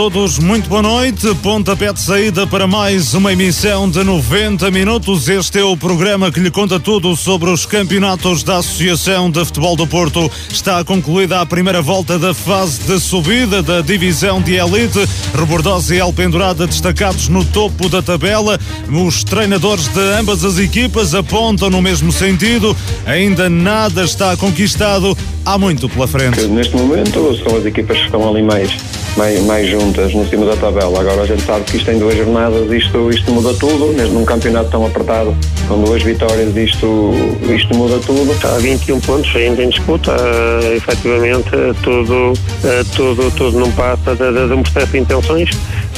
todos, muito boa noite. Pontapé de saída para mais uma emissão de 90 minutos. Este é o programa que lhe conta tudo sobre os campeonatos da Associação de Futebol do Porto. Está concluída a primeira volta da fase de subida da divisão de elite. Rebordosa e Alpendurada destacados no topo da tabela. Os treinadores de ambas as equipas apontam no mesmo sentido. Ainda nada está conquistado. Há muito pela frente. Neste momento são as equipas que estão ali mais mais, mais juntas no cima da tabela. Agora a gente sabe que isto em duas jornadas isto, isto muda tudo, mesmo num campeonato tão apertado, com duas vitórias isto, isto muda tudo. Está a 21 pontos ainda em disputa, uh, efetivamente tudo, uh, tudo, tudo não passa de, de, de um processo de intenções.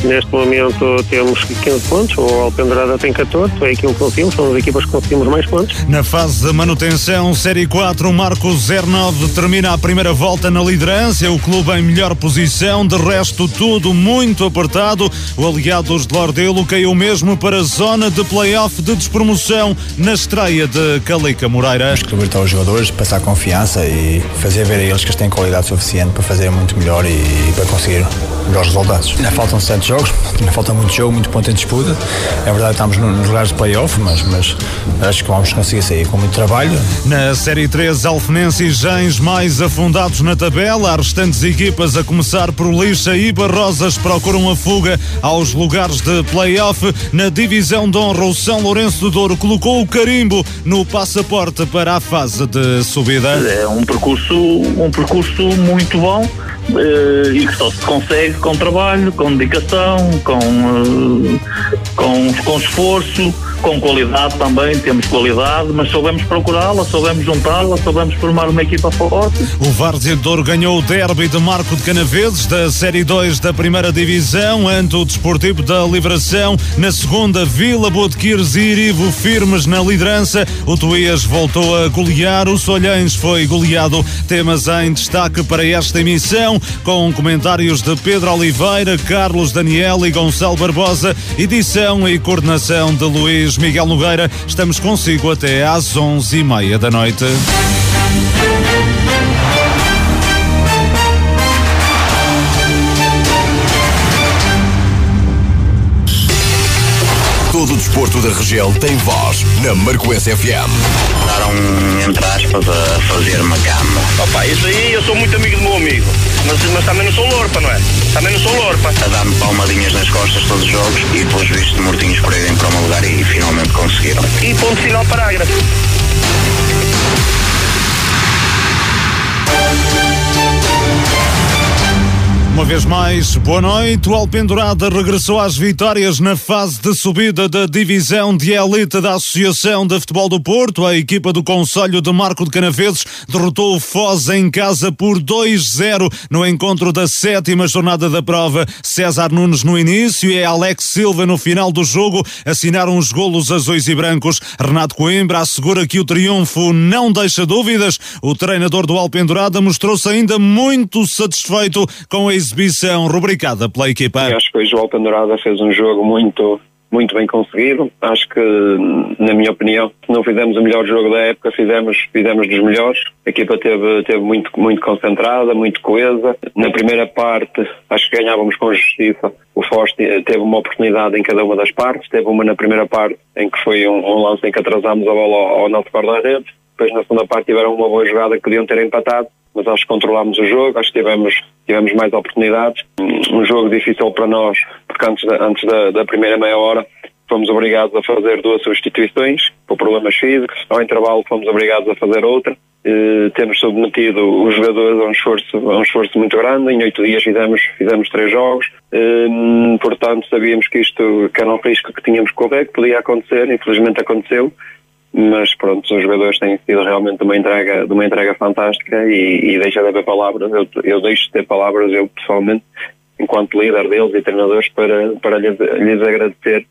Neste momento temos 15 pontos, o Alpendurada tem 14, é aquilo que conseguimos, são as equipas que conseguimos mais pontos. Na fase de manutenção, Série 4, o Marco 09 termina a primeira volta na liderança, o clube em melhor posição, de resto tudo muito apertado. O Aliados de Lordelo caiu mesmo para a zona de play-off de despromoção na estreia de Calica Moreira. Temos que libertar os jogadores, passar confiança e fazer ver a eles que têm qualidade suficiente para fazer muito melhor e para conseguir melhores resultados. Ainda faltam sete jogos, ainda falta muito jogo, muito ponto em disputa. É verdade, estamos nos lugares de play-off, mas, mas acho que vamos conseguir sair com muito trabalho. Na Série 3, Alfenense e Gens mais afundados na tabela, as restantes equipas a começar por Lixa e Barrosas procuram a fuga aos lugares de play-off. Na divisão de honra, o São Lourenço do Douro colocou o carimbo no passaporte para a fase de subida. É um percurso, um percurso muito bom uh, e que só se consegue com trabalho, com dedicação, com, uh, com, com esforço, com qualidade também. Temos qualidade, mas soubemos procurá-la, soubemos juntá-la, soubemos formar uma equipa forte. O Várzea ganhou o derby de Marco de Canaveses da Série 2 da primeira divisão ante o Desportivo da Liberação. Na segunda, Vila Botequires e Irivo firmes na liderança. O Tuías voltou a golear, o Solhães foi goleado. Temas em destaque para esta emissão com comentários de Pedro Oliveira, Carlos Daniel e Gonçalo Barbosa, edição e coordenação de Luís Miguel Nogueira. Estamos consigo até às onze e meia da noite. Todo o desporto da região tem voz na Marcoense FM. Daram, entre aspas, a fazer uma cama. Opa, isso aí eu sou muito amigo do meu amigo. Mas, mas também não sou lorpa, não é? Também não sou lorpa. A dar-me palmadinhas nas costas todos os jogos e pelos vistos mortinhos por irem para o meu lugar e finalmente conseguiram. E ponto final parágrafo. Vez mais, boa noite. O Alpendurada regressou às vitórias na fase de subida da divisão de elite da Associação de Futebol do Porto. A equipa do Conselho de Marco de Canaveses derrotou o Foz em casa por 2-0 no encontro da sétima jornada da prova. César Nunes no início e Alex Silva no final do jogo assinaram os golos azuis e brancos. Renato Coimbra assegura que o triunfo não deixa dúvidas. O treinador do Alpendurada mostrou-se ainda muito satisfeito com a exibição rubricada pela equipa. Eu acho que o Alpendurada fez um jogo muito muito bem conseguido. Acho que, na minha opinião, não fizemos o melhor jogo da época, fizemos, fizemos dos melhores. A equipa teve, teve muito, muito concentrada, muito coesa. Na primeira parte, acho que ganhávamos com justiça. O Foz teve uma oportunidade em cada uma das partes. Teve uma na primeira parte, em que foi um, um lance em que atrasámos a bola ao, ao nosso guarda-redes. Depois, na segunda parte, tiveram uma boa jogada que podiam ter empatado mas acho que controlámos o jogo, acho que tivemos, tivemos mais oportunidades. Um jogo difícil para nós, porque antes da, antes da, da primeira meia hora fomos obrigados a fazer duas substituições por problemas físicos. Ao intervalo fomos obrigados a fazer outra. E temos submetido os jogadores a um esforço, a um esforço muito grande. Em oito dias fizemos, fizemos três jogos. E, portanto, sabíamos que isto que era um risco que tínhamos que correr, que podia acontecer. Infelizmente aconteceu mas pronto, os jogadores têm sido realmente uma entrega, de uma entrega fantástica e, e deixa de haver palavras, eu, eu deixo de ter palavras, eu pessoalmente, enquanto líder deles e treinadores, para, para lhes, lhes agradecer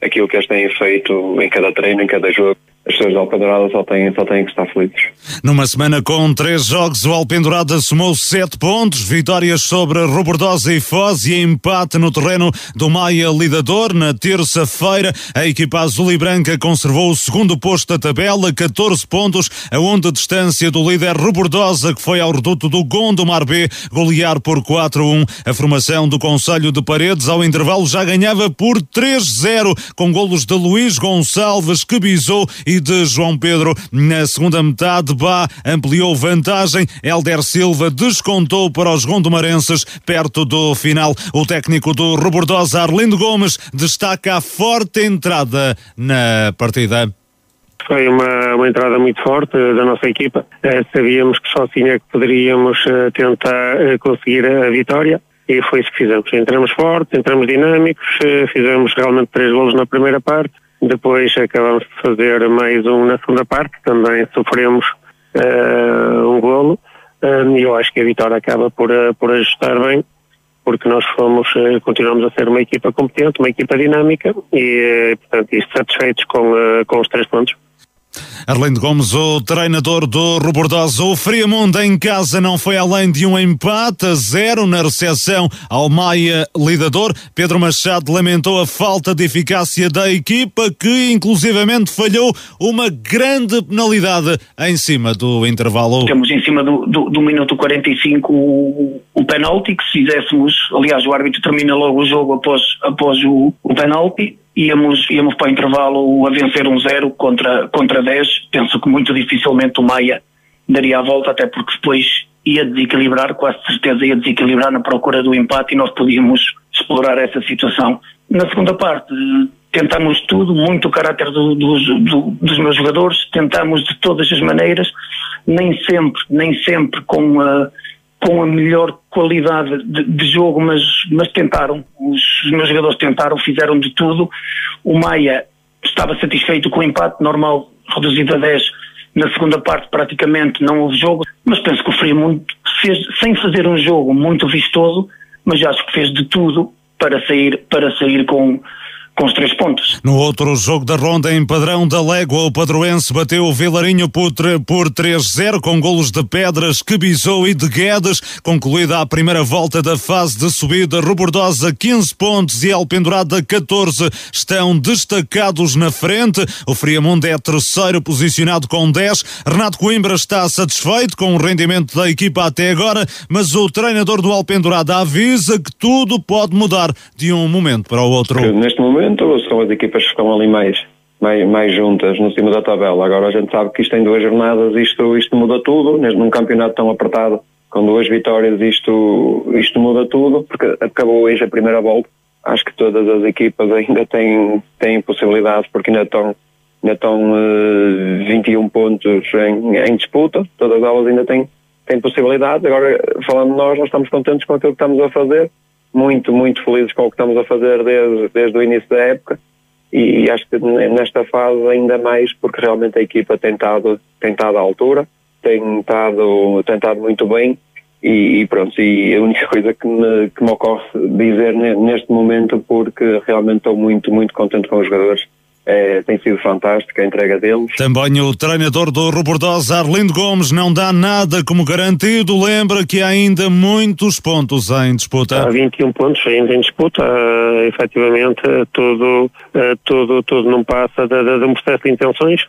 aquilo que eles têm feito em cada treino, em cada jogo. As pessoas da Alpendurada só têm, só têm que estar felizes. Numa semana com três jogos, o Alpendurada somou sete pontos, vitórias sobre Robordosa e Foz e empate no terreno do Maia Lidador. Na terça-feira, a equipa azul e branca conservou o segundo posto da tabela, 14 pontos, a distância do líder Robordosa, que foi ao reduto do Gondomar B, golear por 4-1. A formação do Conselho de Paredes ao intervalo já ganhava por 3-0, com golos de Luís Gonçalves, que bisou e de João Pedro. Na segunda metade, Bá ampliou vantagem. Helder Silva descontou para os gondomarenses perto do final. O técnico do Robordosa, Arlindo Gomes, destaca a forte entrada na partida. Foi uma, uma entrada muito forte da nossa equipa. Eh, sabíamos que só assim é que poderíamos eh, tentar eh, conseguir a vitória e foi isso que fizemos. Entramos forte, entramos dinâmicos, fizemos realmente três golos na primeira parte, depois acabamos de fazer mais um na segunda parte, também sofremos uh, um golo uh, e eu acho que a vitória acaba por, uh, por ajustar bem porque nós fomos, continuamos a ser uma equipa competente, uma equipa dinâmica e, portanto, e satisfeitos com, com os três pontos. Arlindo Gomes, o treinador do Robordosa, o Friamundo em casa não foi além de um empate a zero na recepção ao Maia Lidador. Pedro Machado lamentou a falta de eficácia da equipa que inclusivamente falhou uma grande penalidade em cima do intervalo. Temos em cima do, do, do minuto 45 o, o penalti que se fizéssemos, aliás o árbitro termina logo o jogo após, após o, o penalti íamos, íamos para o intervalo a vencer um zero contra, contra 10. Penso que muito dificilmente o Maia daria a volta, até porque depois ia desequilibrar, quase certeza ia desequilibrar na procura do empate e nós podíamos explorar essa situação. Na segunda parte, tentamos tudo, muito o caráter do, do, do, dos meus jogadores, tentamos de todas as maneiras, nem sempre, nem sempre com a com a melhor qualidade de, de jogo, mas, mas tentaram. Os, os, meus jogadores tentaram, fizeram de tudo. O Maia estava satisfeito com o empate normal, reduzido a 10. Na segunda parte, praticamente não houve jogo, mas penso que o Friamundo fez, sem fazer um jogo muito vistoso, mas acho que fez de tudo para sair, para sair com, com os três pontos. No outro jogo da ronda em padrão da Légua, o Padroense bateu o Vilarinho por, por 3-0 com golos de Pedras, Quebizou e de Guedes. Concluída a primeira volta da fase de subida, Robordosa 15 pontos e Alpendurada 14 estão destacados na frente. O Friamundo é terceiro posicionado com 10. Renato Coimbra está satisfeito com o rendimento da equipa até agora, mas o treinador do Alpendurada avisa que tudo pode mudar de um momento para o outro. Neste momento momento são as equipas que estão ali mais, mais, mais juntas no cima da tabela. Agora a gente sabe que isto em duas jornadas isto, isto muda tudo, num campeonato tão apertado, com duas vitórias isto, isto muda tudo, porque acabou hoje a primeira volta. Acho que todas as equipas ainda têm, têm possibilidades, porque ainda estão, ainda estão uh, 21 pontos em, em disputa, todas elas ainda têm, têm possibilidades. Agora, falando de nós, nós estamos contentes com aquilo que estamos a fazer muito, muito felizes com o que estamos a fazer desde, desde o início da época. E, acho que nesta fase ainda mais porque realmente a equipa tem estado, tem estado à altura, tem estado, tem estado muito bem. E, e, pronto, e a única coisa que me, que me ocorre dizer neste momento porque realmente estou muito, muito contente com os jogadores é, tem sido fantástica a entrega deles. Também o treinador do Robordosa, Arlindo Gomes, não dá nada como garantido. Lembra que há ainda muitos pontos em disputa. Há 21 pontos ainda em disputa. Uh, efetivamente, tudo, uh, tudo, tudo não passa de, de, de um processo de intenções.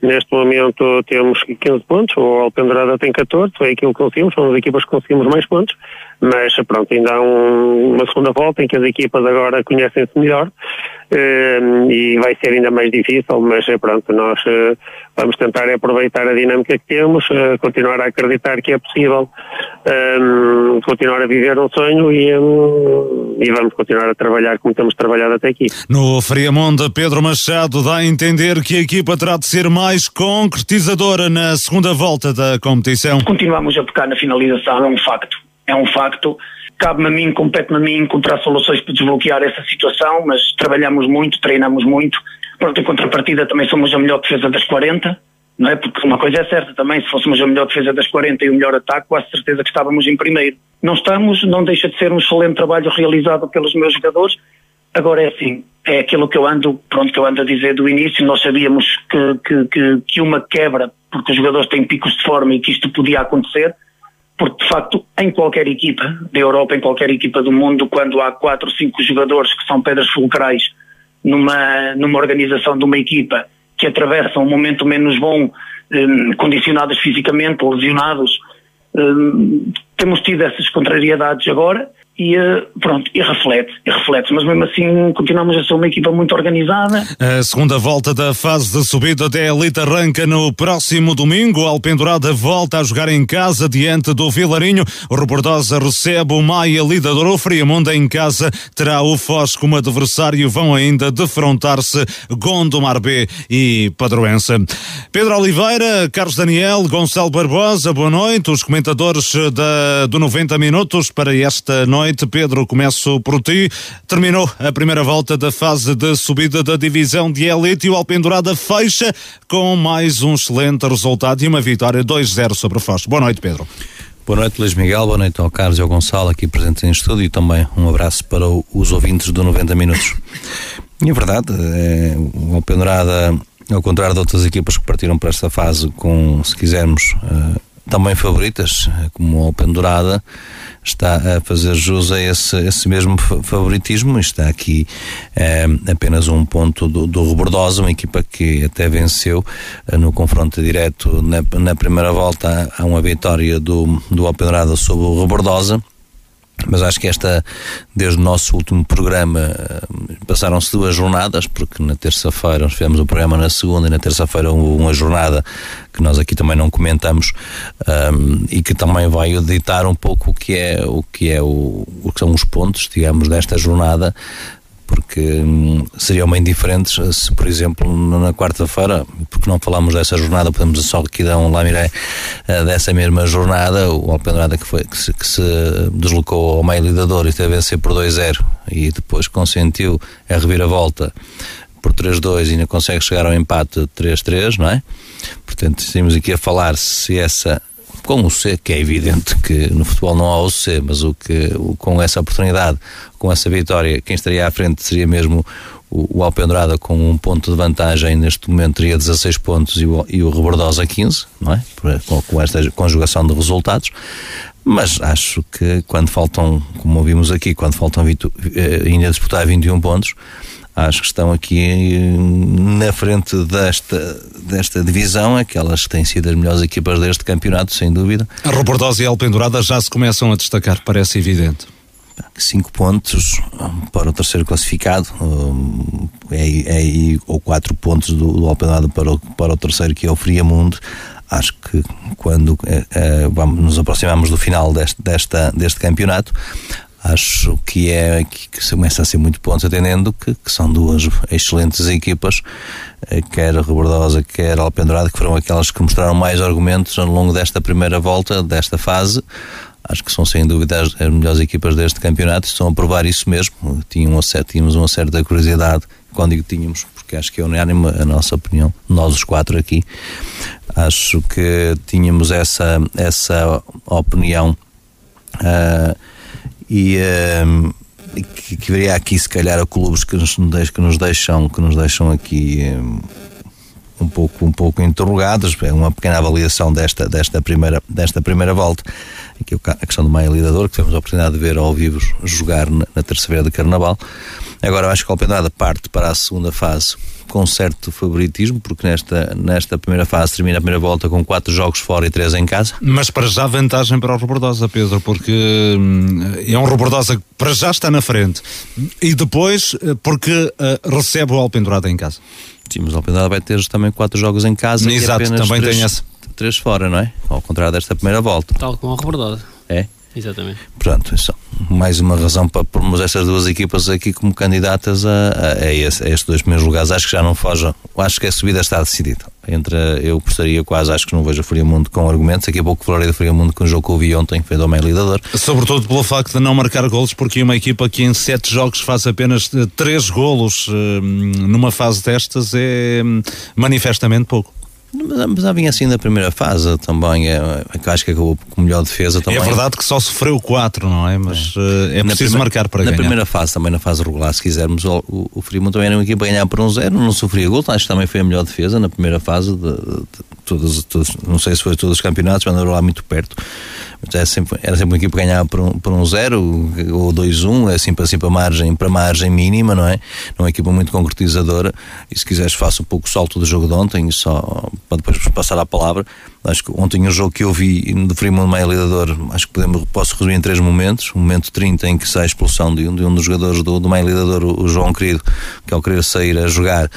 Neste momento temos 15 pontos, o Alpendurada tem 14, foi aquilo que conseguimos, são as equipas que conseguimos mais pontos mas pronto, ainda há um, uma segunda volta em que as equipas agora conhecem-se melhor uh, e vai ser ainda mais difícil, mas pronto, nós uh, vamos tentar aproveitar a dinâmica que temos, uh, continuar a acreditar que é possível ehm, continuar a viver um sonho e, um, e vamos continuar a trabalhar como temos trabalhado até aqui. No Friamonte, Pedro Machado dá a entender que a equipa terá de ser mais concretizadora na segunda volta da competição. Continuamos a tocar na finalização, é um facto é um facto. Cabe-me a mim, compete-me a mim encontrar soluções para desbloquear essa situação, mas trabalhamos muito, treinamos muito. Pronto, em contrapartida também somos a melhor defesa das 40, não é? Porque uma coisa é certa também, se fôssemos a melhor defesa das 40 e o melhor ataque, quase certeza que estávamos em primeiro. Não estamos, não deixa de ser um excelente trabalho realizado pelos meus jogadores. Agora é assim, é aquilo que eu ando, pronto, que eu ando a dizer do início, nós sabíamos que, que, que, que uma quebra, porque os jogadores têm picos de forma e que isto podia acontecer, porque de facto em qualquer equipa da Europa, em qualquer equipa do mundo, quando há quatro cinco jogadores que são pedras fulcrais numa, numa organização de uma equipa que atravessam um momento menos bom, eh, condicionados fisicamente, lesionados, eh, temos tido essas contrariedades agora e eh, pronto, e reflete, e reflete, mas mesmo assim continuamos a ser uma equipa muito organizada. A segunda volta da fase de subida da Elite arranca no próximo domingo. Alpendurada volta a jogar em casa diante do Vilarinho. O Rebordosa recebe o Maia Lidador. O Friamundo em casa terá o Foz como adversário. Vão ainda defrontar-se Gondomar B e Padroense. Pedro Oliveira, Carlos Daniel, Gonçalo Barbosa, boa noite. Os comentadores da, do 90 Minutos para esta noite noite. Pedro, começo por ti. Terminou a primeira volta da fase de subida da divisão de elite e o Alpendurada fecha com mais um excelente resultado e uma vitória 2-0 sobre o Foz. Boa noite, Pedro. Boa noite, Luís Miguel. Boa noite ao Carlos e ao Gonçalo aqui presentes em estúdio e também um abraço para os ouvintes do 90 Minutos. E é verdade, é, o Alpendurada, ao contrário de outras equipas que partiram para esta fase com, se quisermos, uh, também favoritas, como o Alpendurada, está a fazer jus a esse, esse mesmo favoritismo. Está aqui é, apenas um ponto do, do Rebordosa, uma equipa que até venceu é, no confronto direto na, na primeira volta. Há uma vitória do, do Alpedrada sobre o Rebordosa mas acho que esta, desde o nosso último programa, eh, passaram-se duas jornadas, porque na terça-feira nós fizemos o programa na segunda e na terça-feira uma jornada que nós aqui também não comentamos um, e que também vai editar um pouco o que é o que é o, o que são os pontos, digamos, desta jornada porque hum, seriam bem diferentes se, por exemplo, na quarta-feira, porque não falamos dessa jornada, podemos só aqui dar um lamiré uh, dessa mesma jornada, o Alpendrada que, foi, que, se, que se deslocou ao meio lidador e teve a vencer por 2-0 e depois consentiu a reviravolta por 3-2 e ainda consegue chegar ao empate 3-3, não é? Portanto, estamos aqui a falar se essa com o C, que é evidente que no futebol não há o C, mas o que com essa oportunidade, com essa vitória, quem estaria à frente seria mesmo o, o Alpendrada com um ponto de vantagem, neste momento teria 16 pontos e o, e o Rebordosa 15, não é? Com, com esta conjugação de resultados. Mas acho que quando faltam, como ouvimos aqui, quando faltam 20, eh, ainda disputar 21 pontos, acho que estão aqui na frente desta, desta divisão, aquelas que têm sido as melhores equipas deste campeonato, sem dúvida. A Rebordosa e a Alpendurada já se começam a destacar, parece evidente. Cinco pontos para o terceiro classificado, é, é, ou quatro pontos do, do Alpendurada para o, para o terceiro, que é o Friamundo acho que quando é, é, vamos, nos aproximamos do final deste, desta, deste campeonato, acho que é que, que começa a ser muito pontos, atendendo que, que são duas excelentes equipas, eh, quer Rebordosa, quer a Alpendurada, que foram aquelas que mostraram mais argumentos ao longo desta primeira volta, desta fase. Acho que são sem dúvida as, as melhores equipas deste campeonato estão a provar isso mesmo. Tínhamos, tínhamos uma certa curiosidade, quando digo tínhamos, porque acho que é unânime a nossa opinião, nós os quatro aqui. Acho que tínhamos essa, essa opinião. Uh, e um, que, que viria aqui se calhar a clubes que nos, que nos deixam que nos deixam aqui um, um pouco um pouco interrogados. É uma pequena avaliação desta desta primeira desta primeira volta. Que a questão do Maia Lidador que tivemos a oportunidade de ver ao vivo jogar na, na terça-feira de Carnaval. Agora acho que a Alpendurada parte para a segunda fase com certo favoritismo, porque nesta, nesta primeira fase termina a primeira volta com quatro jogos fora e três em casa. Mas para já vantagem para o Robordosa, Pedro, porque hum, é um Robordosa que para já está na frente e depois eh, porque uh, recebe o Alpendurada em casa. Sim, mas o Alpendurada vai ter também quatro jogos em casa Exato, e também três, tem essa. três fora, não é? Ao contrário desta primeira volta. Tal como o Robordosa. É? Exatamente. Pronto, isso, mais uma razão para pormos estas duas equipas aqui como candidatas a, a, a, esse, a estes dois primeiros lugares. Acho que já não foge. Acho que a subida está decidida. Entre, eu gostaria quase, acho que não vejo a Friamundo com argumentos. Aqui a pouco falarei da Friamundo com o jogo que eu vi ontem, que foi do meio lidador. Sobretudo pelo facto de não marcar golos, porque é uma equipa que em sete jogos faz apenas eh, três golos eh, numa fase destas é hum, manifestamente pouco. Mas, mas havia assim na primeira fase também, é, é, acho que acabou com melhor defesa também. É verdade que só sofreu 4, não é? Mas é, é preciso marcar para na ganhar. Na primeira fase, também na fase regular, se quisermos, o, o, o também era uma equipa a ganhar por um zero, não sofria gol, acho que também foi a melhor defesa na primeira fase de, de, todos, todos, não sei se foi todos os campeonatos, mas andou lá muito perto. Era, sempre, era sempre uma equipa que ganhava por um, por um zero ou 2-1, é sempre assim para margem, para margem mínima, não é? É uma equipa muito concretizadora. E se quiseres, faça um pouco o salto do jogo de ontem, só para depois passar a palavra. Acho que ontem o jogo que eu vi do Frimundo Meia Lidador, acho que podemos, posso resumir em três momentos. O momento 30 em que sai a expulsão de um, de um dos jogadores do, do Meia Lidador, o João Querido, que ao querer sair a jogar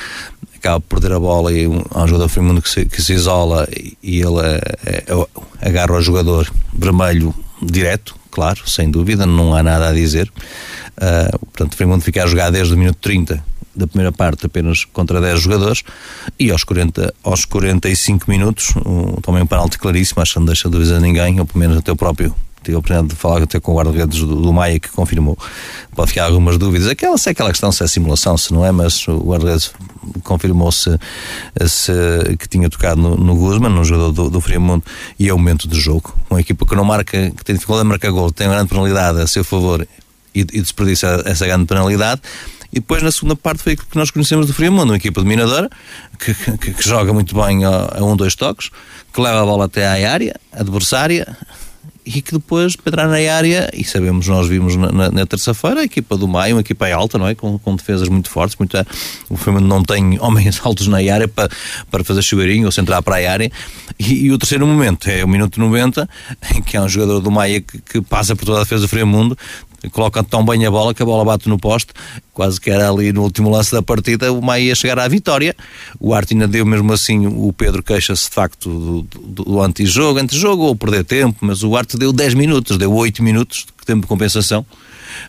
acaba por perder a bola e há um jogador feminino que se, que se isola e ele é, é, agarra o jogador vermelho direto, claro, sem dúvida, não há nada a dizer. Uh, portanto, o Frimundo fica a jogar desde o minuto 30 da primeira parte apenas contra 10 jogadores e aos, 40, aos 45 minutos um, também um penalti claríssimo, acho que não deixa dúvidas a ninguém, ou pelo menos até o próprio tive a oportunidade de falar até com o guarda-redes do, do, Maia que confirmou. Pode ficar algumas dúvidas. Aquela, se é aquela questão se é simulação, se não é, mas o guarda-redes confirmou se, se que tinha tocado no, no Guzman, no jogador do, do e é o momento do jogo. Uma equipa que não marca, que tem dificuldade em marcar gol, tem uma grande penalidade a seu favor e, e desperdiça essa grande penalidade. E depois na segunda parte foi aquilo que nós conhecemos do Friamundo, uma equipa dominadora, que, que, que joga muito bem a, a, um, dois toques, que leva a bola até à área adversária, e que depois para entrar na área, e sabemos, nós vimos na, na, na terça-feira, a equipa do Maio, uma equipa alta, não é? Com, com defesas muito fortes, o Flamengo não tem homens altos na área para, para fazer chuveirinho ou se entrar para a área. E, e, o terceiro momento é o minuto 90, em que há um jogador do Maia que, que passa por toda a defesa do Fremundo, coloca tão bem a bola que a bola bate no poste, quase que era ali no último lance da partida, o Maia ia chegar à vitória. O Arte ainda deu mesmo assim, o Pedro queixa-se de facto do, do, do antijogo, antijogo ou perder tempo, mas o Arte deu 10 minutos, deu 8 minutos de tempo de compensação.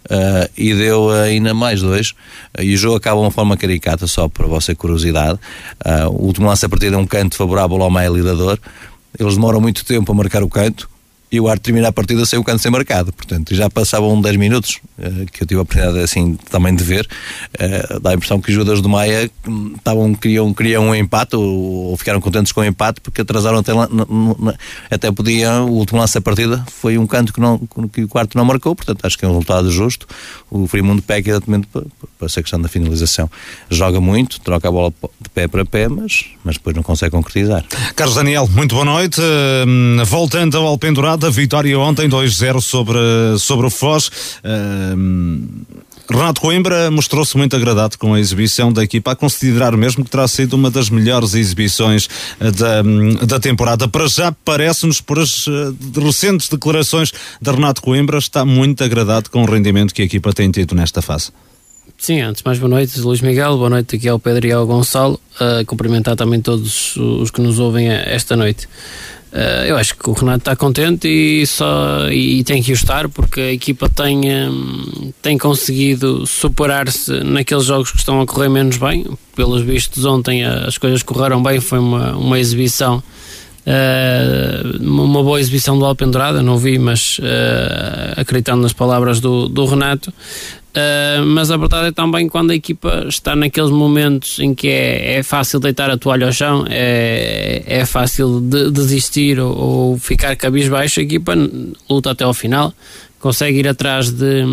Uh, e deu ainda mais dois. Uh, e o jogo acaba de uma forma caricata, só para vossa curiosidade. Uh, o último lance da partida é um canto favorável ao Maia Lidador. Eles demoram muito tempo a marcar o canto e o Arte termina a partida sem o canto ser marcado. Portanto, já passavam 10 minutos uh, que eu tive a oportunidade assim também de ver. Uh, dá a impressão que os jogadores do Maia hum, estavam, queriam, queriam um empate ou, ficaram contentes com o empate porque atrasaram até, até. O último lance da partida foi um canto que, não, que o quarto não marcou, portanto, acho que é um resultado justo. O Frimundo pega exatamente para, para essa questão da finalização. Joga muito, troca a bola de pé para pé, mas, mas depois não consegue concretizar. Carlos Daniel, muito boa noite. Uh, voltando ao Alpendurado a vitória ontem 2-0 sobre, sobre o Foz. Uh, Renato Coimbra mostrou-se muito agradado com a exibição da equipa, a considerar mesmo que terá sido uma das melhores exibições da, da temporada. Para já, parece-nos, por as uh, recentes declarações de Renato Coimbra, está muito agradado com o rendimento que a equipa tem tido nesta fase. Sim, antes mais boa noite, Luís Miguel, boa noite aqui ao Pedro e ao Gonçalo, uh, cumprimentar também todos os que nos ouvem esta noite. Uh, eu acho que o Renato está contente e, só, e tem que o estar porque a equipa tem, um, tem conseguido superar-se naqueles jogos que estão a correr menos bem. Pelos vistos, ontem as coisas correram bem, foi uma, uma exibição. Uh, uma boa exibição do Alpendurada, não vi, mas uh, acreditando nas palavras do, do Renato, Uh, mas a verdade é também quando a equipa está naqueles momentos em que é, é fácil deitar a toalha ao chão, é, é fácil de, desistir ou, ou ficar cabisbaixo, a equipa luta até ao final, consegue ir atrás de,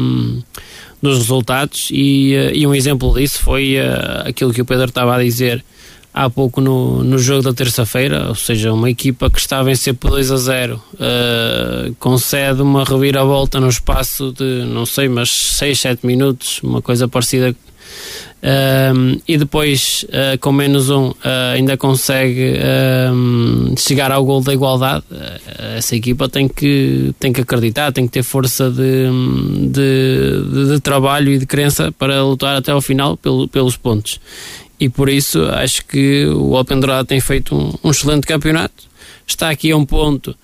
dos resultados e, uh, e, um exemplo disso foi uh, aquilo que o Pedro estava a dizer há pouco no, no jogo da terça-feira, ou seja, uma equipa que está a vencer por 2 a 0 uh, concede uma reviravolta no espaço de, não sei, mas 6, 7 minutos, uma coisa parecida. Uh, e depois, uh, com menos um, ainda consegue chegar ao gol da igualdade. essa equipa tem que, tem que acreditar, tem que ter força de, de, de, de trabalho e de crença para lutar até ao final pelo, pelos pontos e por isso acho que o Alpendurado tem feito um, um, excelente campeonato. Está aqui a um ponto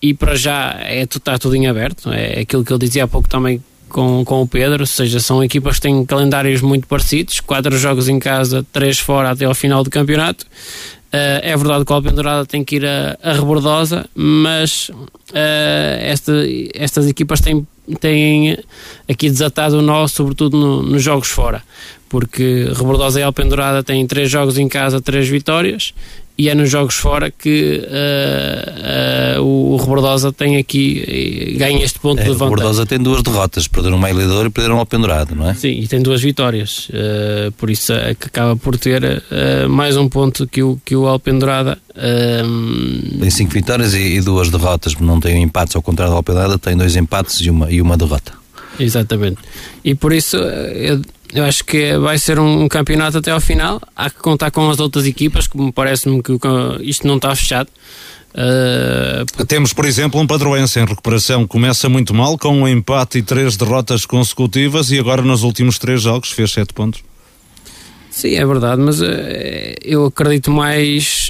e para já é, está tudo em aberto. É aquilo que eu dizia há pouco também com, com o Pedro, ou seja, são equipas que têm calendários muito parecidos, quatro jogos em casa, três fora até ao final do campeonato. Uh, é verdade que o Alpendurada tem que ir a, a Rebordosa, mas uh, esta, estas equipas têm, têm aqui desatado o nó, sobretudo no, nos jogos fora. Porque Rebordosa e Alpendurada têm três jogos em casa, três vitórias e é nos jogos fora que uh, uh, o Rebordosa tem aqui, ganha este ponto é, de vantagem. O Rebordosa tem duas derrotas, perderam uma Ilidor e perderam ao Pendurado, não é? Sim, e tem duas vitórias, uh, por isso é que acaba por ter mais um ponto que o, que o Alpendurada. tem cinco vitórias e, e, duas derrotas, não tem empates, ao contrário do Alpendurada, tem dois empates e uma, e uma derrota. Exatamente, e por isso eu eu acho que vai ser um, campeonato até ao final. Há que contar com as outras equipas, como parece-me que isto não está fechado. Uh... Temos, por exemplo, um padroense em recuperação. Começa muito mal, com um empate e três derrotas consecutivas, e agora nos últimos três jogos fez sete pontos. Sim, é verdade, mas uh, eu acredito mais,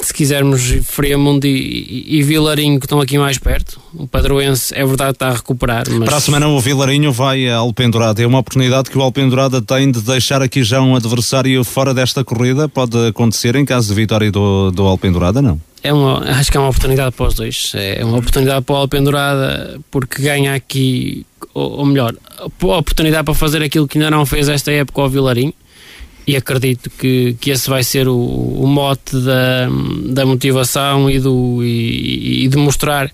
se quisermos, Friamundo e, e, e, Vilarinho que estão aqui mais perto. O Padroense é verdade que está a recuperar. Mas... Para a semana o Vilarinho vai a Alpendurada. É uma oportunidade que o Alpendurada tem de deixar aqui já um adversário fora desta corrida. Pode acontecer em caso de vitória do, do Alpendurada, não? É uma, acho que é uma oportunidade para os dois. É uma oportunidade para o Alpendurada porque ganha aqui, ou, ou melhor, a oportunidade para fazer aquilo que ainda não fez esta época ao Vilarinho e acredito que, que esse vai ser o, o mote da, da motivação e, do, e, e de mostrar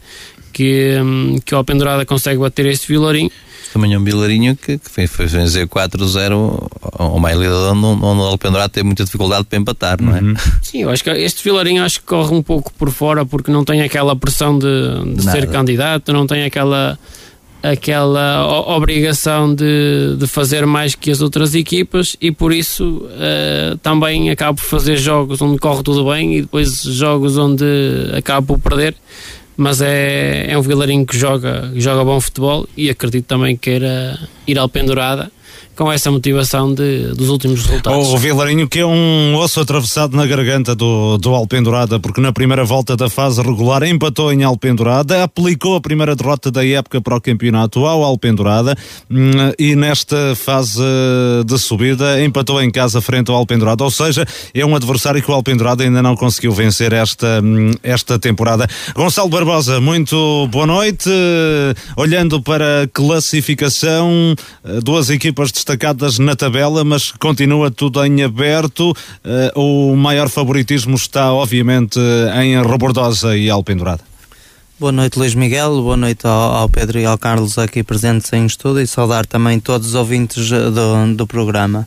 que, que o Alpendurada consegue bater este Vilarinho. Também é um Vilarinho que, que fez, fez vencer 4-0 ao Mailida, onde, onde o Alpendurada tem muita dificuldade para empatar, não é? Uhum. Sim, eu acho que este Vilarinho acho que corre um pouco por fora porque não tem aquela pressão de, de ser candidato, não tem aquela aquela obrigação de, de fazer mais que as outras equipas e por isso uh, também acabo por fazer jogos onde corre tudo bem e depois jogos onde acabo por perder. Mas é, é um vilarinho que joga, joga bom futebol e acredito também que queira ir ao pendurada com essa motivação de, dos últimos resultados. O Vilarinho que é um osso atravessado na garganta do, do Alpendurada, porque na primeira volta da fase regular empatou em Alpendurada, aplicou a primeira derrota da época para o campeonato ao Alpendurada hum, e nesta fase de subida empatou em casa frente ao Alpendurada, ou seja, é um adversário que o Alpendurada ainda não conseguiu vencer esta, hum, esta temporada. Gonçalo Barbosa, muito boa noite. Olhando para a classificação, duas equipas destacadas destacadas na tabela, mas continua tudo em aberto. Uh, o maior favoritismo está, obviamente, em Rebordosa e Alpendurada. Boa noite, Luís Miguel. Boa noite ao, ao, Pedro e ao Carlos aqui presentes em estudo e saudar também todos os ouvintes eh, do, do programa.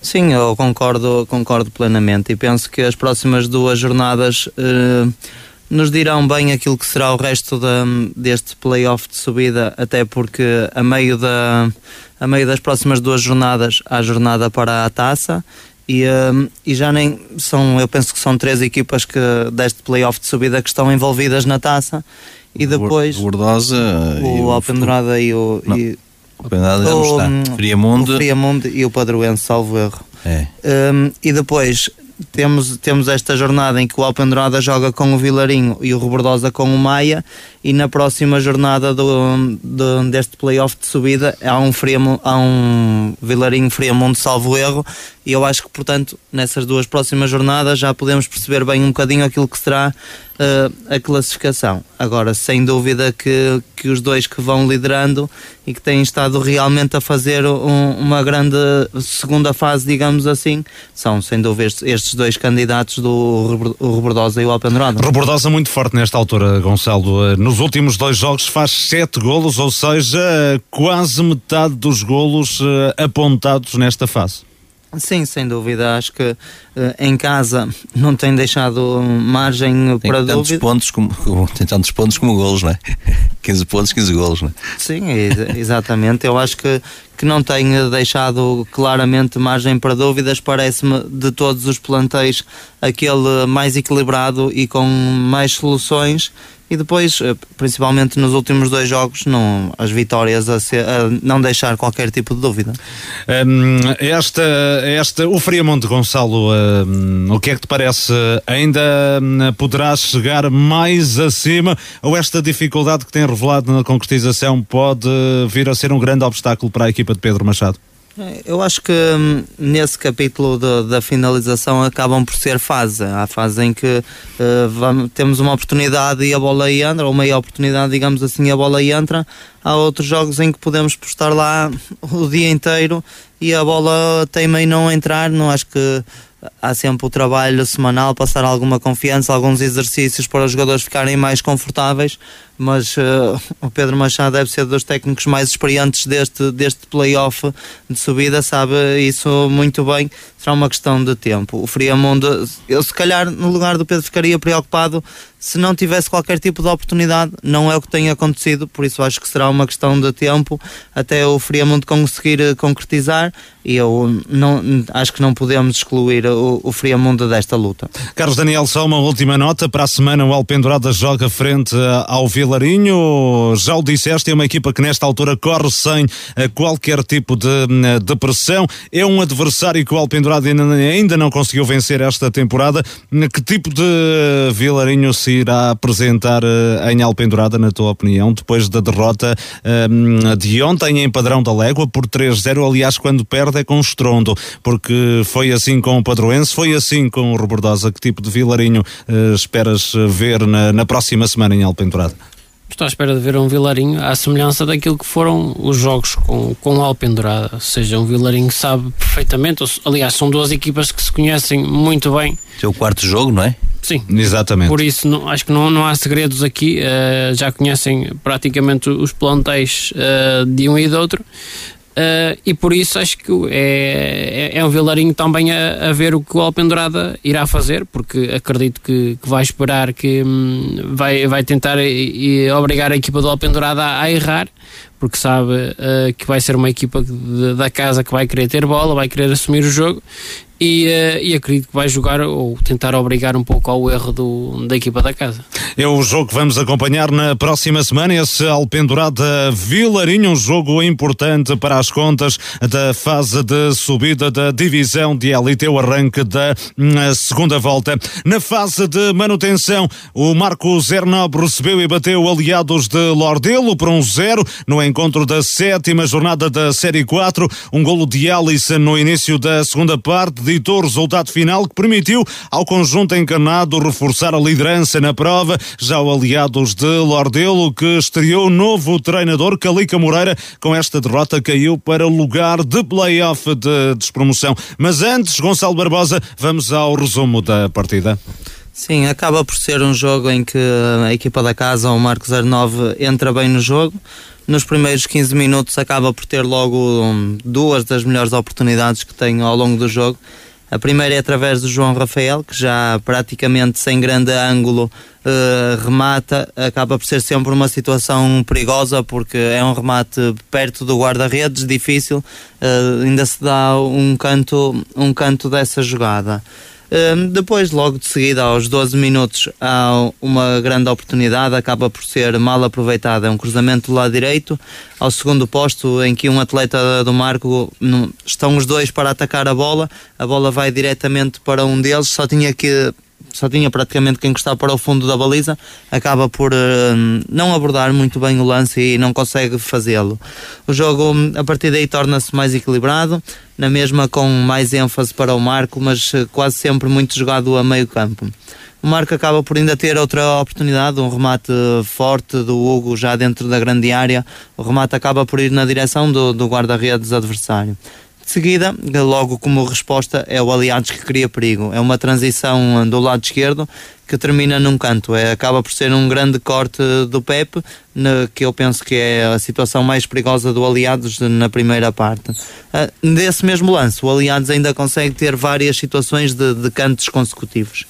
Sim, eu concordo, concordo plenamente e penso que as próximas duas jornadas. Eh, nos dirão bem aquilo que será o resto da, deste playoff de subida, até porque a meio, da, a meio das próximas duas jornadas há jornada para a taça e, um, e já nem são, eu penso que são três equipas que deste playoff de subida que estão envolvidas na taça e depois o Gordosa o Alpendurada e o, e, o Alpendurada já está. hum, Friamundo o Friamundo e o Padroense, salvo erro. É. Um, e depois temos, temos esta jornada em que o Alpendurada joga com o Vilarinho e o Rebordosa com o Maia e na próxima jornada do, do, deste playoff de subida há um, Friamo, há um Vilarinho Friamundo salvo erro e eu acho que portanto nessas duas próximas jornadas já podemos perceber bem um bocadinho aquilo que será uh, a classificação. Agora, sem dúvida que, que os dois que vão liderando e que têm estado realmente a fazer um, uma grande segunda fase, digamos assim, são sem dúvida estes dois candidatos do Rebordosa e o Alpendurada. Rebordosa muito forte nesta altura, Gonçalo. Eh, nos últimos dois jogos faz sete golos, ou seja, quase metade dos golos eh, apontados nesta fase. Sim, sem dúvida. Acho que uh, em casa não tem deixado margem tem para tantos dúvida. Pontos como, tem tantos pontos como golos, não é? 15 pontos, 15 golos, não é? Sim, exatamente. Eu acho que, que não tem deixado claramente margem para dúvidas. Parece-me de todos os plantéis aquele mais equilibrado e com mais soluções e depois, eh, principalmente nos últimos dois jogos, não, as vitórias a, ser, a não deixar qualquer tipo de dúvida. Um, esta, esta, o Friamonte Gonçalo, um, o que é que te parece? Ainda hum, poderá chegar mais acima ou esta dificuldade que tem revelado na concretização pode vir a ser um grande obstáculo para a equipa de Pedro Machado? Eu acho que hum, nesse capítulo de, da finalização acabam por ser fase. Há fase em que uh, vamos, temos uma oportunidade e a bola entra, ou meia oportunidade, digamos assim, e a bola entra. Há outros jogos em que podemos postar lá o dia inteiro e a bola teima em não entrar. Não acho que há sempre o trabalho semanal, passar alguma confiança, alguns exercícios para os jogadores ficarem mais confortáveis, mas uh, o Pedro Machado deve ser dos técnicos mais experientes deste, deste playoff de subida, sabe isso muito bem, será uma questão de tempo. O Friamundo, eu se calhar no lugar do Pedro ficaria preocupado se não tivesse qualquer tipo de oportunidade, não é o que tem acontecido, por isso acho que será uma questão de tempo até o Friamundo conseguir eh, concretizar e eu não, acho que não podemos excluir o, o Friamundo desta luta. Carlos Daniel, só uma última nota, para a semana o Alpendurada joga frente eh, ao Vilarinho, já o disseste, é uma equipa que nesta altura corre sem eh, qualquer tipo de, de pressão, é um adversário que o Alpendurada ainda não conseguiu vencer esta temporada, que tipo de Vilarinho se irá apresentar uh, em Alpendurada, na tua opinião, depois da derrota uh, de ontem em Padrão da Légua por 3-0. Aliás, quando perde é com estrondo, porque foi assim com o Padroense, foi assim com o Robordosa. Que tipo de Vilarinho esperas ver na, na próxima semana em Alpendurada? Estou à espera de ver um Vilarinho à semelhança daquilo que foram os jogos com, com o Alpendurada. Ou seja, um Vilarinho que sabe perfeitamente, aliás, são duas equipas que se conhecem muito bem. É o quarto jogo, não é? Sim, exatamente. Por isso, não, acho que não, não há segredos aqui. Uh, já conhecem praticamente os plantéis uh, de um e do outro. Uh, e por isso acho que é, é, é um Vilarinho também a, a, ver o que o Alpendurada irá fazer, porque acredito que, que vai esperar que hum, vai, vai tentar e, e, obrigar a equipa do Alpendurada a, a errar, porque sabe uh, que vai ser uma equipa de, da casa que vai querer ter bola, vai querer assumir o jogo e, uh, e acredito que vai jogar ou tentar obrigar um pouco ao erro do, da equipa da casa. É o jogo que vamos acompanhar na próxima semana, esse Alpendurada Vilarinho, um jogo importante para as contas da fase de subida da divisão de elite, o arranque da hum, segunda volta. Na fase de manutenção, o Marco Zernob recebeu e bateu aliados de Lordelo por um zero no encontro da sétima jornada da Série 4, um golo de Alisson no início da segunda parte ditou o resultado final que permitiu ao conjunto encarnado reforçar a liderança na prova. Já o aliados de Lordelo, que estreou novo treinador, Calica Moreira, com esta derrota caiu para o lugar de play-off de despromoção. Mas antes, Gonçalo Barbosa, vamos ao resumo da partida. Sim, acaba por ser um jogo em que a equipa da casa, o Marcos 09, entra bem no jogo. Nos primeiros 15 minutos acaba por ter logo um, duas das melhores oportunidades que tem ao longo do jogo. A primeira é através do João Rafael, que já praticamente sem grande ângulo uh, remata. Acaba por ser sempre uma situação perigosa, porque é um remate perto do guarda-redes, difícil. Uh, ainda se dá um canto, um canto dessa jogada. Depois, logo de seguida, aos 12 minutos, há uma grande oportunidade, acaba por ser mal aproveitada. É um cruzamento do lado direito, ao segundo posto, em que um atleta do Marco estão os dois para atacar a bola, a bola vai diretamente para um deles, só tinha que só tinha praticamente que encostar para o fundo da baliza, acaba por uh, não abordar muito bem o lance e não consegue fazê-lo. O jogo a partir daí torna-se mais equilibrado, na mesma com mais ênfase para o Marco, mas uh, quase sempre muito jogado a meio campo. O Marco acaba por ainda ter outra oportunidade, um remate forte do Hugo já dentro da grande área. O remate acaba por ir na direção do, do guarda-redes adversário. De seguida, logo como resposta, é o Aliados que cria perigo. É uma transição do lado esquerdo que termina num canto. É, acaba por ser um grande corte do Pepe, que eu penso que é a situação mais perigosa do Aliados na primeira parte. Desse mesmo lance, o Aliados ainda consegue ter várias situações de, de cantos consecutivos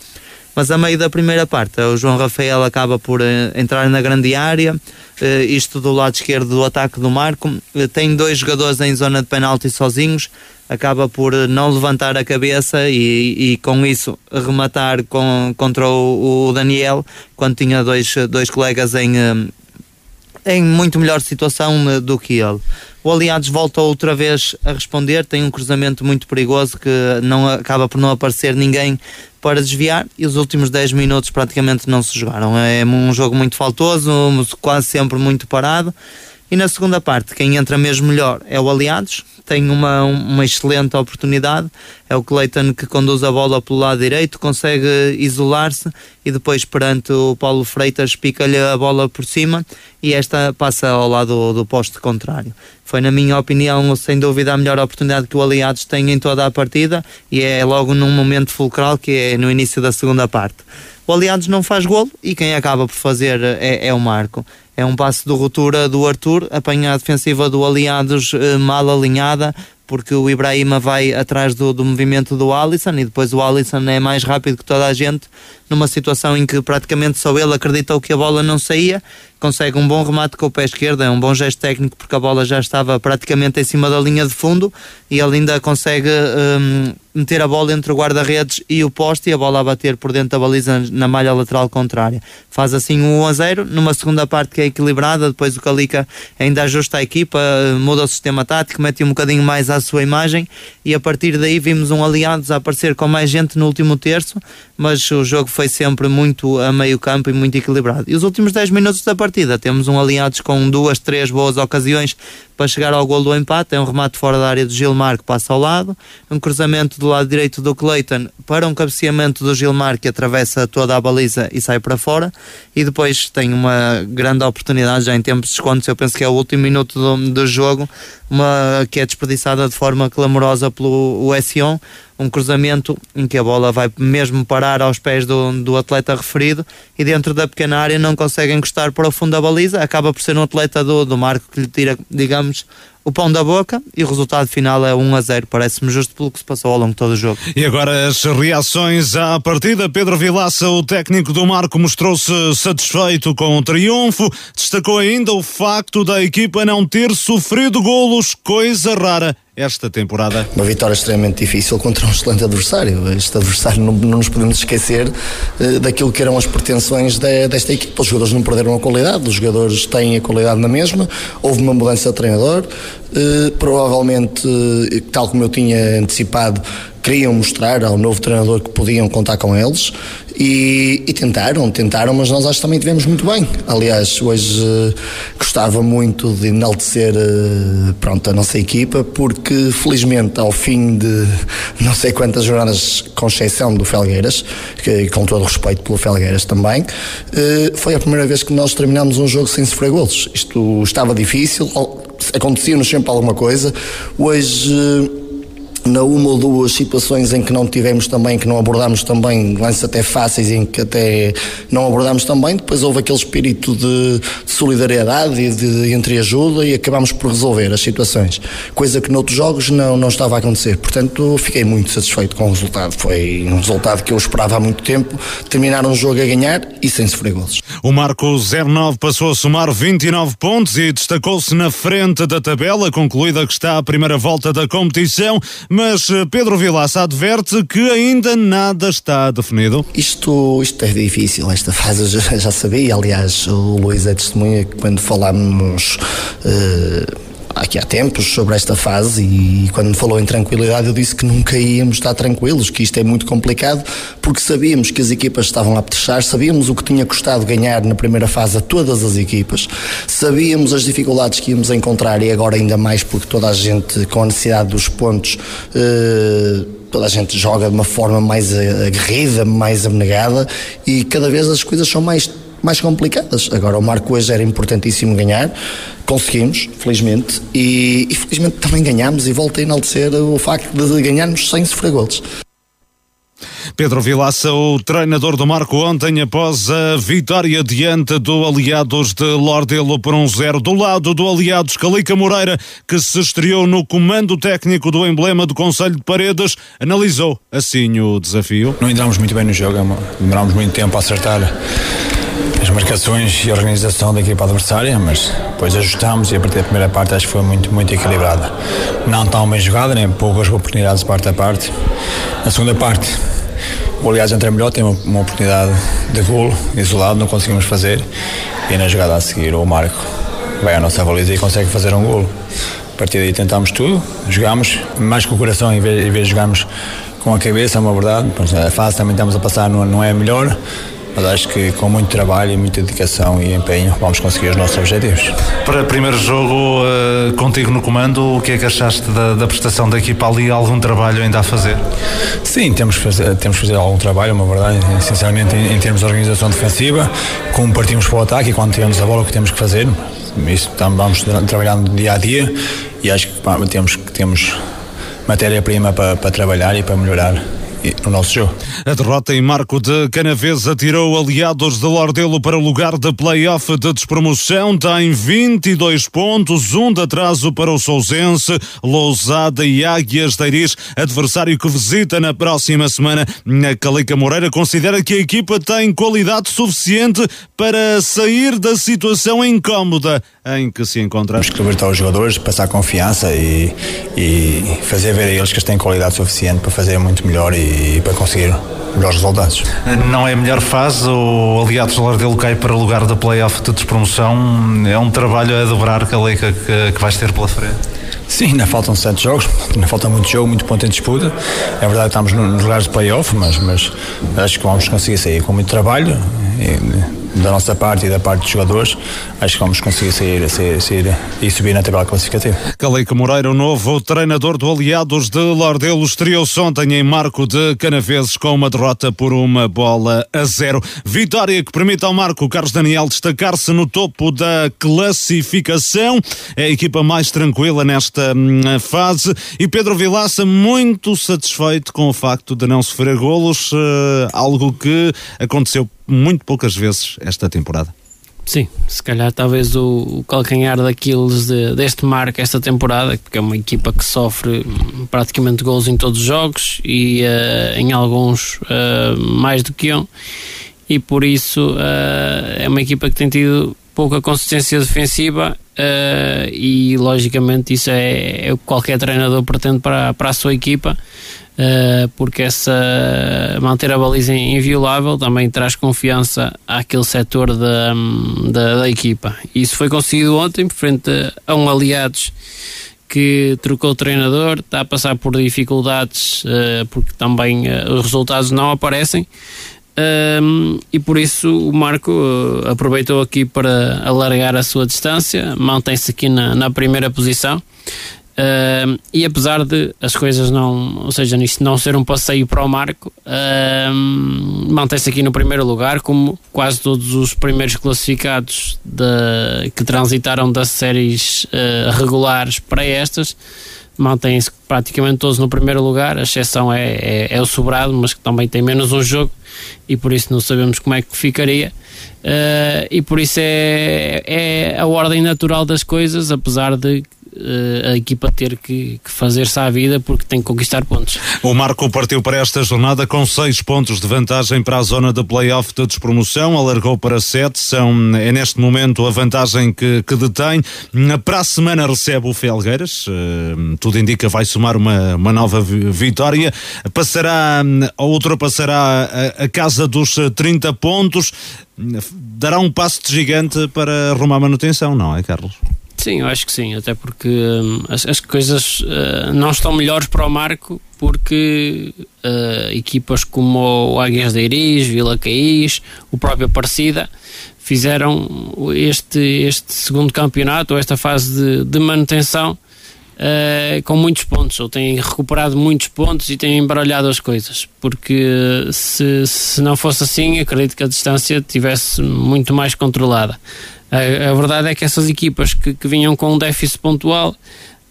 mas a meio da primeira parte o João Rafael acaba por uh, entrar na grande área, uh, isto do lado esquerdo do ataque do Marco, uh, tem dois jogadores em zona de penalti sozinhos, acaba por não levantar a cabeça e, e com isso rematar com, contra o, o, Daniel, quando tinha dois, dois colegas em, em muito melhor situação do que ele. O Aliados volta outra vez a responder, tem um cruzamento muito perigoso que não acaba por não aparecer ninguém para desviar e os últimos 10 minutos praticamente não se jogaram. É um jogo muito faltoso, quase sempre muito parado E na segunda parte, quem entra mesmo melhor é o Aliados, tem uma, uma excelente oportunidade. É o Cleiton que conduz a bola pelo lado direito, consegue isolar-se e depois, perante o Paulo Freitas, pica-lhe a bola por cima e esta passa ao lado do, poste contrário. Foi, na minha opinião, sem dúvida, a melhor oportunidade que o Aliados tem em toda a partida e é logo num momento fulcral que é no início da segunda parte. O Aliados não faz golo e quem acaba por fazer é, é o Marco. É um passo de ruptura do Arthur, apanha a defensiva do Aliados eh, mal alinhada, porque o Ibrahima vai atrás do, do movimento do Alisson e depois o Alisson é mais rápido que toda a gente numa situação em que praticamente só ele acreditou que a bola não saía, consegue um bom remate com o pé esquerdo, é um bom gesto técnico porque a bola já estava praticamente em cima da linha de fundo e ele ainda consegue um, meter a bola entre o guarda-redes e o poste e a bola a bater por dentro da baliza na malha lateral contrária. Faz assim um 1 a 0, numa segunda parte que é equilibrada, depois o Calica ainda ajusta a equipa, muda o sistema tático, mete um bocadinho mais à sua imagem e a partir daí vimos um aliados a aparecer com mais gente no último terço, mas o jogo foi sempre muito a meio campo e muito equilibrado. E os últimos 10 minutos da partida temos um Aliados com duas, três boas ocasiões para chegar ao gol do empate. É um remate fora da área do Gilmar que passa ao lado, um cruzamento do lado direito do Clayton para um cabeceamento do Gilmar que atravessa toda a baliza e sai para fora. E depois tem uma grande oportunidade já em tempos de descontos. Eu penso que é o último minuto do, do jogo, uma que é desperdiçada de forma clamorosa pelo Sion um cruzamento em que a bola vai mesmo parar aos pés do, do atleta referido e dentro da pequena área não consegue encostar para o fundo da baliza, acaba por ser um atleta do, do Marco que lhe tira, digamos, o pão da boca e o resultado final é 1 a 0. Parece-me justo pelo que se passou ao longo de todo o jogo. E agora as reações à partida. Pedro Vilaça, o técnico do Marco, mostrou-se satisfeito com o triunfo. Destacou ainda o facto da equipa não ter sofrido golos, coisa rara esta temporada. Uma vitória extremamente difícil contra um excelente adversário. Este adversário não, não nos podemos esquecer uh, daquilo que eram as pretensões de, desta equipa. Os jogadores não perderam a qualidade, os jogadores têm a qualidade na mesma. Houve uma mudança de treinador. Uh, provavelmente, uh, tal como eu tinha antecipado, queriam mostrar ao novo treinador que podiam contar com eles e, e, tentaram, tentaram, mas nós acho que também tivemos muito bem. Aliás, hoje uh, gostava muito de enaltecer uh, pronto, a nossa equipa, porque felizmente ao fim de não sei quantas jornadas, com exceção do Felgueiras, que, com todo o respeito pelo Felgueiras também, uh, foi a primeira vez que nós terminámos um jogo sem sofrer golos. Isto estava difícil, acontecia-nos sempre alguma coisa. Hoje na uma ou duas situações em que não tivemos também, que não abordámos também, lances até fáceis em que até não abordámos também, depois houve aquele espírito de, de solidariedade e de, de entreajuda e acabámos por resolver as situações, coisa que noutros jogos não, não estava a acontecer. Portanto, fiquei muito satisfeito com o resultado. Foi um resultado que eu esperava há muito tempo, terminar um jogo a ganhar e sem sofrer gols. O Marco 09 passou a somar 29 pontos e destacou-se na frente da tabela, concluída que está a primeira volta da competição mas eh, Pedro Vilaça adverte que ainda nada está definido. Isto, isto é difícil, esta fase eu já, sabia, aliás, o Luís é testemunha que quando falámos. Uh, aqui há tempos sobre esta fase e quando me falou em tranquilidade eu disse que nunca íamos estar tranquilos, que isto é muito complicado porque sabíamos que as equipas estavam a apetrechar, sabíamos o que tinha custado ganhar na primeira fase a todas as equipas, sabíamos as dificuldades que íamos encontrar e agora ainda mais porque toda a gente com a necessidade dos pontos eh, toda a gente joga de uma forma mais aguerrida, mais abnegada e cada vez as coisas são mais mais complicadas. Agora, o Marco hoje era importantíssimo ganhar, conseguimos, felizmente, e, e felizmente também ganhamos e volto a enaltecer o facto de ganharmos sem sofrer golos. Pedro Vilaça, o treinador do Marco ontem após a vitória diante do Aliados de Lordelo por um zero do lado do Aliados Calica Moreira que se estreou no comando técnico do emblema do Conselho de Paredes analisou assim o desafio. Não entramos muito bem no jogo, demorámos muito tempo a acertar marcações e organização da equipa adversária, mas depois ajustámos e a partir da primeira parte acho que foi muito, muito equilibrada. Não tão bem jogada, nem poucas oportunidades de parte a parte. Na segunda parte, o aliás entra melhor, tem uma, uma oportunidade de golo isolado, não conseguimos fazer. E na jogada a seguir, o Marco vai à nossa baliza e consegue fazer um golo. A partir daí tentámos tudo, jogámos mais com o coração em vez, em vez de jogarmos com a cabeça, é uma verdade. A fase também estamos a passar não, não é melhor mas acho que com muito trabalho e muita dedicação e empenho vamos conseguir os nossos objetivos. Para primeiro jogo, uh, contigo no comando, o que é que achaste da, da prestação da equipa ali? Algum trabalho ainda a fazer? Sim, temos que fazer, temos que fazer algum trabalho, uma verdade, sinceramente, em, em termos de organização defensiva, como partimos para o ataque e quando temos a bola, o que temos que fazer. Isso vamos trabalhando dia a dia e acho que temos, temos matéria-prima para, para trabalhar e para melhorar no nosso jogo. A derrota em Marco de Canaves atirou aliados de Lordelo para o lugar de play-off de despromoção. Tem 22 pontos, um de atraso para o Sousense, Lousada e Águias de Iris, adversário que visita na próxima semana. A Calica Moreira considera que a equipa tem qualidade suficiente para sair da situação incómoda em que se encontra. Temos que libertar os jogadores, passar confiança e, e fazer ver a eles que eles têm qualidade suficiente para fazer muito melhor e, para conseguir melhores resultados. Não é a melhor fase, o Aliados de Lardelo cai para o lugar da playoff de despromoção. É um trabalho a dobrar, Caleca, que, que vais ter pela frente. Sim, ainda faltam sete jogos, ainda falta muito jogo, muito ponto em disputa. É verdade que estamos nos lugares de playoff, mas, mas acho que vamos conseguir sair com muito trabalho. E, da nossa parte e da parte dos jogadores, acho que vamos conseguir sair, sair, sair e subir na tabela classificativa. Caleca Moreira, o novo treinador do Aliados de Lordelo, estreou-se ontem em Marco de Canaveses com uma derrota por uma bola a zero. Vitória que permite ao Marco Carlos Daniel destacar-se no topo da classificação. É a equipa mais tranquila nesta hum, fase e Pedro Vilaça muito satisfeito com o facto de não sofrer golos, eh, algo que aconteceu muito poucas vezes esta temporada. Sim, se calhar talvez o, o calcanhar daqueles de, deste marco esta temporada, porque é uma equipa que sofre praticamente gols em todos os jogos e uh, em alguns uh, mais do que um, e por isso uh, é uma equipa que tem tido pouca consistência defensiva e logicamente isso é, é o que qualquer treinador pretende para, para a sua equipa uh, porque essa manter a baliza inviolável também traz confiança àquele setor da, da, da equipa. Isso foi conseguido ontem, frente a um aliados que trocou o treinador, está a passar por dificuldades uh, porque também uh, os resultados não aparecem. Um, e por isso o Marco uh, aproveitou aqui para alargar a sua distância, mantém-se aqui na, na primeira posição. E apesar de as coisas não, ou seja, não ser um passeio para o Marco, mantém-se aqui no primeiro lugar, como quase todos os primeiros classificados de, que transitaram das séries uh, regulares para estas, mantêm-se praticamente todos no primeiro lugar. A exceção é, é, é, o Sobrado, mas que também tem menos um jogo e por isso não sabemos como é que ficaria. Uh, e por isso é, é a ordem natural das coisas, apesar de uh, a equipa ter que, que fazer-se à vida porque tem que conquistar pontos. O Marco partiu para esta jornada com seis pontos de vantagem para a zona de play-off de despromoção, alargou para sete, são, é neste momento a vantagem que, que detém. Para a semana recebe o Felgueiras, uh, tudo indica vai somar uma, uma nova vitória, passará ou ultrapassará a, a casa dos 30 pontos, dará um passo de gigante para arrumar a manutenção, não é, Carlos? Sim, eu acho que sim, até porque hum, as, as, coisas uh, não estão melhores para o Marco porque uh, equipas como o Águias de Iris, Vila Caís, o próprio Aparecida fizeram este, este segundo campeonato, ou esta fase de, de manutenção uh, com muitos pontos, ou têm recuperado muitos pontos e têm embaralhado as coisas, porque se, se não fosse assim, acredito que a distância tivesse muito mais controlada. A, a verdade é que essas equipas que, que vinham com um déficit pontual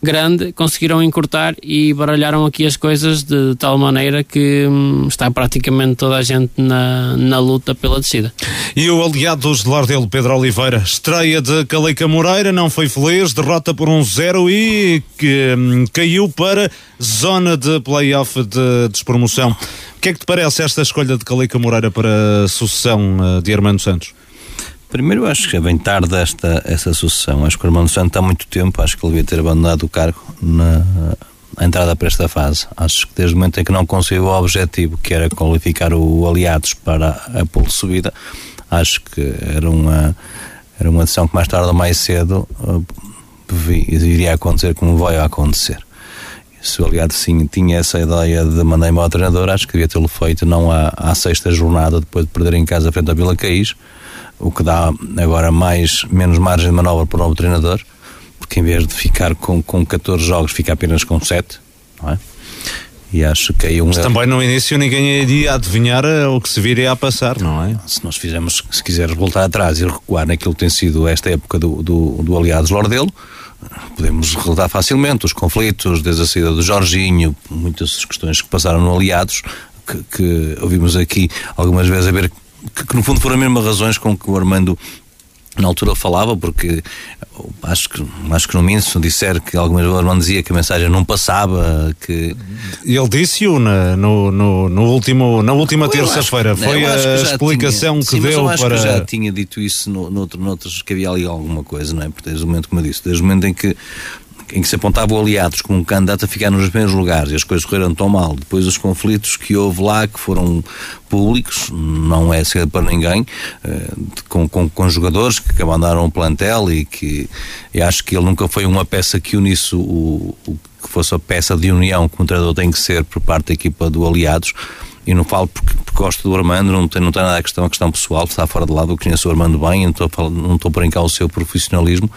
grande conseguiram encurtar e baralharam aqui as coisas de tal maneira que hum, está praticamente toda a gente na, na luta pela descida. E o aliado dos de Lardelo, Pedro Oliveira, estreia de Caleca Moreira, não foi feliz, derrota por um zero e que hum, caiu para zona de playoff de despromoção. O que é que te parece esta escolha de Caleca Moreira para a sucessão uh, de Armando Santos? Primeiro, acho que bem tarde esta, essa sucessão. Acho que o Armando Santos há muito tempo, acho que ele devia ter abandonado o cargo na entrada para esta fase. Acho que desde o momento em que não conseguiu o objetivo, que era qualificar o Aliados para a pole subida, acho que era uma, era uma decisão que mais tarde ou mais cedo uh, iria acontecer como vai acontecer. se o Aliado sim tinha essa ideia de mandar embora o treinador, acho que devia tê-lo feito não à, à sexta jornada, depois de perder em casa frente ao Vila Caís, o que dá agora mais, menos margem de manobra para o novo treinador, porque em vez de ficar com, com 14 jogos, fica apenas com 7, não é? E acho que aí um. Mas também no início ninguém iria adivinhar eh, o que se viria a passar, não é? Se nós fizermos, se quiseres voltar atrás e recuar naquilo que tem sido esta época do, do, do Aliados Lordelo, podemos relatar facilmente os conflitos, desde a saída do Jorginho, muitas questões que passaram no Aliados, que, que ouvimos aqui algumas vezes a ver que, que, no fundo foram as mesmas razões com que o Armando na altura falava, porque acho que, acho que no Minso disser que algumas vezes não dizia que a mensagem não passava, que... Ele disse-o no, no, no, último, na última terça-feira, foi a explicação tinha, que sim, deu mas eu acho para... que já tinha dito isso no, noutro, noutros, que havia ali alguma coisa, não é? Porque desde o momento, como eu disse, desde o momento em que em que se apontavam aliados como um candidato a ficar nos primeiros lugares. E as coisas correram tão mal, depois os conflitos que houve lá, que foram públicos, não é segredo para ninguém, eh, com, com, com jogadores que abandonaram o plantel e que e acho que ele nunca foi uma peça que unisse o, o que fosse a peça de união que um treinador tem que ser por parte da equipa do Aliados. E não falo porque, porque gosto do Armando, não tem, não tem nada a questão, a questão pessoal, está fora de lado, eu conheço o Armando bem, não estou, não estou por cá o seu profissionalismo,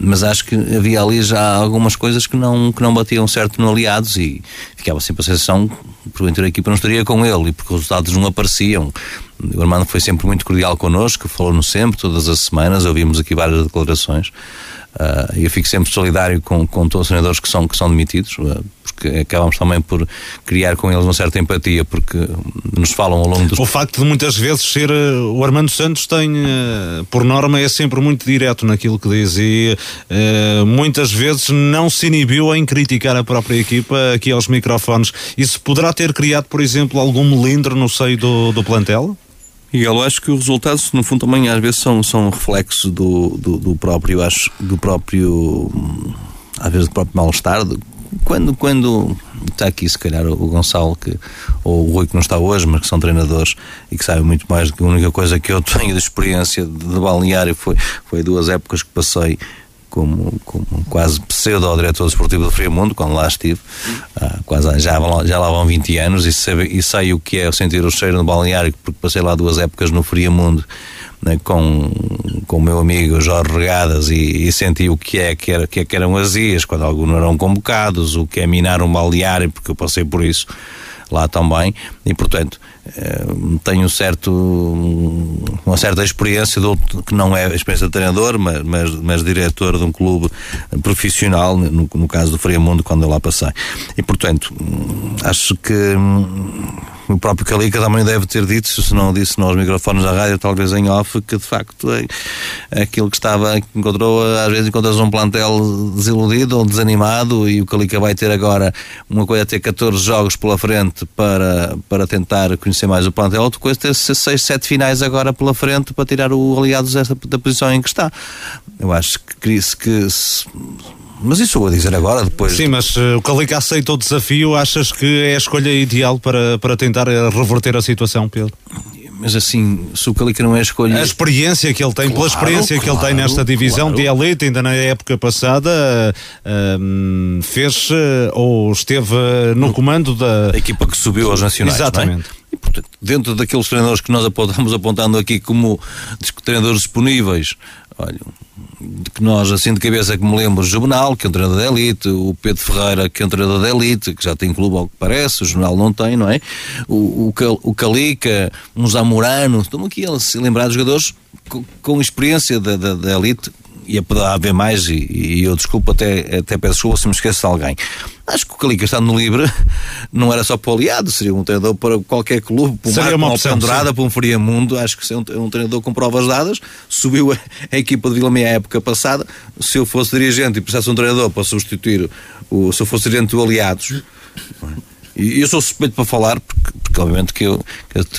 mas acho que havia ali já algumas coisas que não, que não batiam certo no aliados e ficava sempre a sensação que porventura a equipa não estaria com ele e porque os resultados não apareciam. O Armando foi sempre muito cordial connosco, falou-nos sempre, todas as semanas, ouvimos aqui várias declarações. Uh, eu fico sempre solidário com, com todos os treinadores que são, que são demitidos, uh, porque acabamos também por criar com eles uma certa empatia, porque nos falam ao longo dos. O facto de muitas vezes ser. Uh, o Armando Santos tem, por norma, é sempre muito direto naquilo que diz e muitas vezes não se inibiu em criticar a própria equipa aqui aos microfones. Isso poderá ter criado, por exemplo, algum melindre no seio do, do plantel? E eu acho que os resultados, no fundo, também às vezes são, são reflexo do, do, do próprio, acho, do próprio, às vezes do próprio mal-estar. Quando, quando está aqui, se calhar, o Gonçalo, que, ou o Rui, que não está hoje, mas que são treinadores e que sabem muito mais do que a única coisa que eu tenho de experiência de, de balneário foi, foi duas épocas que passei como, como quase pseudo-diretor desportivo do Friamundo, quando lá estive, ah, quase, já, já lá vão 20 anos, e sei, e sei o que é sentir o cheiro no balneário, porque passei lá duas épocas no Friamundo né, com, com o meu amigo Jorge Regadas e, e, senti o que é que, era, que, é que eram azias, quando alguns eram convocados, o que é minar um balneário, porque eu passei por isso lá também, e portanto tenho um certo, uma certa experiência, que não é experiência de treinador, mas, mas, mas diretor de um clube profissional, no, no caso do Friamundo, quando eu lá passei. E portanto, acho que hum, o próprio Calica também deve ter dito, se não disse nos microfones da rádio, talvez em off, que de facto é, aquilo que estava, que encontrou, às vezes encontras um plantel desiludido ou desanimado e o Calica vai ter agora uma coisa ter 14 jogos pela frente para, para tentar conhecer mais o plantel, outra coisa ter 6, 7 finais agora pela frente para tirar o Aliados desta, da posição em que está. Eu acho que, que se, mas isso vou dizer agora, depois. Sim, mas uh, o Calica aceita o desafio, achas que é a escolha ideal para, para tentar eh, reverter a situação, Pedro? Mas assim, se o Calica não é a escolha. A experiência que ele tem, claro, pela experiência claro, que ele tem nesta divisão claro. de elite, ainda na época passada, uh, fez uh, ou esteve no comando da. A equipa que subiu aos nacionais. É? Exatamente. E, portanto, dentro daqueles treinadores que nós apontamos apontando aqui como treinadores disponíveis, olha, de que nós, assim de cabeça que me lembro, o Juvenal, que é um treinador de elite, o Pedro Ferreira, que é um treinador de elite, que já tem clube ao que parece, o Jornal não tem, não é? O, o, o Calica, um Zamorano, estão aqui lembrar de jogadores com, com experiência da, da, da elite, ia poder haver mais e, e, eu desculpo até, até peço desculpa se me esqueço de alguém. Acho que o Calica estando no livre não era só para o aliado, seria um treinador para qualquer clube, para seria uma, uma opção, Pendurada, para um Friamundo, acho que é um, um, treinador com provas dadas, subiu a, a equipa de Vila Meia a época passada, se eu fosse dirigente e precisasse um treinador para substituir, o, se eu fosse dirigente do Aliados, e eu sou suspeito para falar, porque, porque obviamente que eu,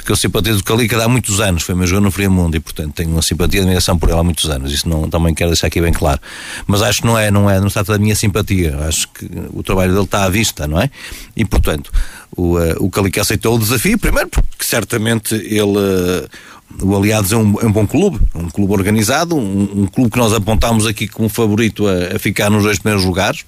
que eu simpatizo com a Calica há muitos anos, foi meu jogo no Friamundo e portanto tenho uma simpatia e admiração por ela há muitos anos, isso não, também quero deixar aqui bem claro. Mas acho que não é, não é, não se trata da minha simpatia, acho que o trabalho dele está à vista, não é? E portanto, o, uh, o Calica aceitou o desafio, primeiro porque certamente ele. Uh, o Aliados é um, é um, bom clube, um clube organizado, um, um, clube que nós apontámos aqui como favorito a, a ficar nos dois primeiros lugares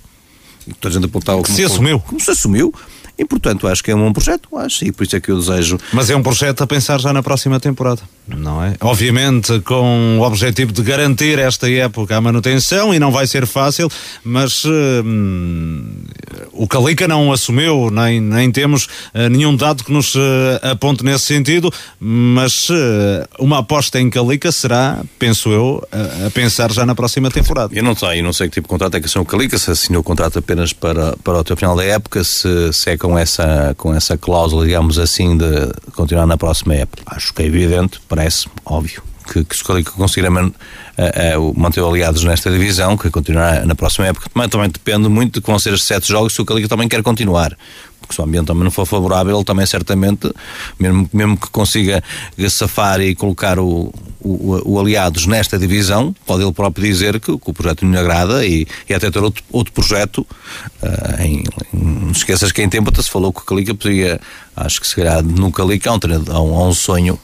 toda a gente apontava como se assumiu. Como se assumiu. E, portanto, acho que é um bom projeto, acho, e por isso é que eu desejo. Mas é um projeto a pensar já na próxima temporada, não é? Obviamente, com o objetivo de garantir esta época a manutenção, e não vai ser fácil, mas hum, o Calica não assumiu, nem, nem temos uh, nenhum dado que nos uh, aponte nesse sentido, mas uh, uma aposta em Calica será, penso eu, a, a pensar já na próxima temporada. Eu não sei, não sei que tipo de contrato é que assinou o Calica, se assinou o contrato apenas para, para o final da época, se, se é com essa, com essa cláusula, digamos assim, de continuar na próxima época. Acho que é evidente, parece óbvio. Que, que se conseguir man, uh, uh, manter aliados nesta divisão, que continuará na próxima época, também, também depende muito de que vão ser os sete jogos, se o Calica também quer continuar porque se o ambiente também não for favorável, ele também certamente, mesmo, mesmo que consiga safar e colocar o, o, o, aliados nesta divisão, pode ele próprio dizer que, que o projeto não lhe agrada e, e até ter outro, outro projeto. Uh, em, não esqueças que em tempo até se falou que o Calica podia, acho que se calhar no Calica há um, há um, há um sonho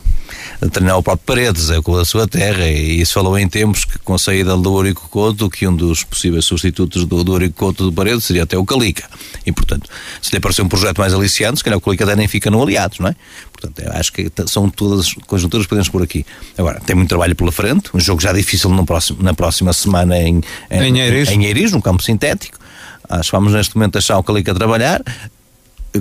treinar o próprio Paredes, é com a sua terra, e isso falou em tempos que com a saída do Eurico Couto, que um dos possíveis substitutos do, do Eurico Couto do Paredes seria até o Calica. E portanto, se lhe aparecer um projeto mais aliciante, se calhar o Calica até nem fica no Aliados, não é? Portanto, acho que são todas as conjunturas que podemos por aqui. Agora, tem muito trabalho pela frente, um jogo já difícil no próximo, na próxima semana em, em, em, Eiris. num campo sintético. Acho que vamos neste momento deixar o Calica trabalhar,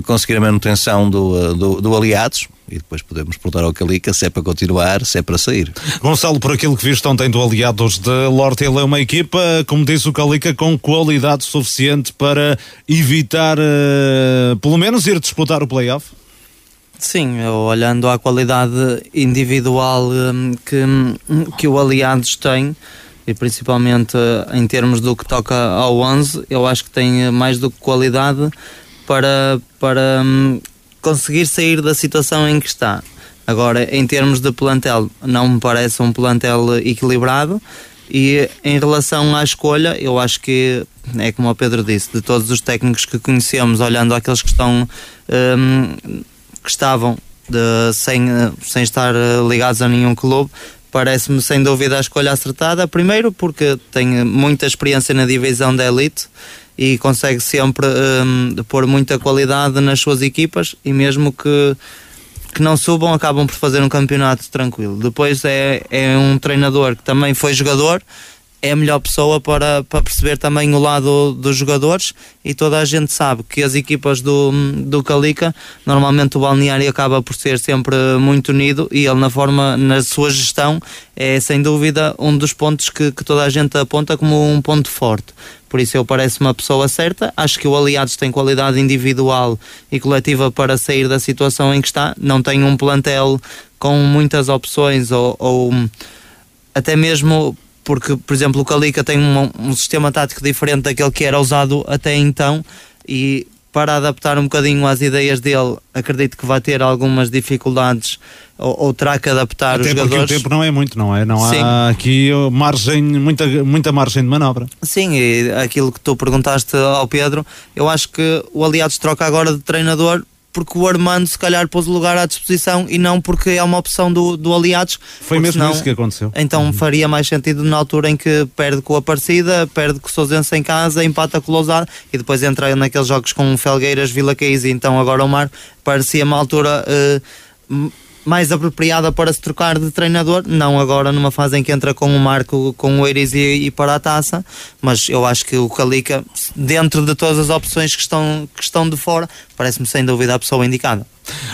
conseguir a manutenção do, do, do Aliados, e depois podemos perguntar ao Calica se é para continuar, se é para sair. Gonçalo, por aquilo que viste ontem do Aliados de Lorte, ele é uma equipa, como disse o Calica, com qualidade suficiente para evitar, uh, pelo menos, ir disputar o playoff? Sim, olhando à qualidade individual um, que, que o Aliados tem, e principalmente em termos do que toca ao 11, eu acho que tem mais do que qualidade para, para um, conseguir sair da situação em que está. Agora, em termos de plantel, não me parece um plantel equilibrado. E em relação à escolha, eu acho que é como o Pedro disse, de todos os técnicos que conhecemos, olhando aqueles que estão um, que estavam de, sem, sem estar ligados a nenhum clube, parece-me sem dúvida a escolha acertada. Primeiro porque tem muita experiência na divisão da elite e consegue sempre um, pôr muita qualidade nas suas equipas e mesmo que que não subam acabam por fazer um campeonato tranquilo. Depois é, é um treinador que também foi jogador é a melhor pessoa para, para perceber também o lado dos jogadores e toda a gente sabe que as equipas do, do Calica, normalmente o balneário acaba por ser sempre muito unido e ele na forma, na sua gestão, é sem dúvida um dos pontos que, que toda a gente aponta como um ponto forte. Por isso eu parece uma pessoa certa. Acho que o Aliados tem qualidade individual e coletiva para sair da situação em que está. Não tem um plantel com muitas opções ou, ou até mesmo porque, por exemplo, o Calica tem um, um, sistema tático diferente daquele que era usado até então e para adaptar um bocadinho às ideias dele, acredito que vai ter algumas dificuldades ou, ou terá que adaptar Até os jogadores. Porque o tempo não é muito, não é? Não Sim. há aqui margem, muita, muita margem de manobra. Sim, e aquilo que tu perguntaste ao Pedro, eu acho que o Aliados troca agora de treinador porque o Armando se calhar pôs o lugar à disposição e não porque é uma opção do, do Aliados. Foi mesmo senão, isso que aconteceu. Então uhum. faria mais sentido na altura em que perde com a Aparecida, perde com o Sousense em casa, empata com o Lousada e depois entra naqueles jogos com Felgueiras, Vila Caís e então agora o Mar, parecia uma altura... Uh, mais apropriada para se trocar de treinador, não agora numa fase em que entra com o Marco, com o Eiris e, e, para a taça, mas eu acho que o Calica, dentro de todas as opções que estão, que estão de fora, parece-me sem dúvida a pessoa indicada.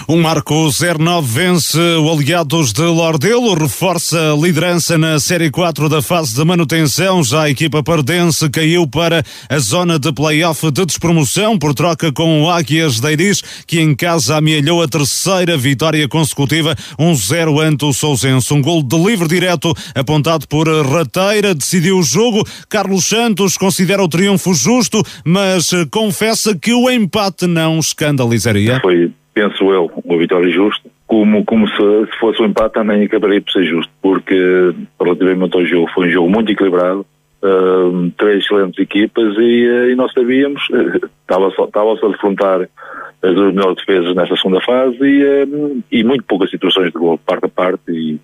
Um Marco 09 vence o Aliados de Lordelo, reforça a liderança na Série 4 da fase de manutenção. Já a equipa pardense caiu para a zona de play-off de despromoção por troca com o Águias de Iris, que em casa amealhou a terceira vitória consecutiva, 1-0 um ante o Sousense. Um gol de livre direto apontado por Rateira, decidiu o jogo. Carlos Santos considera o triunfo justo, mas confessa que o empate não escandalizaria. Foi penso eu, uma vitória justa. Como, como se, se fosse um empate também acabaria por ser justo, porque relativamente ao jogo foi um jogo muito equilibrado, uh, três excelentes equipas e, uh, e nós sabíamos, estava-se estava a defrontar as duas melhores defesas nesta segunda fase e, uh, e muito poucas situações de gol, parte a parte e,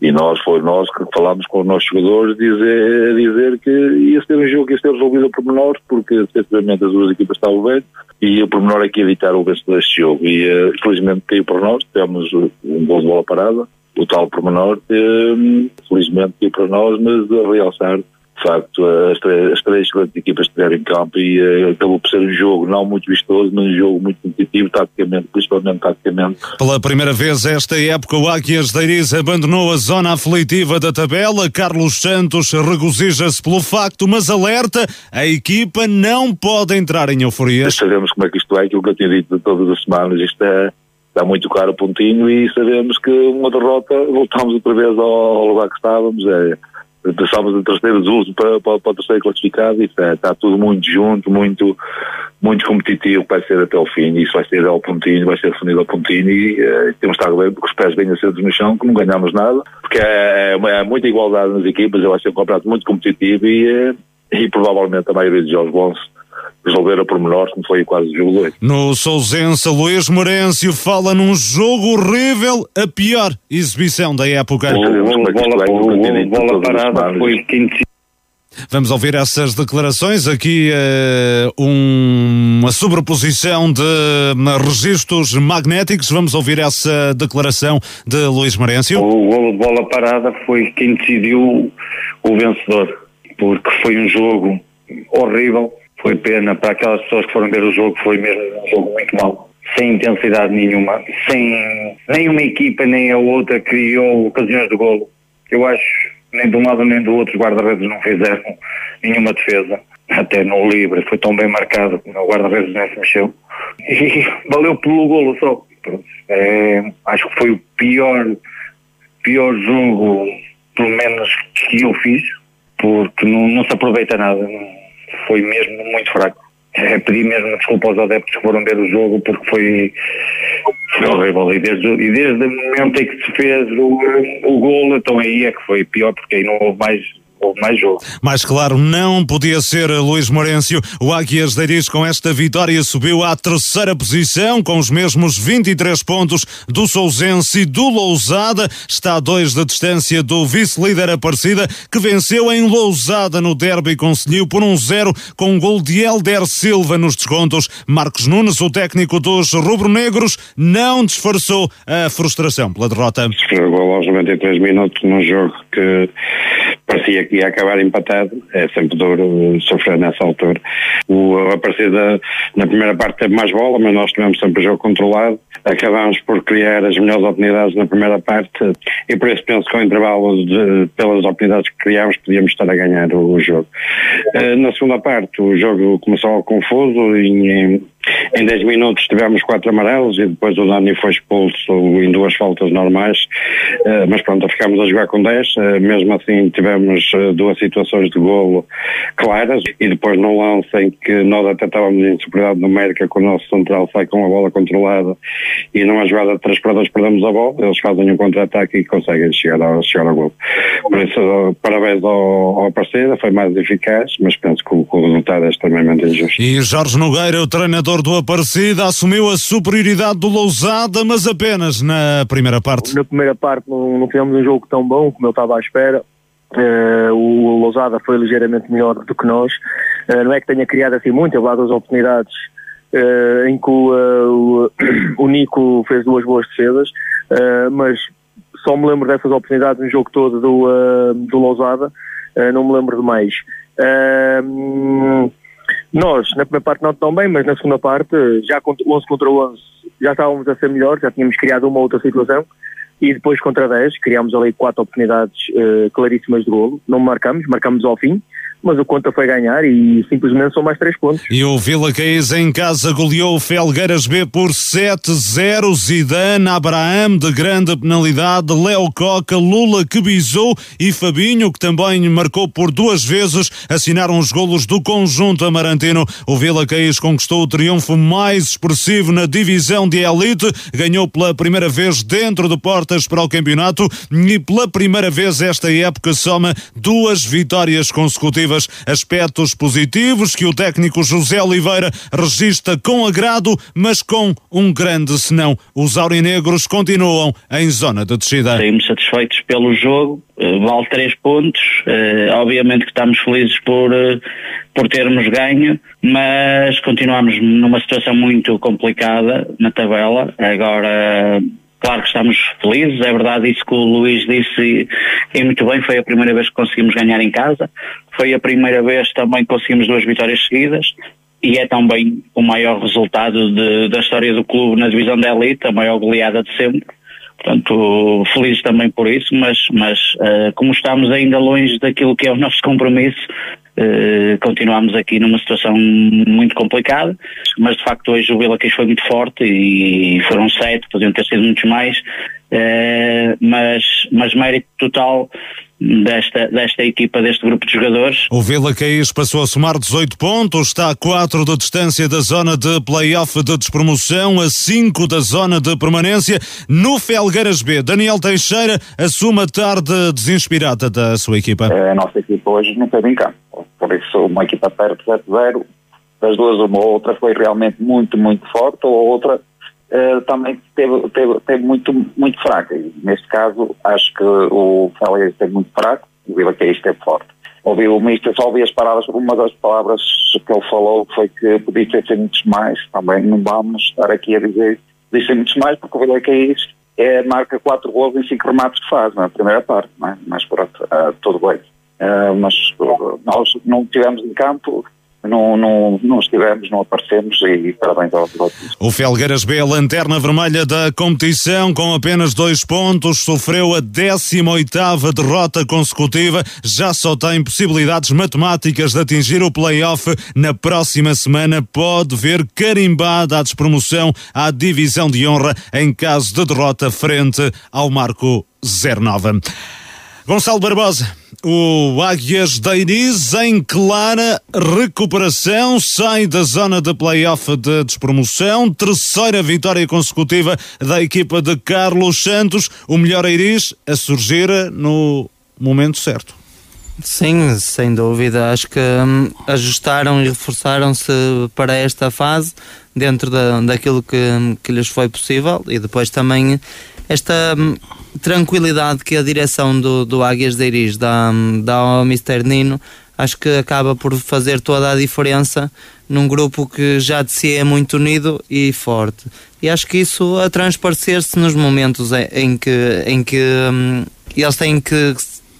E nós, foi nós que falámos com os nossos jogadores dizer, dizer que ia ser um jogo que ia ser resolvido a pormenor, porque efetivamente as duas equipas estavam bem, e o pormenor é que evitar o vencedor deste jogo. E uh, felizmente caiu para nós, tivemos um gol de bola parada, o tal pormenor, uh, felizmente caiu para nós, mas a realçar de facto, as três, as três grandes equipas estiveram em campo e uh, acabou por ser um jogo não muito vistoso, mas um jogo muito competitivo, taticamente, principalmente taticamente. Pela primeira vez esta época, o Águias de Iris abandonou a zona aflitiva da tabela. Carlos Santos regozija-se pelo facto, mas alerta, a equipa não pode entrar em euforia. Sabemos como é que isto é, aquilo que eu tinha dito todas as semanas, isto é está muito caro o pontinho e sabemos que uma derrota voltamos outra vez ao, ao lugar que estávamos. É, passávamos de terceiro uso para, para, para o terceiro classificado, isso é, está tudo muito junto, muito, muito competitivo, vai ser até o fim, isso vai ser ao pontinho, vai ser definido ao pontinho e uh, temos estado bem, com os pés bem assentos no chão, que não ganhamos nada, porque é, é, é muita igualdade nas equipas, vai ser um campeonato muito competitivo e, uh, e provavelmente a maioria dos jogos vão resolver a pormenor, como foi quase o jogo 2. No Sousense, Luís Morencio fala num jogo horrível, a pior exibição da época. O, o, bola, o, o bola parada foi quinto Vamos ouvir essas declarações. Aqui uh, um, uma sobreposição de uh, registros magnéticos. Vamos ouvir essa declaração de Luís Marêncio. O golo de bola parada foi quem decidiu o vencedor, porque foi um jogo horrível foi pena para aquelas pessoas que foram ver o jogo, foi mesmo um jogo muito mau. Sem intensidade nenhuma, sem nenhuma equipa nem a outra criou ocasiões de golo. Eu acho nem de um lado nem do outro os guarda-redes não fizeram nenhuma defesa. Até no livre foi tão bem marcado que o guarda-redes não se mexeu. E valeu pelo golo só. É, acho que foi o pior, pior jogo, pelo menos que eu fiz, porque não, não se aproveita nada. Não, foi mesmo muito fraco. É, pedi mesmo desculpa aos adeptos que foram ver o jogo porque foi, foi horrível. E desde, e desde o momento em que se fez o, o gol, então aí é que foi pior porque aí não houve mais houve mais jogo. Mais claro, não podia ser Luís Morencio. O Águias de Iris com esta vitória subiu à terceira posição com os mesmos 23 pontos do Sousense e do Lousada. Está a dois da distância do vice-líder Aparecida que venceu em Lousada no derby Conselho por um zero com um gol de Helder Silva nos descontos. Marcos Nunes, o técnico dos rubro-negros, não disfarçou a frustração pela derrota. Gol aos 93 minutos num jogo que parecia que ia acabar empatado, é sempre duro sofrer nessa altura. O, a partida na primeira parte teve mais bola, mas nós tivemos sempre o jogo controlado. Acabámos por criar as melhores oportunidades na primeira parte e por isso penso que ao intervalo, de, pelas oportunidades que criámos, podíamos estar a ganhar o, o jogo. Uh, na segunda parte, o jogo começou confuso e em 10 minutos tivemos quatro amarelos e depois o Dani foi expulso em duas faltas normais, uh, mas pronto, ficámos a jogar com 10, uh, mesmo assim tivemos uh, duas situações de golo claras e depois num lance em que nós até estávamos em superioridade numérica com o nosso central sai com a bola controlada e numa jogada de 3 para 2 perdemos a bola, eles fazem um contra-ataque e conseguem chegar ao, chegar ao golo. Por isso, parabéns ao, ao parceiro, foi mais eficaz, mas penso que o, o resultado é extremamente injusto. E Jorge Nogueira, o treinador do Aparecida, assumiu a superioridade do Lousada, mas apenas na primeira parte. Na primeira parte não, não um jogo tão bom como eu estava à espera. Uh, o Lousada foi ligeiramente melhor do que nós. Uh, não é que tenha criado assim muito, houve duas oportunidades uh, em que o, o, Nico fez duas boas defesas, mas só me lembro dessas oportunidades no jogo todo do, do Lousada, não me lembro de mais. Nós, na primeira parte não tão bem, mas na segunda parte, já 11 contra 11, já estávamos a ser melhores, já tínhamos criado uma outra situação. E depois contra 10 criámos ali quatro oportunidades uh, claríssimas de golo, não marcamos, marcamos ao fim, mas o conta foi ganhar e simplesmente são mais três pontos. E o Vila Caís em casa goleou o Felgueiras B por 7-0. Zidane, Abraham de grande penalidade, Léo Coca, Lula que bisou e Fabinho que também marcou por duas vezes assinaram os golos do conjunto amarantino. O Vila Caís conquistou o triunfo mais expressivo na divisão de elite, ganhou pela primeira vez dentro de portas para o campeonato e pela primeira vez esta época soma duas vitórias consecutivas aspectos positivos que o técnico José Oliveira registra com agrado, mas com um grande senão. Os aurinegros continuam em zona de descida. Saímos satisfeitos pelo jogo, eh, vale três pontos. Uh, obviamente que estamos felizes por, uh, por termos ganho, mas continuamos numa situação muito complicada na tabela. Agora, claro que estamos felizes, é verdade isso que o Luís disse e, muito bem, foi a primeira vez que conseguimos ganhar em casa, foi a primeira vez também que conseguimos duas vitórias seguidas e é também o maior resultado de, da história do clube na divisão da elite, a maior goleada de sempre. Portanto, felizes também por isso, mas, mas uh, como estamos ainda longe daquilo que é o nosso compromisso, uh, continuamos aqui numa situação muito complicada, mas de facto hoje o Queixo foi muito forte e foram sete, podiam ter sido muitos mais, uh, mas, mas mérito total desta, desta equipa, deste grupo de jogadores. O Vila Caís passou a somar 18 pontos, está a 4 de distância da zona de play-off de despromoção, a 5 da zona de permanência. No Felgueiras B, Daniel Teixeira assume a tarde desinspirada da sua equipa. A nossa equipa hoje não teve em campo, por isso uma equipa perto 7-0, das duas uma ou outra foi realmente muito, muito forte, ou outra Uh, também teve, teve, teve, muito, muito fraca. E neste caso, acho que o Félix esteve muito fraco e o Caís esteve forte. Ouvi o Mister, só ouvi as palavras, uma das palavras que ele falou foi que podia ter sido muitos mais. Também não vamos estar aqui a dizer podia ser muitos mais, porque o Caís é, marca 4 gols em 5 remates que faz na primeira parte, é? mas pronto, uh, tudo bem. Uh, mas nós não tivemos em campo, não, não, não estivemos, não aparecemos e parabéns ao pilotos. O Felgueiras B, lanterna vermelha da competição, com apenas dois pontos, sofreu a 18ª derrota consecutiva, já só tem possibilidades matemáticas de atingir o play-off na próxima semana, pode ver carimbada a despromoção à divisão de honra em caso de derrota frente ao Marco 09. Gonçalo Barbosa, o Águias da Iris em clara recuperação, sai da zona de play-off de despromoção, terceira vitória consecutiva da equipa de Carlos Santos, o melhor Iris a surgir no momento certo. Sim, sem dúvida. Acho que hum, ajustaram e reforçaram-se para esta fase dentro da, daquilo que, que lhes foi possível e depois também esta hum, tranquilidade que a direção do, do Águias de Iris dá, hum, dá ao Mr. Nino, acho que acaba por fazer toda a diferença num grupo que já de si é muito unido e forte. E acho que isso a transparecer-se nos momentos em que, em que hum, eles têm que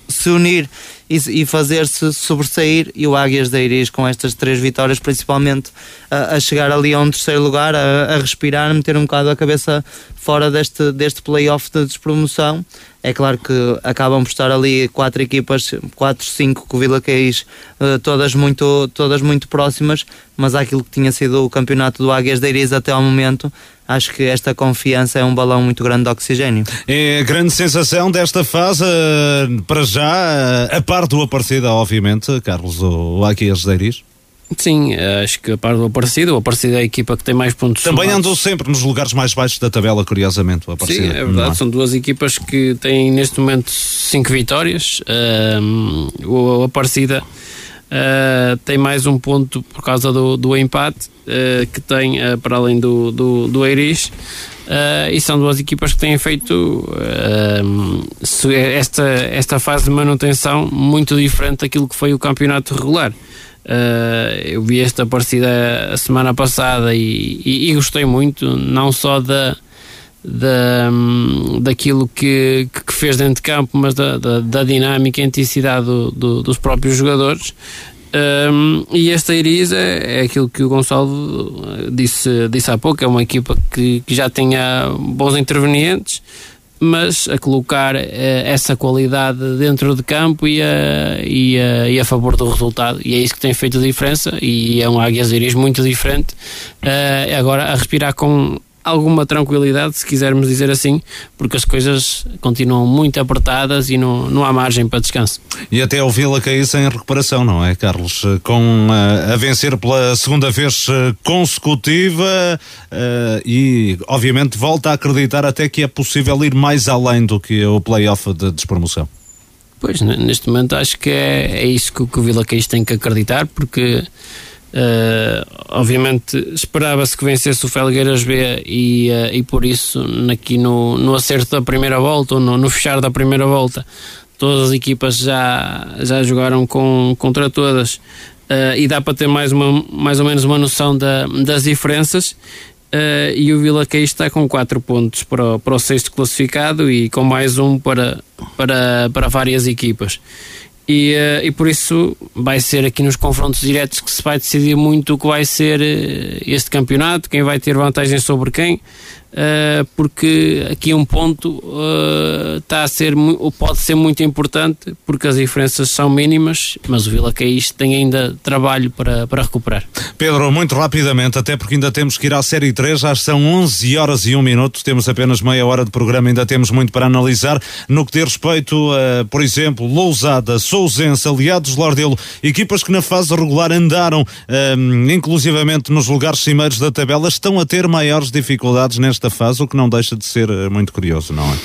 se unir e, e fazer-se sobressair. E o Águias da Iris com estas três vitórias principalmente a, a chegar ali a um terceiro lugar a, a, respirar, meter um bocado a cabeça fora deste, deste playoff de despromoção. É claro que acabam por estar ali quatro equipas, quatro, cinco com o Vila Caís, uh, todas muito, todas muito próximas, mas aquilo que tinha sido o campeonato do Águias da Iris até ao momento, acho que esta confiança é um balão muito grande de oxigênio. É a grande sensação desta fase, uh, para já, uh, a par do Aparecida, obviamente, Carlos, o Águias da Iris? Sim, acho que a par do Aparecido, o Aparecido é a equipa que tem mais pontos Também somados. andou sempre nos lugares mais baixos da tabela, curiosamente, o Aparecido. Sim, é verdade, é? são duas equipas que têm neste momento cinco vitórias. Um, o Aparecida uh, tem mais um ponto por causa do, do empate uh, que tem uh, para além do, do, do Eiris. e são duas equipas que têm feito esta, esta fase de manutenção muito diferente daquilo que foi o campeonato regular. Eu vi esta partida a semana passada e, e, e gostei muito, não só da, da, daquilo que, que fez dentro de campo, mas da, da, da dinâmica e intensidade do, do, dos próprios jogadores. Um, e esta Iris é, é, aquilo que o Gonçalo disse, disse há pouco: é uma equipa que, que já tinha bons intervenientes, mas a colocar uh, essa qualidade dentro de campo e a, e, a, e a favor do resultado. E é isso que tem feito a diferença. E é um Águias Iris muito diferente. Uh, agora a respirar com alguma tranquilidade, se quisermos dizer assim, porque as coisas continuam muito apertadas e não, não há margem para descanso. E até o Vila cair sem recuperação, não é, Carlos? Com uh, a vencer pela segunda vez uh, consecutiva uh, e, obviamente, volta a acreditar até que é possível ir mais além do que o play-off de despromoção. Pois, neste momento acho que é, é isso que, que o Vila Caís tem que acreditar, porque Uh, obviamente esperava-se que vencesse o Felgueiras B e, uh, e por isso aqui no, no acerto da primeira volta ou no, no, fechar da primeira volta todas as equipas já, já jogaram com, contra todas. Uh, e dá para ter mais, uma, mais ou menos uma noção da, das diferenças. E o Vila Caís está com 4 pontos para o, para o sexto classificado e com mais um para, para, para várias equipas e, uh, e por isso vai ser aqui nos confrontos diretos que se vai decidir muito o que vai ser uh, este campeonato, quem vai ter vantagem sobre quem uh, porque aqui um ponto está a ser, pode ser muito importante, porque as diferenças são mínimas, mas o Vila Caís tem ainda trabalho para, para recuperar. Pedro, muito rapidamente, até porque ainda temos que ir à Série 3, já são 11 horas e 1 minuto, temos apenas meia hora de programa, ainda temos muito para analisar. No que diz respeito, a, por exemplo, Lousada, Sousense, Aliados, Lordelo, equipas que na fase regular andaram, um, inclusivamente nos lugares cimeiros da tabela, estão a ter maiores dificuldades nesta nesta fase, o que não deixa de ser eh, muito curioso, não é?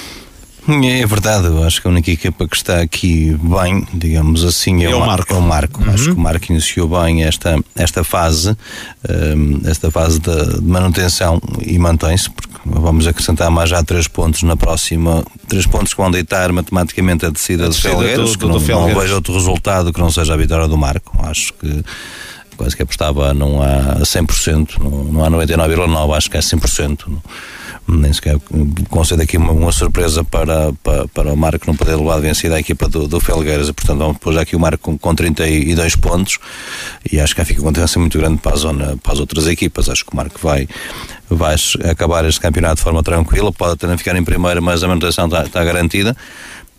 É verdade, eu acho que a única equipa que está aqui bem, digamos assim, é, é o, Marco. É o Marco. Uhum. Acho que o Marco iniciou bem esta, esta fase, ehm, esta fase de, manutenção e mantém-se, porque vamos acrescentar mais já três pontos na próxima, três pontos que vão deitar matematicamente a descida, a do Felgueiras, que não, não vejo outro resultado que não seja a vitória do Marco. Acho que quase que apostava não há 100%, não, não há 99,9%, acho que é 100%. Não, nem sequer concedo aqui uma, uma, surpresa para, para, para o Marco não poder levar vencida a equipa do, do Felgueiras. Portanto, vamos pôr já aqui o Marco com, com 32 pontos e acho que fica uma diferença muito grande para a zona, para as outras equipas. Acho que o Marco vai, vai acabar este campeonato de forma tranquila, pode até não ficar em primeira, mas a manutenção está, está garantida.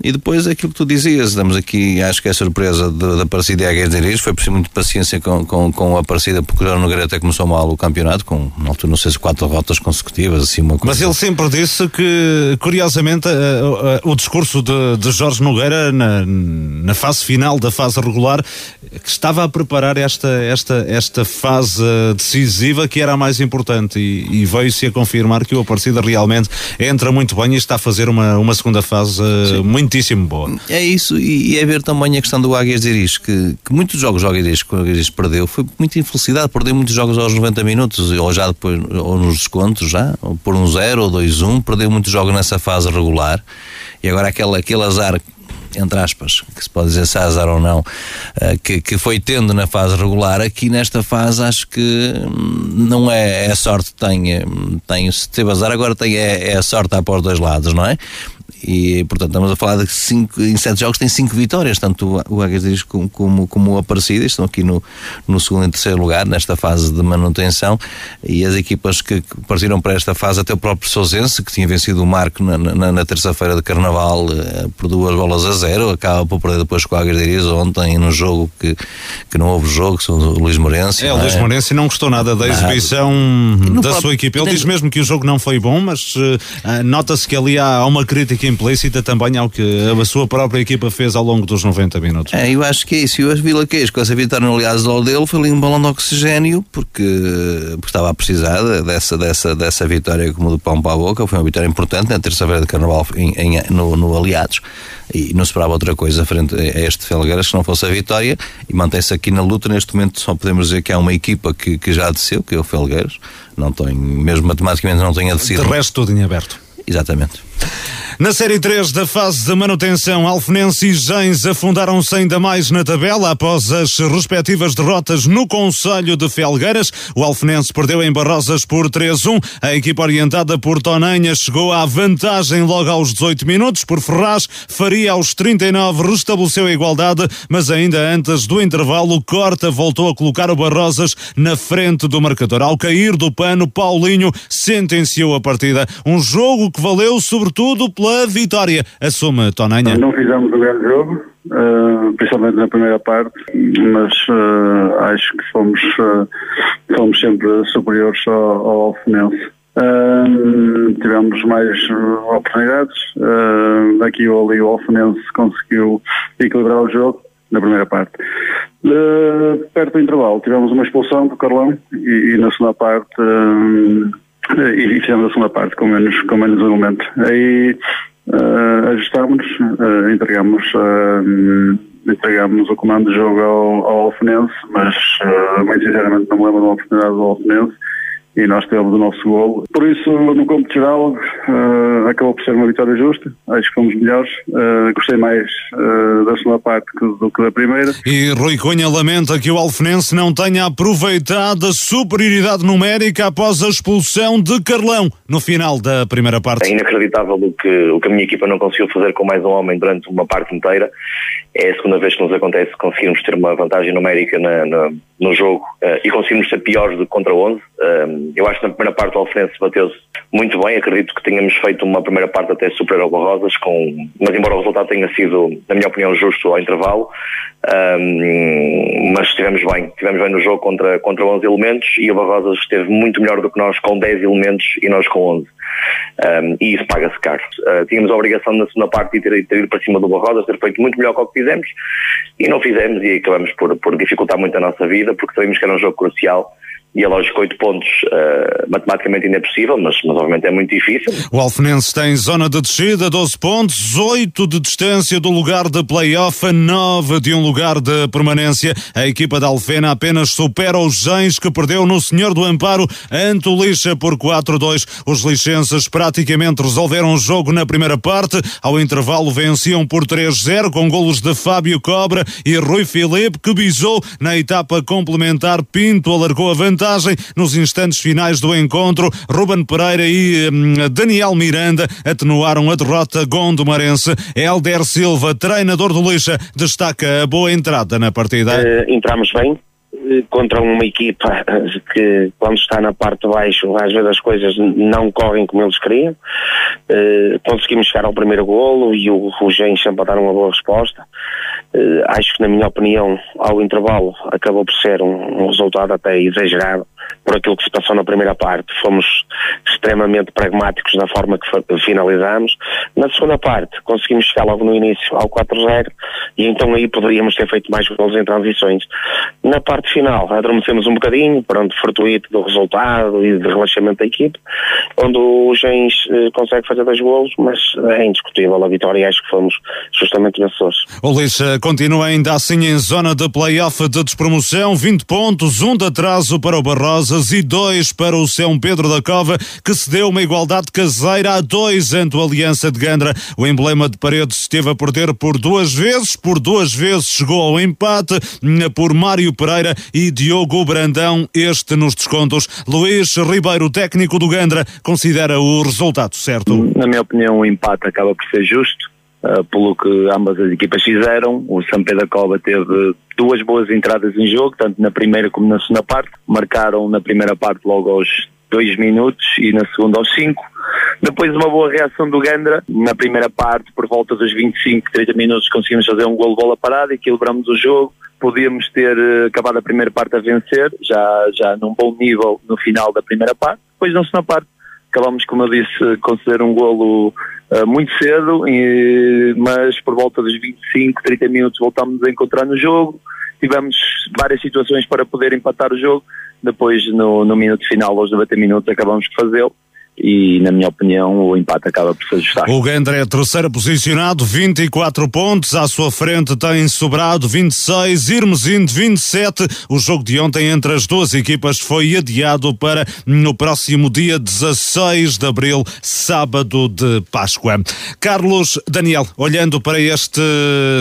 E depois aquilo que tu dizias, estamos aqui, acho que é a surpresa da Aparecida e Agueiras de Iris, foi preciso muito paciência com, com, com a Aparecida, porque o Nogueira até começou mal o campeonato, com, na altura, não sei se quatro rotas consecutivas, assim uma coisa. Mas ele sempre disse que, curiosamente, uh, uh, o discurso de, de Jorge Nogueira na, na fase final da fase regular, que estava a preparar esta, esta, esta fase decisiva que era a mais importante e, e veio-se a confirmar que o Aparecida realmente entra muito bem e está a fazer uma, uma segunda fase uh, muito muitíssimo boa. É isso, e é ver também a questão do Águias de Iris, que, que muitos jogos o Águias o Águias perdeu, foi muita infelicidade, perdeu muitos jogos aos 90 minutos, ou já depois, ou nos descontos já, por um 0 ou 2-1, perdeu muitos jogos nessa fase regular, e agora aquele, aquele azar entre aspas, que se pode dizer se azar ou não, eh, que, que foi tendo na fase regular, aqui nesta fase acho que hum, não é, é sorte tem, tem se teve azar, agora tem, é, é sorte a pôr dois lados, não é? E, portanto, estamos a falar de cinco, em sete jogos tem cinco vitórias, tanto o Águias como, como, como o Aparecida, estão aqui no, no segundo e terceiro lugar, nesta fase de manutenção, e as equipas que, partiram para esta fase, até o próprio Sousense, que tinha vencido o Marco na, na, na terça-feira de Carnaval eh, por duas bolas a zero, acaba por perder depois com o Águias ontem, no jogo que, que não houve jogo, que são o Luís Morense. É, o Luís é? Morense não gostou nada da exibição da próprio, sua equipe. Ele diz mesmo que o jogo não foi bom, mas uh, nota-se que ali há uma crítica implícita também ao que a sua própria equipa fez ao longo dos 90 minutos. É, eu acho que é isso. E o Vila Queijo, com essa vitória no Aliás do dele, foi ali um balão de oxigênio, porque, porque estava a precisar dessa, dessa, dessa vitória como do pão para a boca. Foi uma vitória importante na terça-feira de Carnaval em, em, no, no Aliados. E não se esperava outra coisa frente a este Felgueiras que não fosse a vitória. E mantém-se aqui na luta. Neste momento só podemos dizer que há uma equipa que, que já desceu, que é o Felgueiras. Não tem, mesmo matematicamente não tem a descido. De resto, tudo em aberto. Exatamente. Na Série 3 da fase de manutenção, Alfenense e Gens afundaram-se ainda mais na tabela após as respectivas derrotas no Conselho de Felgueiras. O Alfenense perdeu em Barrosas por 3-1. A equipa orientada por Tonanha chegou à vantagem logo aos 18 minutos. Por Ferraz, Faria aos 39 restabeleceu a igualdade, mas ainda antes do intervalo, Corta voltou a colocar o Barrosas na frente do marcador. Ao cair do pano, Paulinho sentenciou a partida. Um jogo que valeu sobretudo pela pela vitória. Assume Tonanha. Não fizemos um grande jogo, uh, principalmente na primeira parte, mas uh, acho que fomos, uh, fomos sempre superiores ao, ao Alfenense. Uh, tivemos mais oportunidades. Uh, aqui ou ali o Alfenense conseguiu equilibrar o jogo na primeira parte. Uh, perto do intervalo tivemos uma expulsão do Carlão e, e na segunda parte e fizemos a segunda parte com menos, com menos argumento. Aí uh, ajustámos, uh, entregamos, uh, entregamos o comando de jogo ao, ao Alfenense, mas muito sinceramente não me lembro uma oportunidade do Alfenense e nós tivemos o nosso gol. Por isso, no campo geral, uh, acabou por ser uma vitória justa. Acho que fomos melhores. Uh, gostei mais uh, da segunda parte do que da primeira. E Rui Cunha lamenta que o Alfenense não tenha aproveitado a superioridade numérica após a expulsão de Carlão no final da primeira parte. É inacreditável o que, o que a minha equipa não conseguiu fazer com mais um homem durante uma parte inteira. É a segunda vez que nos acontece conseguirmos ter uma vantagem numérica na, na, no jogo e conseguimos ser piores do que contra 11 eu acho que na primeira parte o Alfenense bateu-se muito bem, acredito que tenhamos feito uma primeira parte até super ao Barrosas, com, mas embora o resultado tenha sido, na minha opinião, justo ao intervalo, um, mas estivemos bem, estivemos bem no jogo contra, contra 11 elementos e o Barrosas esteve muito melhor do que nós com 10 elementos e nós com 11. Um, e isso paga-se caro. Uh, tínhamos a obrigação na segunda parte de ter, ter ido para cima do Barrosas, ter feito muito melhor que o que fizemos e não fizemos e acabamos por, por dificultar muito a nossa vida porque sabíamos que era um jogo crucial e é lógico que 8 pontos uh, matematicamente ainda é possível, mas, mas obviamente é muito difícil. O Alfenense tem zona de descida, 12 pontos, 8 de distância do lugar de play-off, 9 de um lugar de permanência. A equipa da Alfena apenas supera os Gens que perdeu no Senhor do Amparo ante o Lixa por 4-2. Os lixenses praticamente resolveram o jogo na primeira parte. Ao intervalo venciam por 3-0 com golos de Fábio Cobra e Rui Filipe que bisou na etapa complementar. Pinto alargou a vantagem vantagem nos instantes finais do encontro. Ruben Pereira e hum, Daniel Miranda atenuaram a derrota gondomarense. Helder Silva, treinador do Lixa, destaca a boa entrada na partida. Uh, entramos bem, eh, contra uma equipa que quando está na parte de baixo às vezes as coisas não correm como eles queriam conseguimos chegar ao primeiro golo e o, Gens sempre dar uma boa resposta acho que na minha opinião ao intervalo acabou por ser um, um resultado até exagerado por aquilo que se passou na primeira parte. Fomos extremamente pragmáticos na forma que finalizamos. Na segunda parte, conseguimos chegar logo no início ao 4-0 e então aí poderíamos ter feito mais gols em transições. Na parte final, adormecemos um bocadinho, pronto, fortuito do resultado e de relaxamento da equipe, onde o Gens eh, consegue fazer dois gols, mas é indiscutível a vitória e acho que fomos justamente vencedores. O Lixa continua ainda assim em zona de play-off de despromoção, 20 pontos, um de atraso para o E dois para o São Pedro da Cova, que cedeu uma igualdade caseira a dois ante o Aliança de Gandra. O emblema de Paredes esteve a perder por duas vezes, por duas vezes chegou ao empate por Mário Pereira e Diogo Brandão, este nos descontos. Luís Ribeiro, técnico do Gandra, considera o resultado certo. Na minha opinião, o empate acaba por ser justo. Uh, pelo que ambas as equipas fizeram. O São Pedro da Cova teve duas boas entradas em jogo, tanto na primeira como na segunda parte. Marcaram na primeira parte logo aos dois minutos e na segunda aos cinco. Depois uma boa reação do Gandra. Na primeira parte, por volta dos 25, 30 minutos, conseguimos fazer um gol de bola parada equilibramos o jogo. Podíamos ter uh, acabado a primeira parte a vencer, já, já num bom nível no final da primeira parte. Depois na segunda parte, acabamos, como eu disse, conceder um golo muito cedo, e, mas por volta dos 25, 30 minutos voltámos a encontrar no jogo. Tivemos várias situações para poder empatar o jogo. Depois, no, no minuto final, aos 90 minutos, acabamos de fazê-lo e, na minha opinião, o empate acaba por se ajustar. O Gandra é terceiro posicionado, 24 pontos. À sua frente tem sobrado 26, Irmesinde 27. O jogo de ontem entre as duas equipas foi adiado para no próximo dia 16 de abril, sábado de Páscoa. Carlos Daniel, olhando para este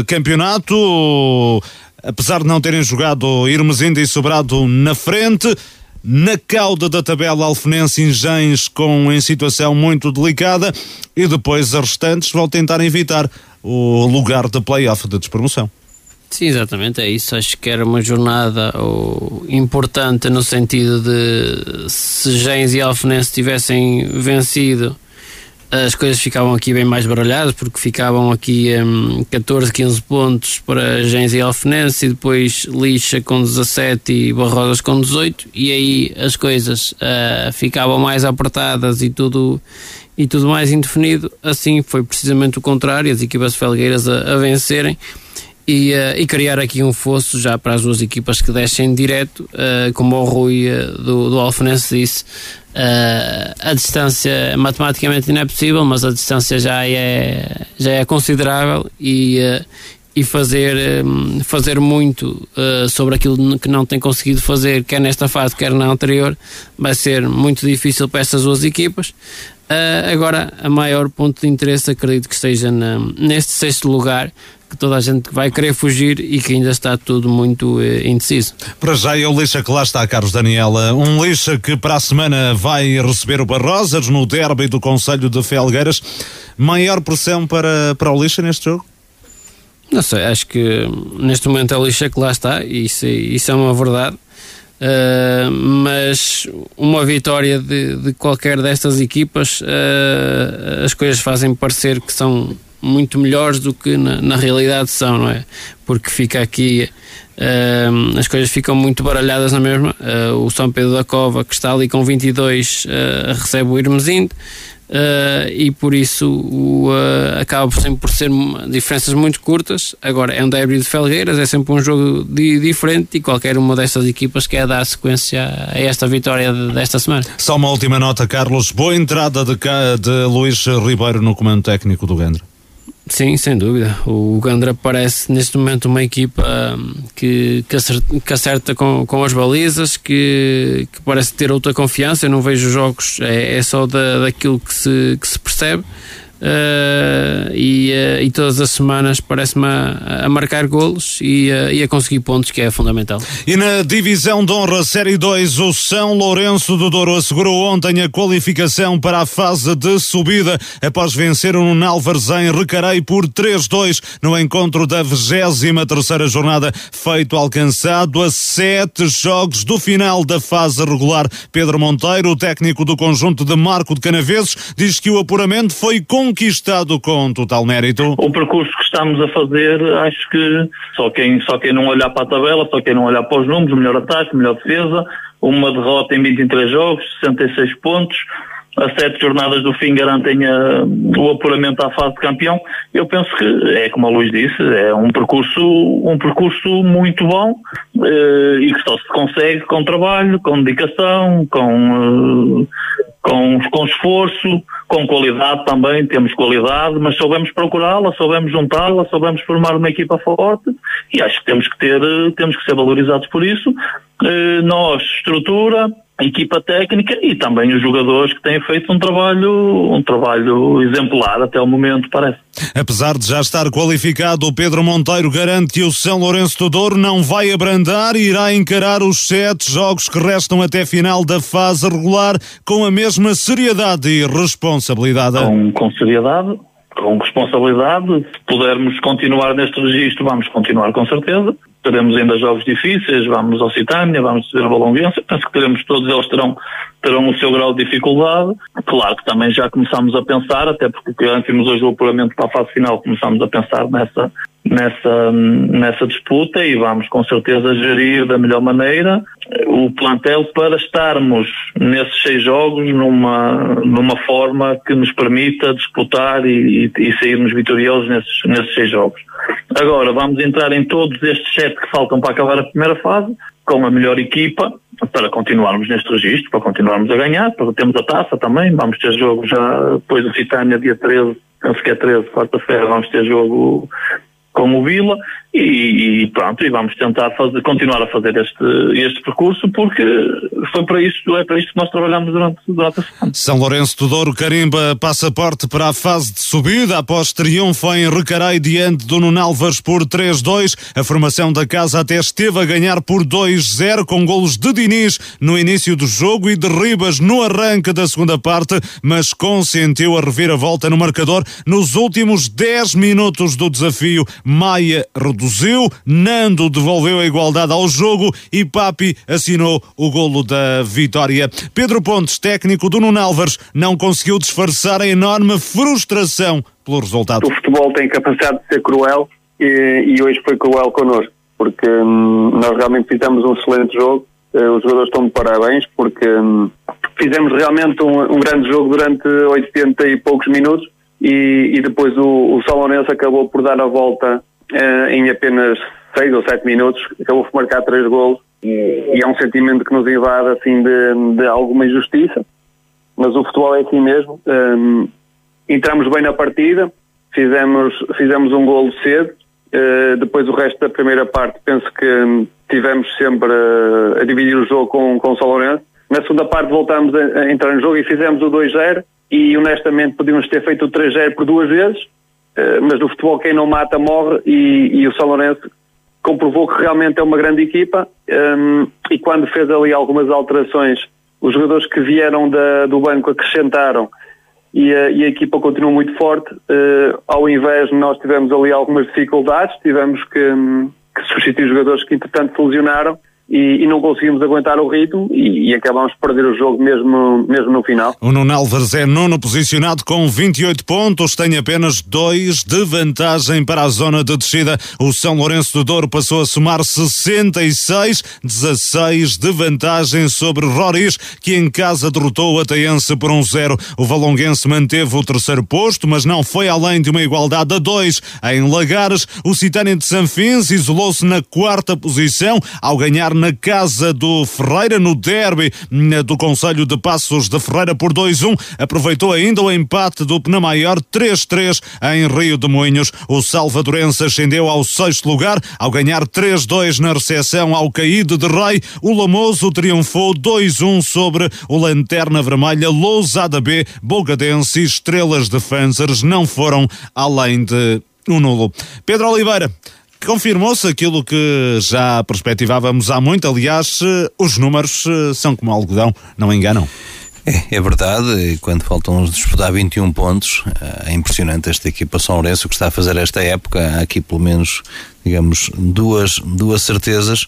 campeonato, apesar de não terem jogado Irmesinde e Sobrado na frente, na cauda da tabela Alfenense Engens com em situação muito delicada e depois as restantes vão tentar evitar o lugar de play-off de despromoção. Sim, exatamente, é isso. Acho que era uma jornada importante no sentido de se Gens e Alfenense tivessem vencido as coisas ficavam aqui bem mais baralhadas, porque ficavam aqui um, 14, 15 pontos para Gens e Alfenense, e depois Lixa com 17 e Barrodas com 18, e aí as coisas uh, ficavam mais apertadas e tudo, e tudo mais indefinido. Assim foi precisamente o contrário, as equipas felgueiras a, a vencerem. E, uh, e, criar aqui um fosso já para as duas equipas que descem direto, uh, como o Rui uh, do, do Alfenense disse, a distância matematicamente não é possível, mas a distância já é, já é considerável e, e fazer, um, fazer muito sobre aquilo que não tem conseguido fazer, quer nesta fase, quer na anterior, vai ser muito difícil para estas duas equipas. Agora, a maior ponto de interesse acredito que esteja na, neste sexto lugar, que toda a gente vai querer fugir e que ainda está tudo muito uh, indeciso. Para já é o Lixa que lá está, Carlos Daniela. Um Lixa que para a semana vai receber o Barrosas no derby do Conselho de Felgueiras. Maior pressão para, para o Lixa neste jogo? Não sei, acho que neste momento é o Lixa que lá está, e isso, isso é uma verdade. Uh, mas uma vitória de, de, qualquer destas equipas, uh, as coisas fazem parecer que são muito melhores do que na, na realidade são, não é? Porque fica aqui, uh, as coisas ficam muito baralhadas na mesma. o São Pedro da Cova, que está ali com 22, recebe o Irmesindo. Uh, e por isso o, uh, acaba sempre por ser diferenças muito curtas. Agora é um derby de Felgueiras, é sempre um jogo di diferente e qualquer uma destas equipas quer dar sequência a esta vitória de, desta semana. Só uma última nota, Carlos. Boa entrada de, de Luís Ribeiro no comando técnico do Gandra. Sim, sem dúvida. O Gandra parece neste momento uma equipa um, que, que acerta, que acerta com, com as balizas, que, que, parece ter outra confiança. Eu não vejo jogos, é, é só da, daquilo que se, que se percebe. Uh, e, uh, e, todas as semanas parece-me a, a, marcar golos e, uh, e, a conseguir pontos, que é fundamental. E na divisão de honra Série 2, o São Lourenço do Douro assegurou ontem a qualificação para a fase de subida após vencer o Nalvares em Recarei por 3-2 no encontro da 23 jornada, feito alcançado a sete jogos do final da fase regular. Pedro Monteiro, o técnico do conjunto de Marco de Canaveses, diz que o apuramento foi com conquistado com total mérito? O percurso que estamos a fazer, acho que só quem, só quem não olhar para a tabela, só quem não olhar para os números, melhor ataque, melhor defesa, uma derrota em 23 jogos, 66 pontos, as sete jornadas do fim garantem uh, o apuramento à fase de campeão. Eu penso que é como a Luís disse, é um percurso, um percurso muito bom uh, e que só se consegue com trabalho, com dedicação, com, uh, com, com esforço, com qualidade também, temos qualidade, mas soubemos procurá-la, soubemos juntá-la, soubemos formar uma equipa forte e acho que temos que ter, temos que ser valorizados por isso. Nós, estrutura, equipa técnica e também os jogadores que têm feito um trabalho, um trabalho exemplar até o momento, parece. Apesar de já estar qualificado, o Pedro Monteiro garante que o São Lourenço do Douro não vai abrandar e irá encarar os sete jogos que restam até final da fase regular com a mesma seriedade e responsabilidade. Com, com seriedade, com responsabilidade. Se pudermos continuar neste registro, vamos continuar com certeza teremos ainda jogos difíceis, vamos ao Citânia, vamos ver a Balonguense, penso que teremos, todos eles terão, terão o seu grau de dificuldade. Claro que também já começamos a pensar, até porque antes hoje o apuramento para a fase final, começamos a pensar nessa, nessa, nessa disputa e vamos com certeza gerir da melhor maneira o plantel para estarmos nesses seis jogos numa, numa forma que nos permita disputar e, e, sairmos vitoriosos nesses, nesses seis jogos. Agora vamos entrar em todos estes sete que faltam para acabar a primeira fase com a melhor equipa para continuarmos neste registro, para continuarmos a ganhar, porque temos a taça também, vamos ter jogo já depois do Citânia dia 13, penso que é 13, quarta-feira, vamos ter jogo com o Vila e, e, pronto, e vamos tentar fazer, continuar a fazer este, este percurso porque foi para isto, é para isto que nós trabalhamos durante, durante a semana. São Lourenço do Douro carimba passaporte para a fase de subida após triunfo em Recarei diante do Nunalvas por 3-2. A formação da casa até esteve a ganhar por 2-0 com golos de Diniz no início do jogo e de Ribas no arranque da segunda parte, mas consentiu a reviravolta no marcador nos últimos 10 minutos do desafio. Maia reduziu reduziu, Nando devolveu a igualdade ao jogo e Papi assinou o golo da vitória. Pedro Pontes, técnico do Nuno Álvares, não conseguiu disfarçar a enorme frustração pelo resultado. O futebol tem capacidade de ser cruel e, e hoje foi cruel connosco, porque hum, nós realmente fizemos um excelente jogo. Uh, os jogadores estão de parabéns porque hum, fizemos realmente um, um, grande jogo durante 80 e poucos minutos e, e depois o, o Salonense acabou por dar a volta em apenas 6 ou 7 minutos, acabou por marcar 3 golos e é um sentimento que nos invade assim de, de alguma injustiça. mas o futebol é assim mesmo. Um, entramos bem na partida, fizemos, fizemos um golo cedo, uh, depois o resto da primeira parte penso que um, tivemos sempre uh, a dividir o jogo com, com o São Lourenço. Na segunda parte voltámos a, a, entrar no jogo e fizemos o 2-0 e honestamente podíamos ter feito o 3-0 por duas vezes, mas no futebol quem não mata morre. E, e o São Lourenço comprovou que realmente é uma grande equipa. Um, e quando fez ali algumas alterações, os jogadores que vieram da, do banco acrescentaram. E a, e a equipa continua muito forte. Uh, ao invés, nós tivemos ali algumas dificuldades, tivemos que, um, que substituir jogadores que entretanto se lesionaram e, e, não conseguimos aguentar o ritmo e, e acabamos por perder o jogo mesmo, mesmo no final. O Nuno Álvares é nono posicionado com 28 pontos, tem apenas dois de vantagem para a zona de descida. O São Lourenço do Douro passou a somar 66, 16 de vantagem sobre Roriz, que em casa derrotou o Ateense por um zero. O Valonguense manteve o terceiro posto, mas não foi além de uma igualdade a dois. Em Lagares, o Citânia de Sanfins isolou-se na quarta posição ao ganhar na casa do Ferreira, no derby do Conselho de Passos de Ferreira por 2-1. Aproveitou ainda o empate do Penamaior 3-3 em Rio de Moinhos. O Salvadorense ascendeu ao sexto lugar ao ganhar 3-2 na recepção ao Caído de Rei. O Lamoso triunfou 2-1 sobre o Lanterna Vermelha, Lousada B, Bogadense e Estrelas de Fanzers não foram além de um nulo. Pedro Oliveira, confirmou-se aquilo que já perspectivávamos há muito. Aliás, os números eh, são como algodão, não enganam. É, é verdade, quando faltam disputar 21 pontos, eh, é impressionante esta equipa São Lourenço, que está a fazer esta época. Há aqui pelo menos, digamos, duas, duas certezas.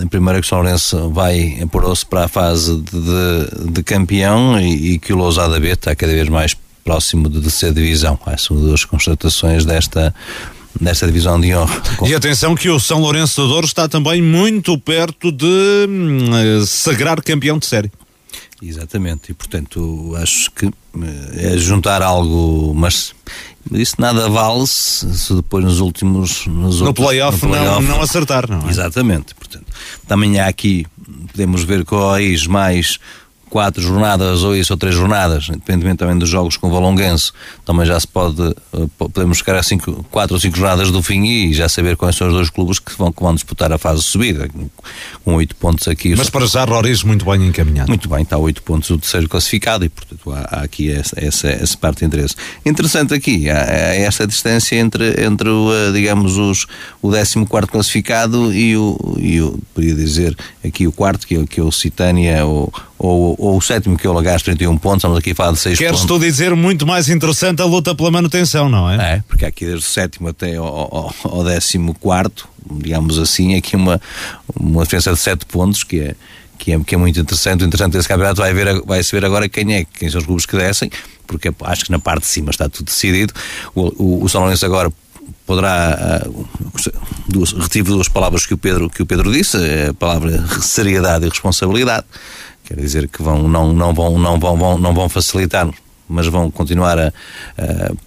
A primeira que o São Lourenço vai apurou-se para a fase de, de, campeão e, e, que o Lousada B está cada vez mais próximo de, de ser divisão. Essas são duas constatações desta, nesta divisão de honra. E atenção que o São Lourenço do Douro está também muito perto de hum, sagrar campeão de série. Exatamente, e portanto acho que é juntar algo, mas isso nada vale se, se depois nos últimos. Nos no playoff play não, não acertar, não é? Exatamente, portanto, também há aqui, podemos ver Ois mais quatro jornadas ou isso ou três jornadas, independentemente também dos jogos com o Valonguense, também já se pode, eh, podemos chegar a cinco, quatro ou cinco jornadas do fim e já saber quais são os dois clubes que vão, que vão disputar a fase de subida, com oito pontos aqui. Mas para já Roriz muito bem encaminhado. Muito bem, está oito pontos o terceiro classificado e portanto há, há aqui essa, essa, essa, parte de interesse. Interessante aqui, há, há esta distância entre, entre o, eh, digamos, os, o décimo quarto classificado e o, e o, podia dizer, aqui o quarto, que é, que é o Citânia, ou, ou, ou o sétimo que é o Lagares 31 pontos, estamos aqui a falar de 6 Queres pontos. tu dizer muito mais interessante a luta pela manutenção, não é? É, porque aqui desde o sétimo até ao, ao, ao décimo quarto, digamos assim, aqui uma, uma diferença de 7 pontos que é, que é, que é muito interessante. O interessante desse campeonato vai, ver, vai se ver agora quem é, quem são os clubes que descem, porque acho que na parte de cima está tudo decidido. O, o, o São Lourenço agora poderá uh, duas, duas palavras que o Pedro que o Pedro disse a palavra seriedade e responsabilidade Quer dizer que vão, não, não, vão, não, vão, vão, não vão facilitar mas vão continuar a,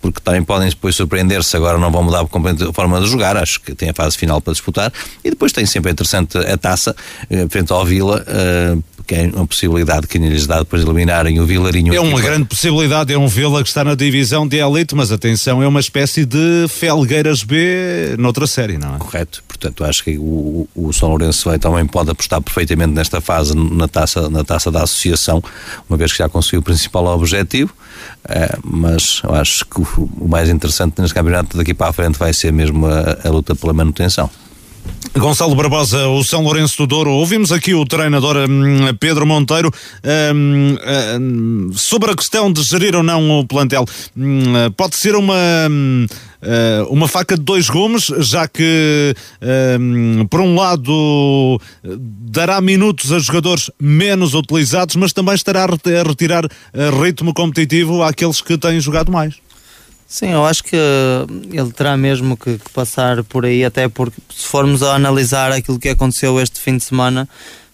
porque também podem depois surpreender-se agora não vão mudar a forma de jogar acho que tem a fase final para disputar e depois tem sempre interessante a taça eh, frente ao Vila uh, que é uma possibilidade que lhes dá depois de eliminarem o Vilarinho. É uma grande possibilidade, é um Vila que está na divisão de elite, mas atenção, é uma espécie de Felgueiras B noutra série, não é? Correto, portanto acho que o, o São Lourenço também pode apostar perfeitamente nesta fase na taça, na taça da associação, uma vez que já conseguiu o principal objetivo, mas eu acho que o, mais interessante neste campeonato daqui para a frente vai ser mesmo a, a luta pela manutenção. Gonçalo Barbosa, o São Lourenço do Douro. Ouvimos aqui o treinador um, Pedro Monteiro um, um, sobre a questão de gerir ou não o plantel. Hum, pode ser uma. Hum, uma faca de dois gumes, já que, por um lado, dará minutos a jogadores menos utilizados, mas também estará a retirar ritmo competitivo àqueles que têm jogado mais. Sim, eu acho que ele terá mesmo que, que, passar por aí, até porque se formos a analisar aquilo que aconteceu este fim de semana,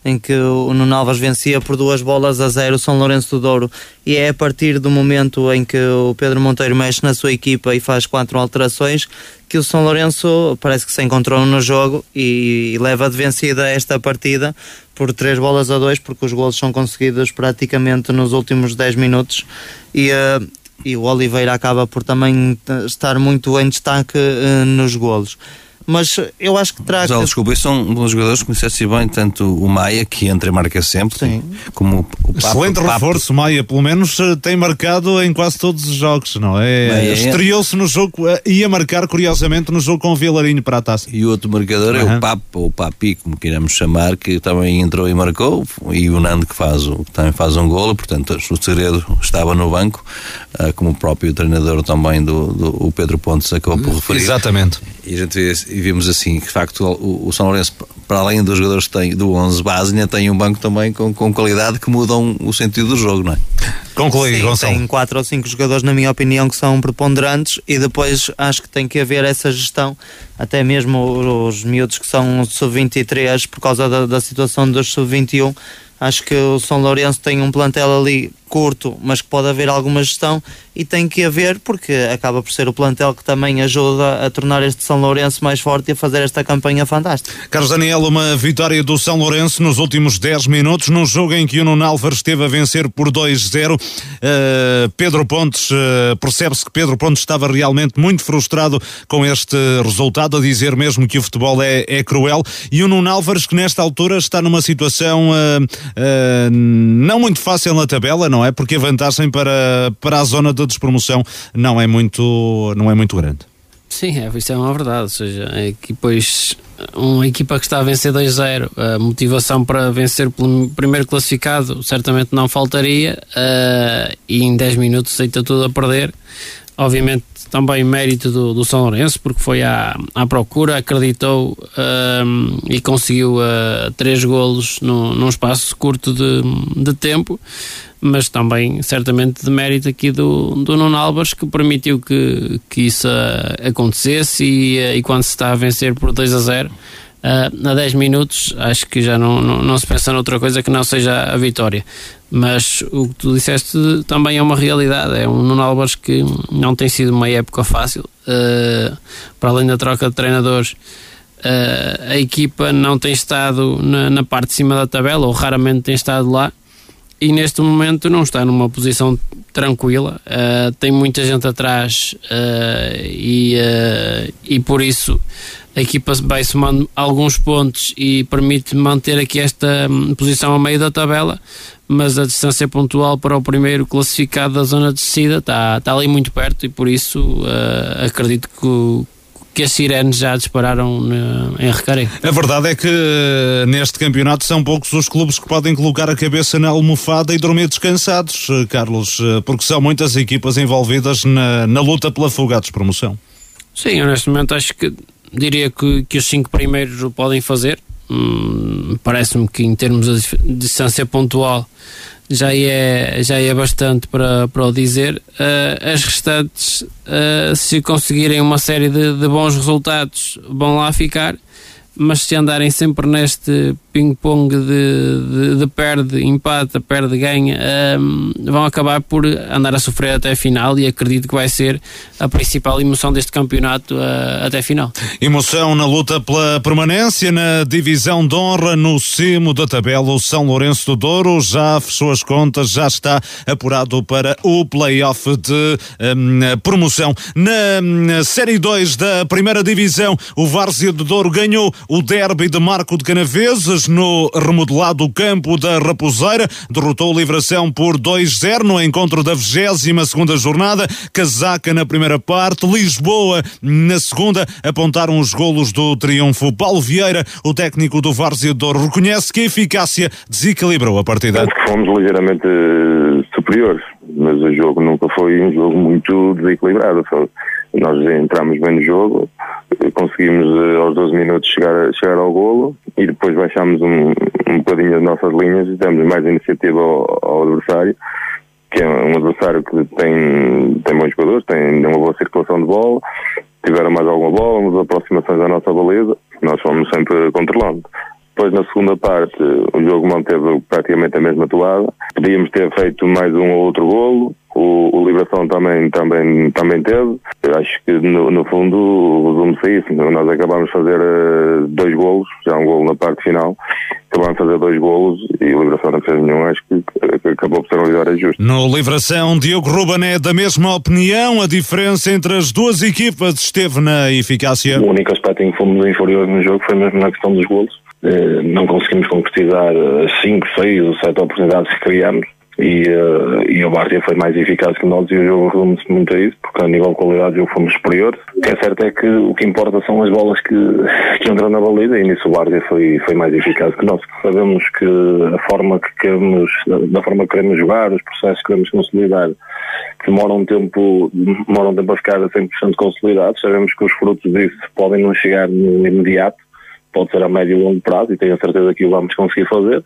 em que o Nuno Alves vencia por duas bolas a zero São Lourenço do Douro. E é a partir do momento em que o Pedro Monteiro mexe na sua equipa e faz quatro alterações que o São Lourenço parece que se encontrou no jogo e leva de vencida esta partida por três bolas a dois porque os golos são conseguidos praticamente nos últimos 10 minutos. E, uh, e o Oliveira acaba por também estar muito em destaque uh, nos golos mas eu acho que terá Já, que... desculpa, são bons jogadores, conhecesse bem tanto o Maia, que entra e marca sempre, Sim. como o Papo. Excelente Papo. reforço, Maia, pelo menos eh, tem marcado em quase todos os jogos, não é? Maia, Estreou-se no jogo, eh, ia marcar curiosamente no jogo com o Vilarinho para a taça. E o outro marcador uhum. é o Papo, ou Papi, como queiramos chamar, que também entrou e marcou, e o Nando que faz, que também faz um golo, portanto o segredo estava no banco, eh, como o próprio treinador também do, do o Pedro Pontes acabou por referir. Exatamente. E a gente vê, e vimos assim que de facto o, o, São Lourenço, para além dos jogadores que tem do 11 base, ainda tem um banco também com, com qualidade que mudam o sentido do jogo, não é? Conclui, Sim, Gonçalo. Tem quatro ou cinco jogadores, na minha opinião, que são preponderantes e depois acho que tem que haver essa gestão, até mesmo os miúdos que são sub-23 por causa da, da situação dos sub-21. Acho que o São Lourenço tem um plantel ali curto, mas que pode haver alguma gestão e tem que haver porque acaba por ser o plantel que também ajuda a tornar este São Lourenço mais forte e a fazer esta campanha fantástica. Carlos Daniel, uma vitória do São Lourenço nos últimos 10 minutos, num jogo em que o Nuno Álvares esteve a vencer por 2-0. Uh, Pedro Pontes, uh, percebe-se que Pedro Pontes estava realmente muito frustrado com este resultado, a dizer mesmo que o futebol é, é cruel. E o Nuno Álvares, que nesta altura está numa situação uh, não muito fácil na tabela, não é? Porque a vantagem para, para a zona de despromoção não é muito, não é muito grande. Sim, é, isso é uma verdade. Ou seja, é que depois uma equipa que está a vencer 2-0, a motivação para vencer pelo primeiro classificado certamente não faltaria uh, e em 10 minutos deita tudo a perder. Obviamente também mérito do, do São Lourenço, porque foi à, à procura, acreditou um, e conseguiu uh, três golos no, num espaço curto de, de tempo, mas também certamente de mérito aqui do, do Nuno Álvares, que permitiu que, que isso uh, acontecesse e, uh, e quando se está a vencer por 2 a 0 uh, a 10 minutos, acho que já não, não, não, se pensa noutra coisa que não seja a vitória. Mas o que tu disseste também é uma realidade. É um Nuno Álvares que não tem sido uma época fácil, uh, para além da troca de treinadores. Uh, a equipa não tem estado na, na parte de cima da tabela, ou raramente tem estado lá, e neste momento não está numa posição tranquila. Uh, tem muita gente atrás uh, e, uh, e por isso a equipa vai somando alguns pontos e permite manter aqui esta hum, posição a meio da tabela, mas a distância pontual para o primeiro classificado da zona de descida está, está ali muito perto e por isso acredito que que as sirenes já dispararam em Recarei. A verdade é que uh, neste campeonato são poucos os clubes que podem colocar a cabeça na almofada e dormir descansados, uh, Carlos, uh, porque são muitas equipas envolvidas na, na luta pela fuga à despromoção. Sim, neste momento acho que diria que, que os cinco primeiros o podem fazer. Hum, Parece-me que em termos de distância pontual já é, já é bastante para, para o dizer. Uh, as restantes, uh, se conseguirem uma série de, de bons resultados, vão lá ficar mas se andarem sempre neste ping-pong de, de, de, perde, empata, perde, ganha, um, vão acabar por andar a sofrer até a final e acredito que vai ser a principal emoção deste campeonato uh, até a final. Emoção na luta pela permanência na divisão de honra no cimo da tabela. O São Lourenço do Douro já fechou as contas, já está apurado para o play-off de um, promoção. Na, na Série 2 da primeira divisão, o Várzea do Douro ganhou o derby de Marco de Canaveses no remodelado campo da Raposeira. Derrotou o Livração por 2-0 no encontro da 22 segunda jornada. Casaca na primeira parte, Lisboa na segunda. Apontaram os golos do triunfo. Paulo Vieira, o técnico do Várzea Douro, reconhece que a eficácia desequilibrou a partida. Fomos ligeiramente superiores, mas o jogo nunca foi um jogo muito desequilibrado. Nós entramos bem no jogo, conseguimos eh, aos 12 minutos chegar, chegar ao golo e depois baixámos um, um bocadinho as nossas linhas e demos mais iniciativa ao, ao adversário, que é um adversário que tem, tem bons jogadores, tem uma boa circulação de bola, tiveram mais alguma bola, umas aproximações à nossa beleza, nós fomos sempre controlando. Depois, na segunda parte, o jogo manteve praticamente a mesma toada. Podíamos ter feito mais um ou outro golo. O, o Liberação também, também, também teve. Eu acho que, no, no fundo, resume-se a isso. Nós acabámos de fazer uh, dois golos, já um golo na parte final. Acabámos de fazer dois golos e o Liberação não fez nenhum. Acho que, que acabou por ser uma vitória justa. No Livração, Diogo Ruben é da mesma opinião. A diferença entre as duas equipas esteve na eficácia. O único aspecto em que fomos inferiores no jogo foi mesmo na questão dos golos. Uh, não conseguimos concretizar 5, 6 ou 7 oportunidades que criámos e, uh, e o Várzea foi mais eficaz que nós e o jogo resume-se muito a isso, porque a nível de qualidade do jogo fomos superiores. O que é certo é que o que importa são as bolas que, que entram na baliza e nisso o Várzea foi, foi mais eficaz que nós. Sabemos que a forma que queremos, da forma que queremos jogar, os processos que queremos consolidar, que demoram um tempo, demoram um tempo a ficar a 100% consolidados, sabemos que os frutos disso podem não chegar no imediato, pode ser a médio e longo prazo e tenho a certeza que o vamos conseguir fazer.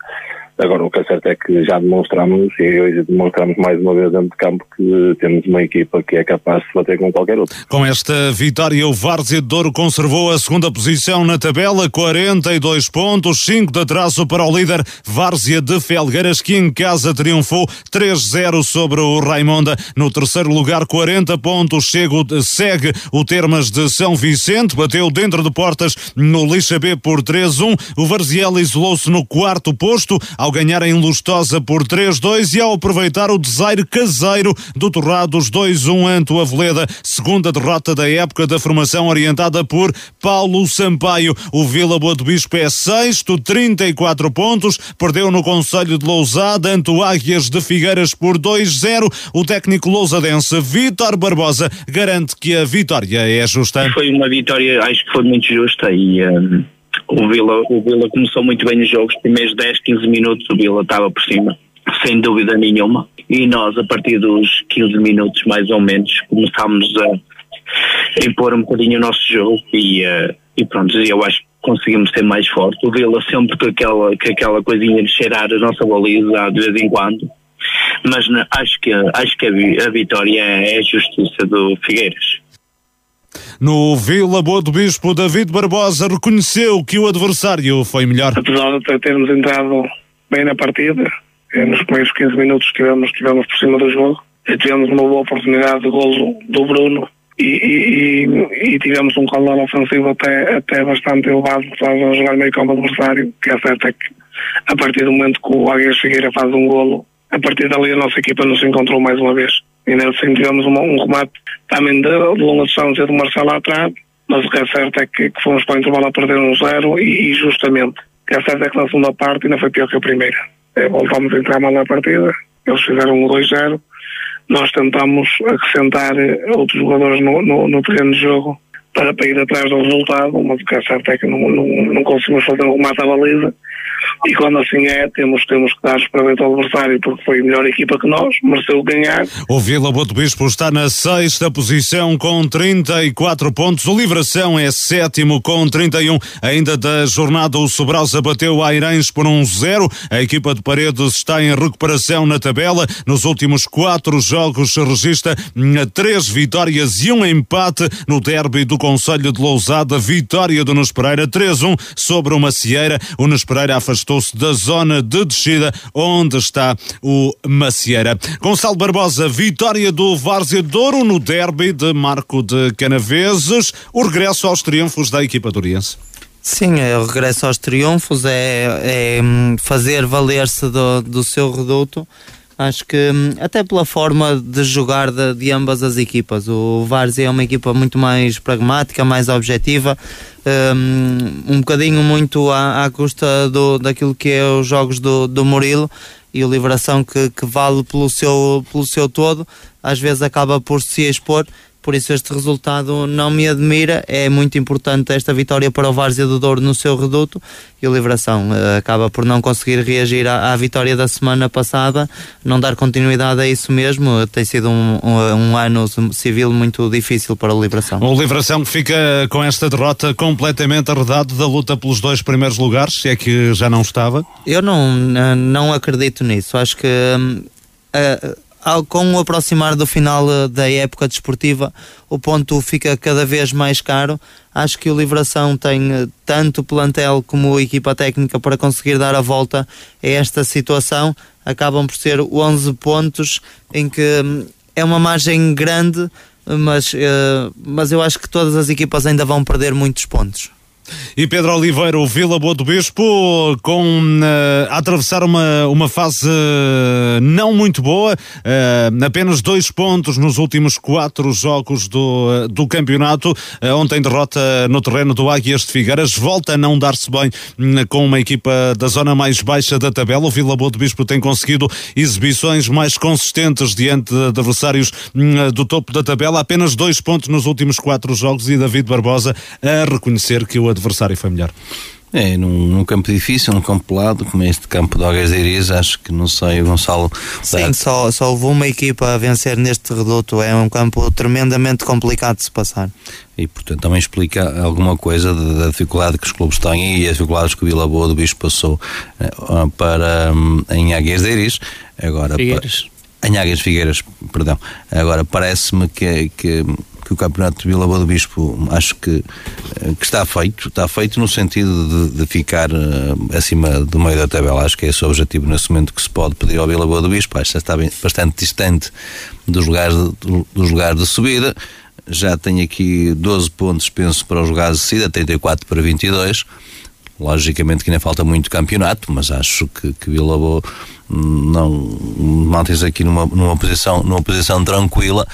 Agora, o que é certo é que já demonstramos, e hoje demonstramos mais uma vez dentro de campo, que temos uma equipa que é capaz de bater com qualquer outro. Com esta vitória, o Várzea de Douro conservou a segunda posição na tabela, 42 pontos, 5 de atraso para o líder Várzea de Felgueiras, que em casa triunfou 3-0 sobre o Raimonda. No terceiro lugar, 40 pontos, chego, segue o Termas de São Vicente, bateu dentro de portas no Lixa B por 3-1. O Varziel isolou-se no quarto posto, ao ganhar em Lustosa por 3-2 e ao aproveitar o desaire caseiro do Torrados 2-1 ante o Aveleda, segunda derrota da época da formação orientada por Paulo Sampaio. O Vila Boa do Bispo é sexto, 34 pontos, perdeu no Conselho de Lousada ante o Águias de Figueiras por 2-0. O técnico lousadense Vítor Barbosa garante que a vitória é justa. Foi uma vitória, acho que foi muito justa e... Um o Vila, o Vila começou muito bem os jogos, primeiros 10, 15 minutos o Vila estava por cima, sem dúvida nenhuma. E nós, a partir dos 15 minutos, mais ou menos, começámos a impor um bocadinho o nosso jogo e, uh, e pronto, eu acho que conseguimos ser mais forte. O Vila sempre com aquela, com aquela coisinha de cheirar a nossa baliza de vez em quando. Mas acho que, acho que a, vitória é a justiça do Figueiras. No Vila Boa do Bispo, David Barbosa reconheceu que o adversário foi melhor. Apesar de termos entrado bem na partida, eh, nos primeiros 15 minutos estivemos, estivemos por cima do jogo, tivemos uma boa oportunidade de golo do Bruno e, e, e tivemos um calor ofensivo até, até bastante elevado, estávamos a jogar meio campo adversário, que é certo é que a partir do momento que o Águias Figueira faz um golo, a partir dali a nossa equipa não se encontrou mais uma vez. E nesse sentido tivemos uma, um remate também de, longa distância do Marcelo atrás, mas o que é certo é que, que fomos para o intervalo a perder um zero e, e, justamente. O que é certo é que na segunda parte ainda foi pior que a primeira. É, voltámos a entrar mal na partida, eles fizeram um 2-0, nós tentamos acrescentar eh, outros jogadores no, no, no terreno de jogo para, para ir atrás do resultado, mas o que é certo é que não, não, não conseguimos fazer um remate à baliza e quando assim é, temos, temos que dar parabéns ao adversário porque foi a melhor equipa que nós, mereceu ganhar. O Vila Boa do Bispo está na sexta posição com 34 pontos, o Livração é sétimo com 31. Ainda da jornada, o Sobralza bateu a Irães por um zero. A equipa de Paredes está em recuperação na tabela. Nos últimos quatro jogos registra três vitórias e um empate no derby do Conselho de Lousada. Vitória do Nunes Pereira 3-1 sobre o Macieira. O Nunes Pereira afastou-se da zona de descida onde está o Macieira. Gonçalo Barbosa, vitória do Várzea Douro no derby de Marco de Canaveses, o regresso aos triunfos da equipa duriense. Sim, é o regresso aos triunfos, é, é hum, fazer valer-se do, do seu reduto. Acho que hum, até pela forma de jogar de, de ambas as equipas. O Várzea é uma equipa muito mais pragmática, mais objetiva, um, um bocadinho muito à, à custa do, daquilo que é os jogos do, do Murilo e o Liberação que, que vale pelo seu, pelo seu todo, às vezes acaba por se expor por isso este resultado não me admira. É muito importante esta vitória para o Várzea do Douro no seu reduto e o Liberação uh, acaba por não conseguir reagir à, à, vitória da semana passada, não dar continuidade a isso mesmo. Tem sido um, um, um, ano civil muito difícil para o Liberação. O Liberação fica com esta derrota completamente arredado da luta pelos dois primeiros lugares, se é que já não estava? Eu não, não acredito nisso. Acho que. Uh, ao, com o aproximar do final uh, da época desportiva, o ponto fica cada vez mais caro. Acho que o Livração tem uh, tanto plantel como equipa técnica para conseguir dar a volta a esta situação. Acabam por ser 11 pontos, em que um, é uma margem grande, mas, uh, mas eu acho que todas as equipas ainda vão perder muitos pontos. E Pedro Oliveira, o Vila Boa do Bispo, com uh, a atravessar uma, uma fase uh, não muito boa, uh, apenas dois pontos nos últimos quatro jogos do, do campeonato. ontem derrota no terreno do Águias de Figueiras, volta a não dar-se bem hum, com uma equipa da zona mais baixa da tabela. O Vila Boa do Bispo tem conseguido exibições mais consistentes diante de adversários hum, do topo da tabela, apenas dois pontos nos últimos quatro jogos e David Barbosa a reconhecer que o adversário foi melhor. É, num, num, campo difícil, num campo pelado, como este campo de Iris, acho que não sei, o Gonçalo. Sim, só, só houve uma equipa a vencer neste reduto, é um campo tremendamente complicado de se passar. E, portanto, também explica alguma coisa da, dificuldade que os clubes têm e as dificuldades que o Vila Boa do Bicho passou uh, para, um, em Águias de Iris. Agora, Figueiras. Para, em Águias Figueiras, perdão. Agora, parece-me que, que que o Campeonato de Boa do Bispo acho que, eh, que está feito, está feito no sentido de, de ficar uh, acima do meio da tabela. Acho que é esse o objetivo nesse momento que se pode pedir ao Boa do Bispo. Acho que está bem, bastante distante dos lugares de, dos lugares de subida. Já tem aqui 12 pontos, penso, para os lugares de subida, 34 para 22. Logicamente que ainda falta muito campeonato, mas acho que, que Boa hum, não mantém-se aqui numa, numa, posição, numa posição tranquila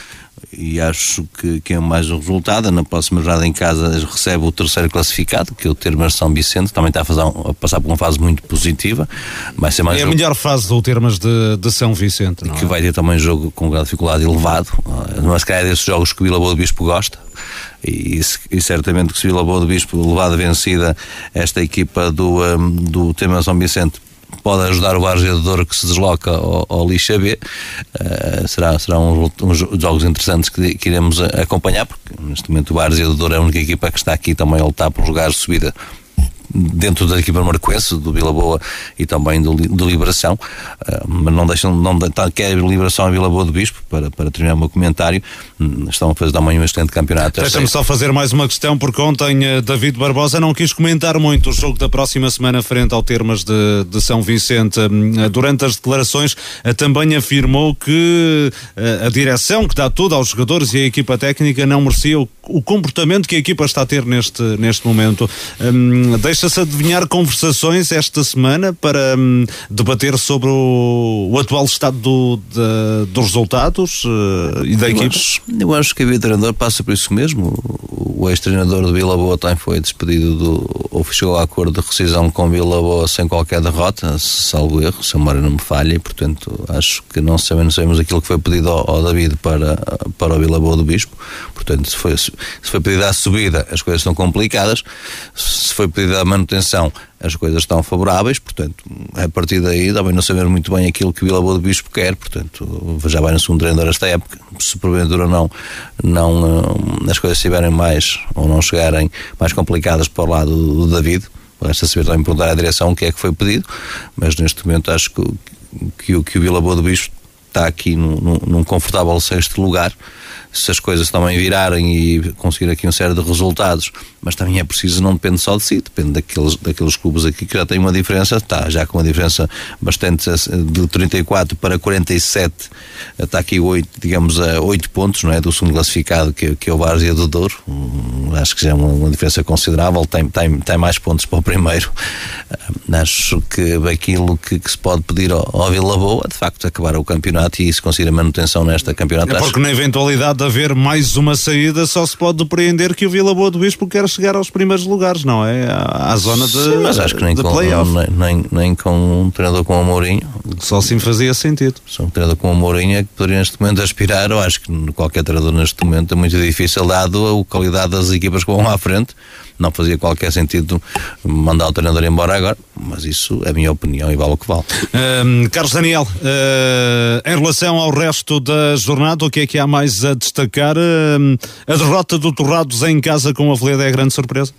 e acho que, que é mais um resultado. Na próxima jornada em casa recebe o terceiro classificado, que é o Termas São Vicente, também está a, fazer, a passar por uma fase muito positiva. Vai ser mais é a melhor fase do Termas de, de São Vicente, Que é? vai ter também jogo com grande dificuldade elevado, mas se calhar é desses jogos que o Vila Boa do Bispo gosta. E, e, certamente que se Vila Boa do Bispo levado vencida esta equipa do, um, do Tema São Vicente pode ajudar o Douro que se desloca ao, ao Lixa B. Uh, será, será uns, jogos interessantes que, que, iremos acompanhar, porque neste momento o Douro é a única equipa que está aqui também a lutar por lugares de subida dentro da equipa marquense, do Vila Boa e também do, do Liberação, uh, mas não deixam, não, tá, quer Liberação e Vila Boa do Bispo, para, para terminar o meu comentário, hum, estão a fazer também um excelente campeonato. Deixa-me só fazer mais uma questão, porque ontem uh, David Barbosa não quis comentar muito o jogo da próxima semana frente ao Termas de, de São Vicente. Uh, durante as declarações também afirmou que a direção que dá tudo aos jogadores e a equipa técnica não merecia o, o comportamento que a equipa está a ter neste, neste momento. Um, deixa-se adivinhar conversações esta semana para hum, debater sobre o, o atual estado do, de, dos resultados uh, e da? Acho, eu acho que a treinador passa por isso mesmo. O ex-treinador do Vila Boa também foi despedido do, ou fechou acordo de rescisão com o Vila Boa sem qualquer derrota, salvo erro, se a memória não me falha, e portanto acho que não sabemos, sabemos aquilo que foi pedido ao, ao David para, para o Vila Boa do Bispo. Portanto, se foi, se foi pedido a subida, as coisas estão complicadas. Se foi pedido a manutenção, as coisas estão favoráveis, portanto, a partir daí também não saber muito bem aquilo que o Vila Boa do Bispo quer, portanto, já vai no segundo treinador esta época, se porventura não, não eh, as coisas estiverem mais, ou não chegarem mais complicadas para o lado do David, resta saber também perguntar à direção o que é que foi pedido, mas neste momento acho que, que, que o Vila Boa do Bispo está aqui num, num confortável sexto lugar, se as coisas também virarem e conseguir aqui um série de resultados, mas também é preciso, não depende só de si, depende daqueles, daqueles clubes aqui que já têm uma diferença, está já com uma diferença bastante de 34 para 47, está aqui 8, digamos, a 8 pontos, não é? Do segundo classificado que, que é o Várzea do Douro, hum, acho que já é uma, uma, diferença considerável, tem, tem, tem mais pontos para o primeiro. Hum, acho que aquilo que, que se pode pedir ao, ao Vila Boa, de facto, acabar o campeonato e se conseguir a manutenção nesta campeonato. É porque na eventualidade de haver mais uma saída, só se pode depreender que o Vila Boa do Bispo quer chegar aos primeiros lugares, não é? À, à zona de, Sim, mas acho que nem com, nem, nem, nem, com um treinador como o Mourinho. Só assim fazia sentido. Só um treinador como o Mourinho é que poderia neste momento aspirar. Eu acho que qualquer treinador neste momento é muito difícil, dado a qualidade das equipas que vão à frente não fazia qualquer sentido mandar o treinador embora agora, mas isso é a minha opinião e vale o que vale. Um, Carlos Daniel, uh, em relação ao resto da jornada, o que é que há mais a destacar? Uh, a derrota do Torrados em casa com a Veleda é grande surpresa?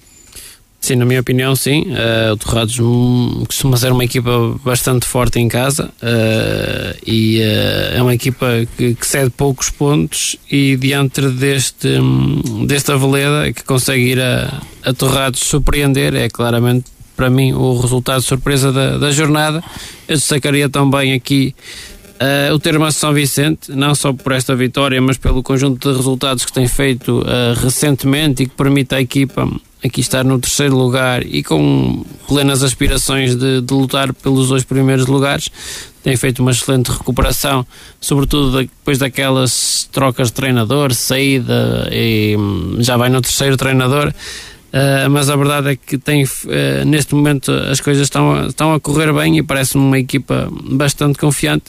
Sim, na minha opinião, sim. Uh, o Torrados hum, costuma ser uma equipa bastante forte em casa uh, e uh, é uma equipa que, que, cede poucos pontos e diante deste, um, desta veleda que consegue ir a, a Torrados surpreender é claramente para mim o resultado surpresa da, da jornada. Eu destacaria também aqui Uh, o termo São Vicente, não só por esta vitória, mas pelo conjunto de resultados que tem feito uh, recentemente e que permite à equipa aqui estar no terceiro lugar e com plenas aspirações de, de, lutar pelos dois primeiros lugares. Tem feito uma excelente recuperação, sobretudo depois daquelas trocas de treinador, saída e hum, já vai no terceiro treinador. Uh, mas a verdade é que tem, uh, neste momento as coisas estão a, estão a correr bem e parece-me uma equipa bastante confiante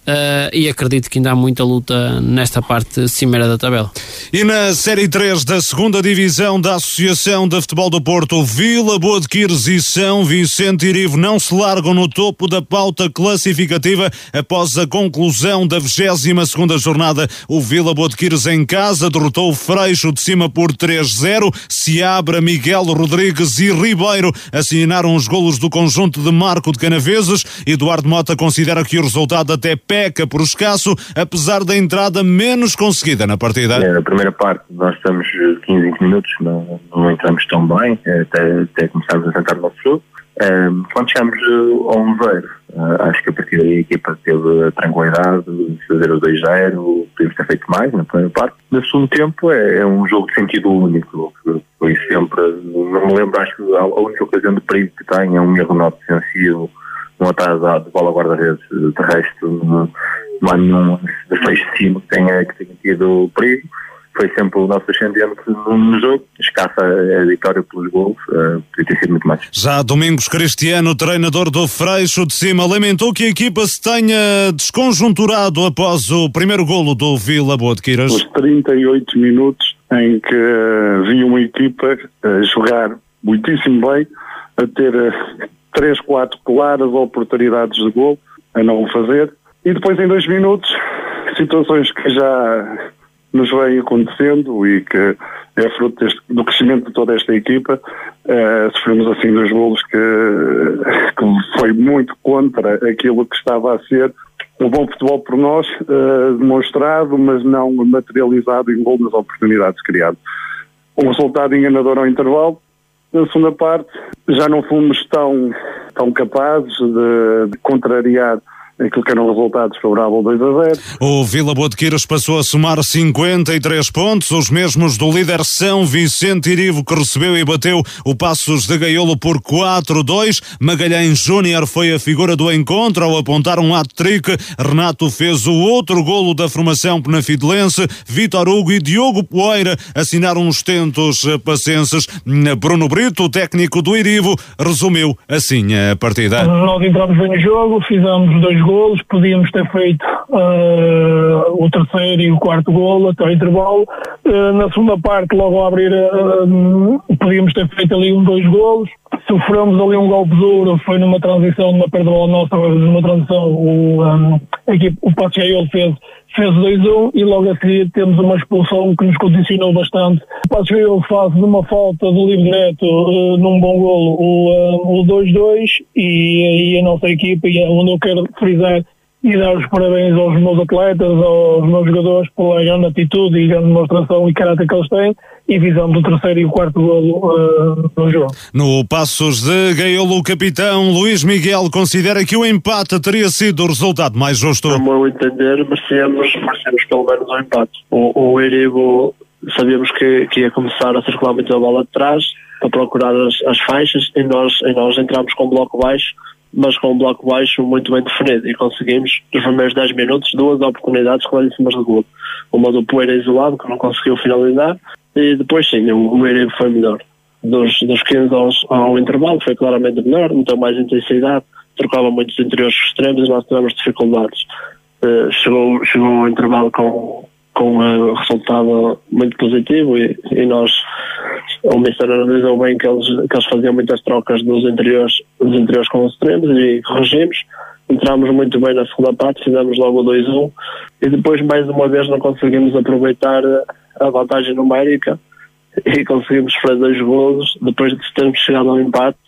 Uh, e acredito que ainda há muita luta nesta parte cimeira da tabela. E na Série 3 da segunda Divisão da Associação de Futebol do Porto, Vila Boa de Quires e São Vicente Irivo não se largam no topo da pauta classificativa após a conclusão da 22 segunda jornada. O Vila Boa de Quires em casa derrotou o Freixo de cima por 3-0. Seabra, Miguel Rodrigues e Ribeiro assinaram os golos do conjunto de Marco de Canaveses. Eduardo Mota considera que o resultado até peca por escasso, apesar da entrada menos conseguida na partida. É, na primeira parte nós estamos 15, 20 minutos, não, não entramos tão bem, até, até começarmos a sentar o nosso jogo. Um, quando chegamos ao 1-0, uh, acho que a partir daí a equipa teve a tranquilidade de fazer o 2-0, podíamos ter feito mais na primeira parte. No segundo tempo é, é, um jogo de sentido único, foi sempre, não me lembro, acho que a, única ocasião de perigo que tem é um erro não defensivo não atrasado de bola guarda-redes. De resto, não, há nenhum defeito de cima que tenha, que tenha tido perigo. Foi sempre o nosso ascendente no jogo. Escassa a vitória pelos gols. Uh, podia ter sido muito mais. Já Domingos Cristiano, treinador do Freixo de Cima, lamentou que a equipa se tenha desconjunturado após o primeiro golo do Vila Boa de Quiras. Os 38 minutos em que uh, vi uma equipa uh, jogar muitíssimo bem, a ter três, quatro claras oportunidades de gol a não o fazer. E depois, em dois minutos, situações que já nos vêm acontecendo e que é fruto deste, do crescimento de toda esta equipa, uh, sofremos assim dois golos que, que foi muito contra aquilo que estava a ser um bom futebol por nós, uh, demonstrado, mas não materializado em gol nas oportunidades criadas. Um resultado enganador ao intervalo, na segunda parte já não fomos tão, tão capazes de, de contrariar aquilo que eram resultados favoráveis 2 a 0. O Vila Boa de Quiros passou a somar 53 pontos, os mesmos do líder São Vicente Irivo, que recebeu e bateu o Passos de Gaiolo por 4-2. Magalhães Júnior foi a figura do encontro ao apontar um hat-trick. Renato fez o outro golo da formação penafidelense. Vitor Hugo e Diogo Poeira assinaram os tentos pacenses. Bruno Brito, o técnico do Irivo, resumiu assim a partida. Nós entramos bem no jogo, fizemos dois golos golos, podíamos ter feito uh, o terceiro e o quarto golo até o intervalo. Uh, na segunda parte, logo a abrir, uh, podíamos ter feito ali um, dois golos. Sofremos ali um golpe duro, foi numa transição, numa perda bola nossa, numa transição, o, um, equipe, o Pacheco fez fez 2-1 e logo a seguir temos uma expulsão que nos condicionou bastante. O Pacheco faz numa falta do livre direto uh, num bom golo o, uh, o 2-2 e, e a nossa equipa, e é onde eu quero frisar e dar os parabéns aos meus atletas, aos meus jogadores pela grande atitude e grande demonstração e caráter que eles têm e visão do terceiro e o quarto golo uh, no jogo. No Passos de Gaiolo, o capitão Luís Miguel considera que o empate teria sido o resultado mais justo. No meu entender, merecemos, merecemos pelo menos o um empate. O, o Eribo sabíamos que, que ia começar a circular muito a bola de trás para procurar as, as faixas e nós, e nós entramos com um bloco baixo mas com um bloco baixo muito bem definido e conseguimos, nos primeiros 10 minutos, duas oportunidades claríssimas de gol. Uma do Poeira isolado, que não conseguiu finalizar, e depois sim, o Meire foi melhor. Dos, dos 15 aos, ao intervalo foi claramente melhor, meteu mais intensidade, trocava muitos interiores extremos e nós tivemos dificuldades. Uh, chegou, chegou ao intervalo com, com um resultado muito positivo e, e nós o Mister analisou bem que eles, que eles faziam muitas trocas dos interiores, dos interiores com os extremos e corrigimos. Entramos muito bem na segunda parte, fizemos logo o 2-1 e depois mais uma vez não conseguimos aproveitar a vantagem numérica e conseguimos fazer dois golos depois de termos chegado ao empate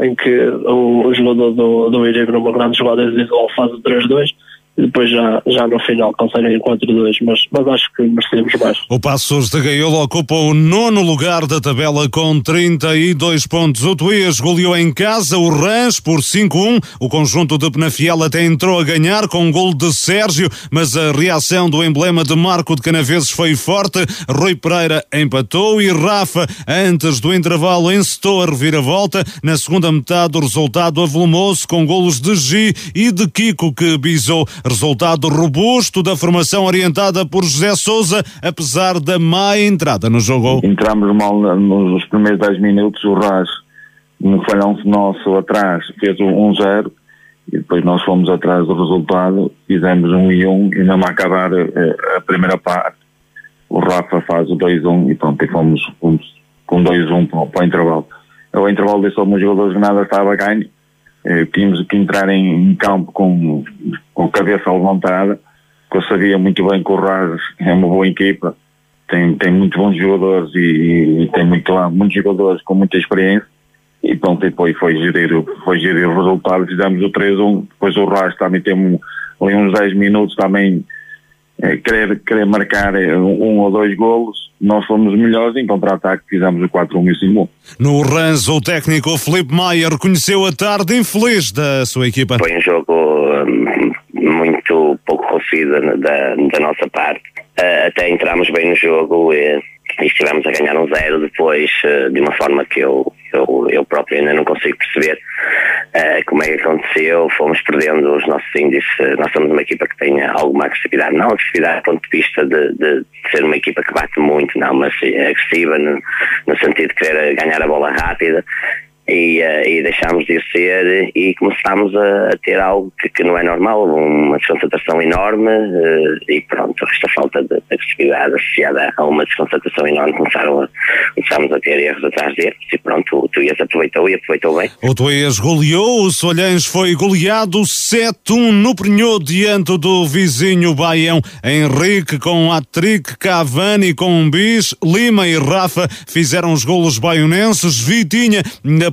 em que o, jogador do, do Irigo numa grande jogada individual faz o 3-2 e depois já, já no final conseguem 4-2, mas, mas acho que merecemos mais. O Passos de Gaiolo ocupa o nono lugar da tabela com 32 pontos. O Tuías goleou em casa o Rãs por 5-1. O conjunto de Penafiel até entrou a ganhar com um gol de Sérgio, mas a reação do emblema de Marco de Canaveses foi forte. Rui Pereira empatou e Rafa, antes do intervalo, encetou a reviravolta. Na segunda metade, o resultado avolumou-se com golos de Gi e de Kiko, que bisou Resultado robusto da formação orientada por José Souza, apesar da má entrada no jogo. Entramos mal nos primeiros 10 minutos, o Raz, um falhão nosso atrás, fez um 1-0 e depois nós fomos atrás do resultado, fizemos um e um e não acabar eh, a primeira parte. O Rafa faz o 2-1 e pronto, e fomos, fomos com 2-1 para, para o intervalo. O intervalo disse alguns jogadores nada estava ganho eh, tínhamos que entrar em, em, campo com, com a cabeça levantada, que eu sabia muito bem que o Raz é uma boa equipa, tem, tem muito bons jogadores e, e tem muito, muitos jogadores com muita experiência. E pronto, depois foi gerir, foi gerir o resultado, fizemos o 3-1, depois o Raz também tem um, ali uns 10 minutos também é, querer, querer marcar eh, um, ou dois golos, nós fomos melhores em contra-ataque, fizemos o 4-1 e 5 No Rans, o técnico Felipe Maia reconheceu a tarde infeliz da sua equipa. Foi um jogo um, muito pouco conseguido da, da nossa parte. Uh, até entramos bem no jogo e e estivemos a ganhar um zero depois uh, de uma forma que eu, eu, eu próprio ainda não consigo perceber uh, como é que aconteceu, fomos perdendo os nossos índices, nós somos uma equipa que tem alguma agressividade, não agressividade ponto de vista de, de, ser uma equipa que bate muito, não, mas agressiva no, no sentido de querer ganhar a bola rápida e, uh, e deixámos de ser e começámos a, a ter algo que, que, não é normal, uma desconcentração enorme uh, e pronto, esta falta de agressividade associada a uma desconcentração enorme. Começaram a, começámos a ter erros atrás de erros e pronto, o Tuías aproveitou e aproveitou bem. O Tuías goleou, o Solhães foi goleado 7-1 no Prenhô diante do vizinho Baião, Henrique com Atric, Cavani com bis, Lima e Rafa fizeram os golos baionenses, Vitinha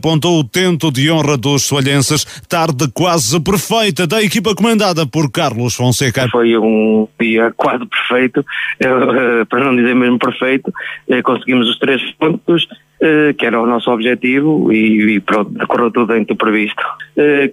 apontou o tento de honra dos soalhenses. Tarde quase perfeita da equipa comandada por Carlos Fonseca. Foi um dia quase perfeito, eh, para não dizer mesmo perfeito. Eh, conseguimos os três pontos eh, que era o nosso objetivo e, pronto, correu tudo dentro do previsto.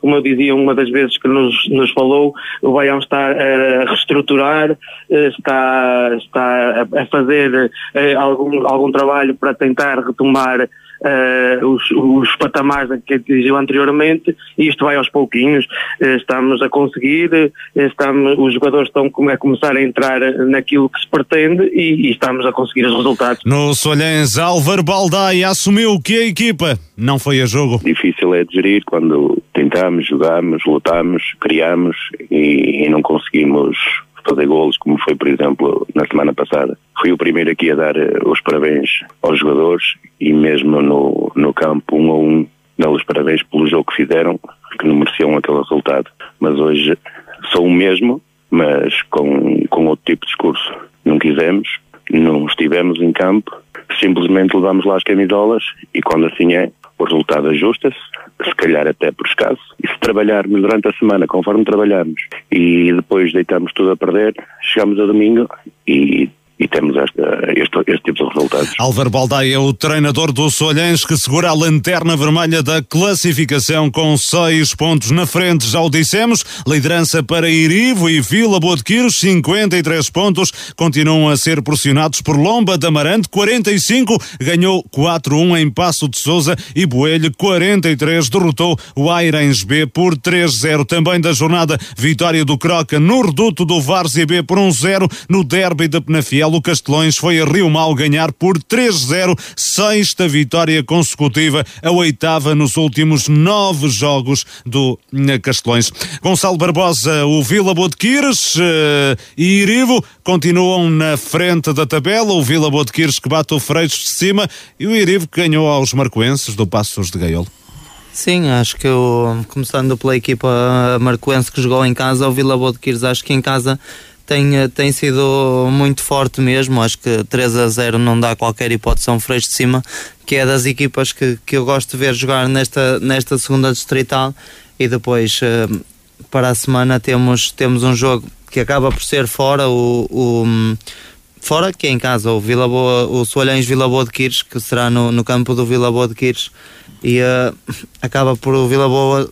Como eu dizia uma das vezes que nos, nos falou, o Baião está a reestruturar, está, está a fazer algum, algum trabalho para tentar retomar uh, os, os patamares que atingiu anteriormente e isto vai aos pouquinhos. Uh, estamos a conseguir, uh, estamos, os jogadores estão a começar a entrar naquilo que se pretende e, e estamos a conseguir os resultados. No Solhens, Álvaro Baldaia assumiu que a equipa não foi a jogo. Difícil é de gerir quando tentamos, jogamos, lutamos, criamos e, e não conseguimos fazer golos, como foi, por exemplo, na semana passada. Fui o primeiro aqui a dar eh, os parabéns aos jogadores e mesmo no, no campo, um a um, dar os parabéns pelo jogo que fizeram, que não mereciam aquele resultado. Mas hoje sou o mesmo, mas com, com outro tipo de discurso. Não quisemos, não estivemos em campo, simplesmente levamos lá as camisolas e quando assim é, o resultado ajusta-se, se calhar até por escasso, e se trabalharmos durante a semana conforme trabalhamos e depois deitamos tudo a perder, chegamos a domingo e e temos esta, este, este tipo de resultados. Álvaro Baldaia é o treinador do Solhães que segura a lanterna vermelha da classificação com seis pontos na frente, já o dissemos, liderança para Irivo e Vila Boa de Quiros, 53 pontos, continuam a ser pressionados por Lomba de Amarante, 45, ganhou 4-1 em Passo de Souza e Boelho, 43, derrotou o Airens B por 3-0. Também da jornada, vitória do Croca no reduto do Várzea B por 1-0 no derby de Penafiel Marcelo Castelões foi a Rio Mal ganhar por 3-0, sexta vitória consecutiva, a oitava nos últimos nove jogos do Castelões. Gonçalo Barbosa, o Vila Botequires uh, e Irivo continuam na frente da tabela. O Vila Botequires que bate o Freixo de cima e o Irivo que ganhou aos marcoenses do Passos de Gaiolo. Sim, acho que eu, começando pela equipa marcoense que jogou em casa, o Vila Botequires, acho que em casa tem, eh, tem sido muito forte mesmo. Acho que 3 a 0 não dá qualquer hipótese a um de cima, que é das equipas que, que eu gosto de ver jogar nesta, nesta segunda distrital. E depois, eh, para a semana, temos, temos um jogo que acaba por ser fora o, o fora que é em casa o Vila Boa, o Soalhães Vila Boa de Quires, que será no, no campo do Vila Boa de Quires e uh, acaba por o Vila Boa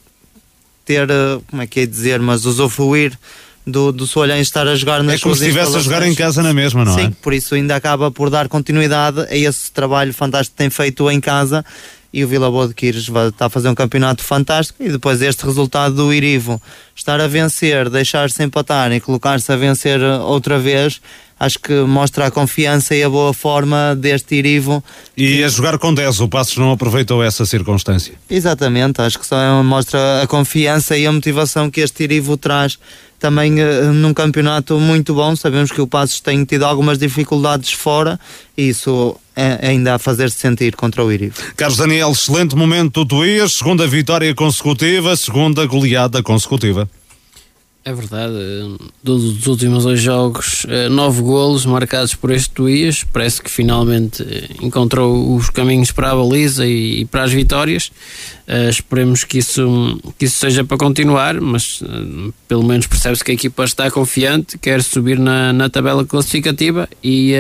ter, uh, como é que é dizer, mas usufruir do, do Soalhães estar a jogar nas É como se estivesse a jogar em casa na mesma, não Sim, é? por isso ainda acaba por dar continuidade a esse trabalho fantástico que tem feito em casa e o Vila Boa de Quires vai, está a fazer um campeonato fantástico e depois este resultado do Irivo estar a vencer, deixar-se empatar e colocar-se a vencer outra vez acho que mostra a confiança e a boa forma deste Irivo E a jogar com 10, o Passos não aproveitou essa circunstância. Exatamente, acho que só mostra a confiança e a motivação que este Irivo traz também eh, num campeonato muito bom. Sabemos que o Passos tem tido algumas dificuldades fora e isso é ainda a fazer-se sentir contra o Irivo. Carlos Daniel, excelente momento do Tuías, segunda vitória consecutiva, segunda goleada consecutiva. É verdade, eh, dos últimos dois jogos, eh, nove golos marcados por este Tuías. Parece que finalmente eh, encontrou os caminhos para a baliza e, para as vitórias. Uh, esperemos que isso, que isso seja para continuar, mas pelo menos percebe-se que a equipa está confiante, quer subir na, na tabela classificativa e,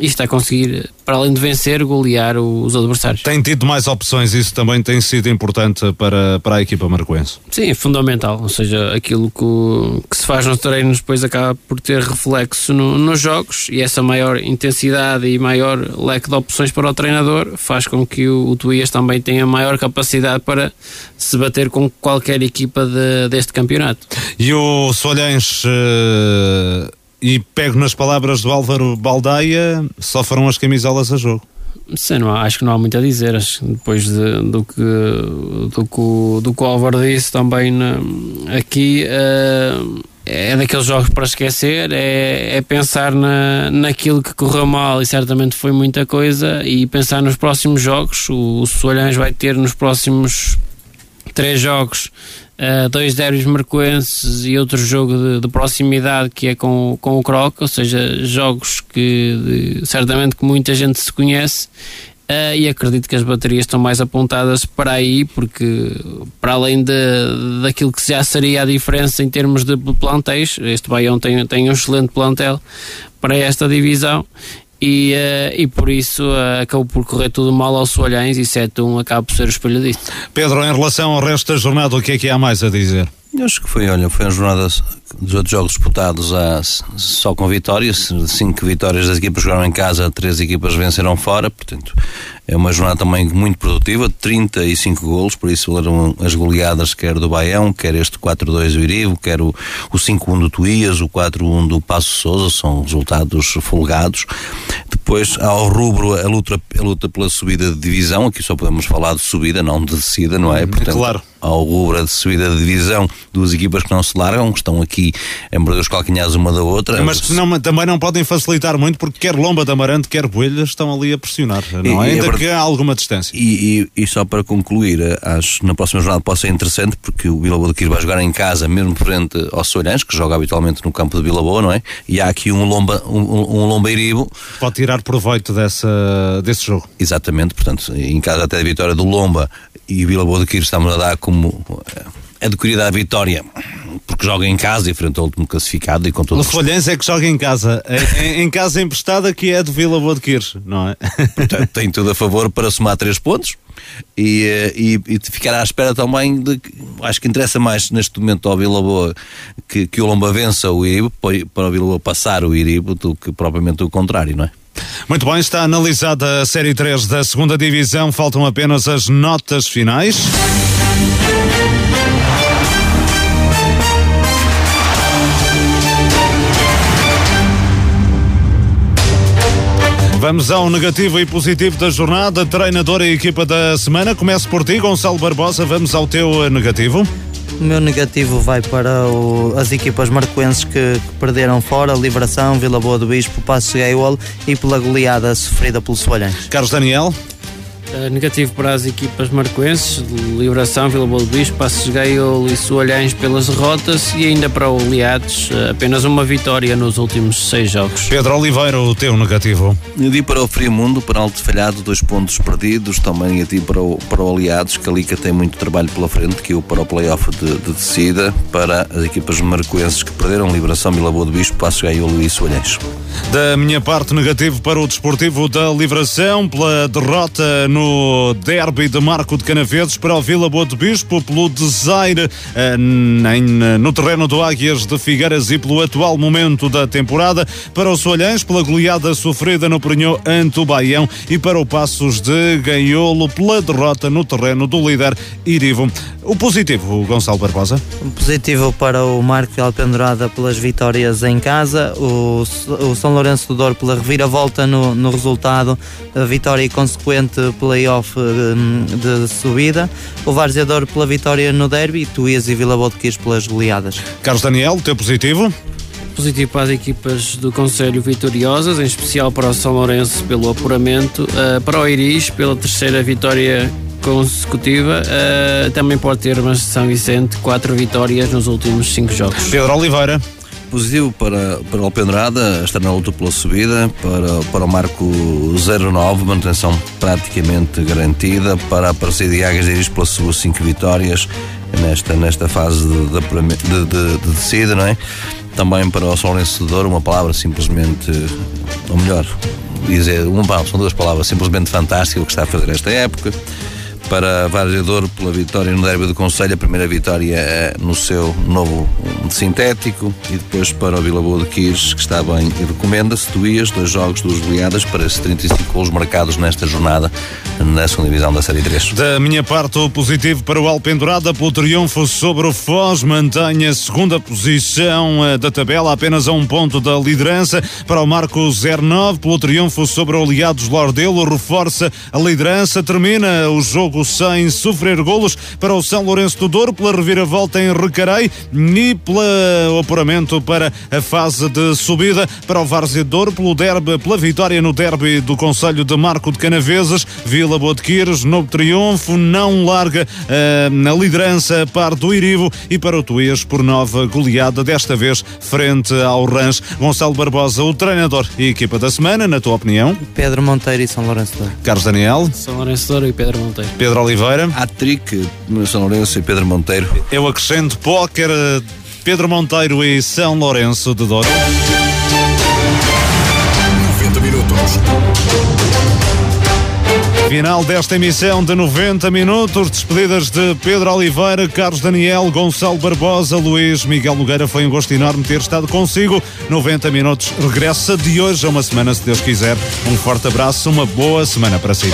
e está a conseguir, para além de vencer, golear os adversários. Tem tido mais opções, isso também tem sido importante para, para a equipa marcoense. Sim, é fundamental, ou seja, aquilo que, que se faz nos treinos depois acaba por ter reflexo no, nos jogos e essa maior intensidade e maior leque de opções para o treinador faz com que o, o Tuías também tenha maior capacidade para se bater com qualquer equipa de, deste campeonato. E o Solhães, uh, e pego nas palavras do Álvaro Baldaia, só foram as camisolas a jogo. Sim, não há, acho que não há muito a dizer. Depois de, do, que, do, que, do que o Álvaro disse também na, aqui, uh, é daqueles jogos para esquecer, é, é pensar na, naquilo que correu mal e certamente foi muita coisa e pensar nos próximos jogos. O, o vai ter nos próximos três jogos uh, dois débitos marcoenses e outro jogo de, de, proximidade que é com, com o Croc, ou seja, jogos que de, certamente que muita gente se conhece. Uh, e acredito que as baterias estão mais apontadas para aí, porque para além de, daquilo que já seria a diferença em termos de plantéis, este Baião tem, tem um excelente plantel para esta divisão e, uh, e por isso uh, acabou por correr tudo mal aos Soalhães e 7-1 acaba por ser o espelho disso. Pedro, em relação ao resto da jornada, o que é que há mais a dizer? Eu acho que foi, olha, foi uma jornada dos outros jogos disputados a, só com vitórias, cinco vitórias das equipas jogaram em casa, três equipas venceram fora, portanto é uma jornada também muito produtiva, 35 golos, por isso eram as goleadas quer do Baião, quer este 4-2 do Irivo, quer o, o 5-1 do Tuías, o 4-1 do Passo Souza, são resultados folgados. Depois ao rubro a luta, a luta pela subida de divisão, aqui só podemos falar de subida, não de descida, não é? Portanto, claro. Ao rubro de subida de divisão, duas equipas que não se largam, que estão aqui em morder os calcanhares uma da outra. Mas que não, também não podem facilitar muito, porque quer Lomba de Amarante, quer Boelhas estão ali a pressionar, não é? Ainda que há alguma distância. E, e, e, só para concluir, acho na próxima jornada pode ser interessante, porque o Boa de Quir vai jogar em casa, mesmo frente ao Soalhães, que joga habitualmente no campo de Boa, não é? E há aqui um Lomba, um, um Lombeiribo. Pode tirar proveito dessa, desse jogo. Exatamente, portanto, em casa até a vitória do Lomba e o Vila Boa de Quir estamos a dar como adquirida a vitória porque joga em casa e frente ao último classificado e com todo o Folhães é que joga em casa em, em, casa emprestada que é do Vila Boa de Quires, não é? Portanto, tem tudo a favor para somar três pontos e, eh, e, e ficar à espera também de acho que interessa mais neste momento ao Vila Boa que, que o Lomba vença o Iribo para o Vila Boa passar o Iribo do que propriamente o contrário, não é? Muito bem, está analisada a Série 3 da segunda Divisão, faltam apenas as notas finais. Vamos ao negativo e positivo da jornada. Treinador e equipa da semana. Começo por ti, Gonçalo Barbosa. Vamos ao teu negativo. O meu negativo vai para o, as equipas marcoenses que, que, perderam fora, Liberação, Vila Boa do Bispo, Passo Gaiol e pela goleada sofrida pelo Soalhães. Carlos Daniel. Uh, negativo para as equipas marcoenses, Liberação, Vila Boa do Bispo, Passos Gaiolo e Soalhães pelas derrotas e ainda para o Aliados, uh, apenas uma vitória nos últimos seis jogos. Pedro Oliveira, o teu negativo. Negativo para o Friamundo, para Alto Falhado, dois pontos perdidos, também negativo para o, para o Aliados, que ali que tem muito trabalho pela frente, que o para o playoff de, de descida, para as equipas marcoenses que perderam, Liberação, Vila Boa do Bispo, Passos Gaiolo e Soalhães. Da minha parte, negativo para o Desportivo da Liberação, pela derrota no no derby de Marco de Canaveses para o Vila Boa de Bispo, pelo desaire eh, no terreno do Águias de Figueiras e pelo atual momento da temporada, para o Solhães pela goleada sofrida no Prenhô ante o Baião e para o Passos de Ganholo pela derrota no terreno do líder Irivo. O positivo, Gonçalo Barbosa? O positivo para o Marco Alpendurada pelas vitórias em casa, o, o São Lourenço do Douro pela reviravolta no, no resultado, a vitória consequente playoff hum, de, subida, o Varzeador pela vitória no derby e Tuías e Vila Boa pelas goleadas. Carlos Daniel, teu positivo? positivo para as equipas do Conselho vitoriosas, em especial para o São Lourenço pelo apuramento, uh, para o Iris pela terceira vitória consecutiva, uh, também pode ter, mas São Vicente, quatro vitórias nos últimos cinco jogos. Pedro Oliveira. Positivo para, para o Alpendrada, está na luta pela subida, para, para o marco 09, manutenção praticamente garantida, para a parceria de Águas de pelas suas cinco vitórias nesta, nesta fase de, de, de, de descida, não é? Também para o São de uma palavra simplesmente, ou melhor, dizer uma são duas palavras, simplesmente fantástica o que está a fazer esta época para Vargedor pela vitória no derby do Conselho, a primeira vitória é no seu novo sintético e depois para o Vila Boa de Quires, que está bem e recomenda-se Tuías, dois jogos, duas goleadas para esses 35 gols marcados nesta jornada na segunda divisão da Série 3. Da minha parte, o positivo para o Alpendurada pelo triunfo sobre o Foz, mantém a segunda posição eh, da tabela, apenas a um ponto da liderança. Para o Marco 09, pelo triunfo sobre o Aliados Lordelo, reforça a liderança, termina o jogo sem sofrer golos para o São Lourenço do Douro, pela reviravolta em Recarei e pelo apuramento para a fase de subida para o Várzea Douro, pelo derby, pela vitória no derby do Conselho de Marco de Canaveses, Vila Boa de Quires, novo triunfo, não larga uh, na liderança par do Irivo e para o Tuías por nova goleada, desta vez frente ao Rãs. Gonçalo Barbosa, o treinador e equipa da semana, na tua opinião? Pedro Monteiro e São Lourenço Douro. Carlos Daniel? São Lourenço Douro e Pedro Monteiro. Pedro Oliveira. Hat-trick, São Lourenço e Pedro Monteiro. Eu acrescento póquer, Pedro Monteiro e São Lourenço de Douro. 90 minutos. Final desta emissão de 90 minutos, despedidas de Pedro Oliveira, Carlos Daniel, Gonçalo Barbosa, Luís Miguel Nogueira. Foi um gosto enorme ter estado consigo. 90 minutos regressa de hoje a uma semana, se Deus quiser. Um forte abraço, uma boa semana para si.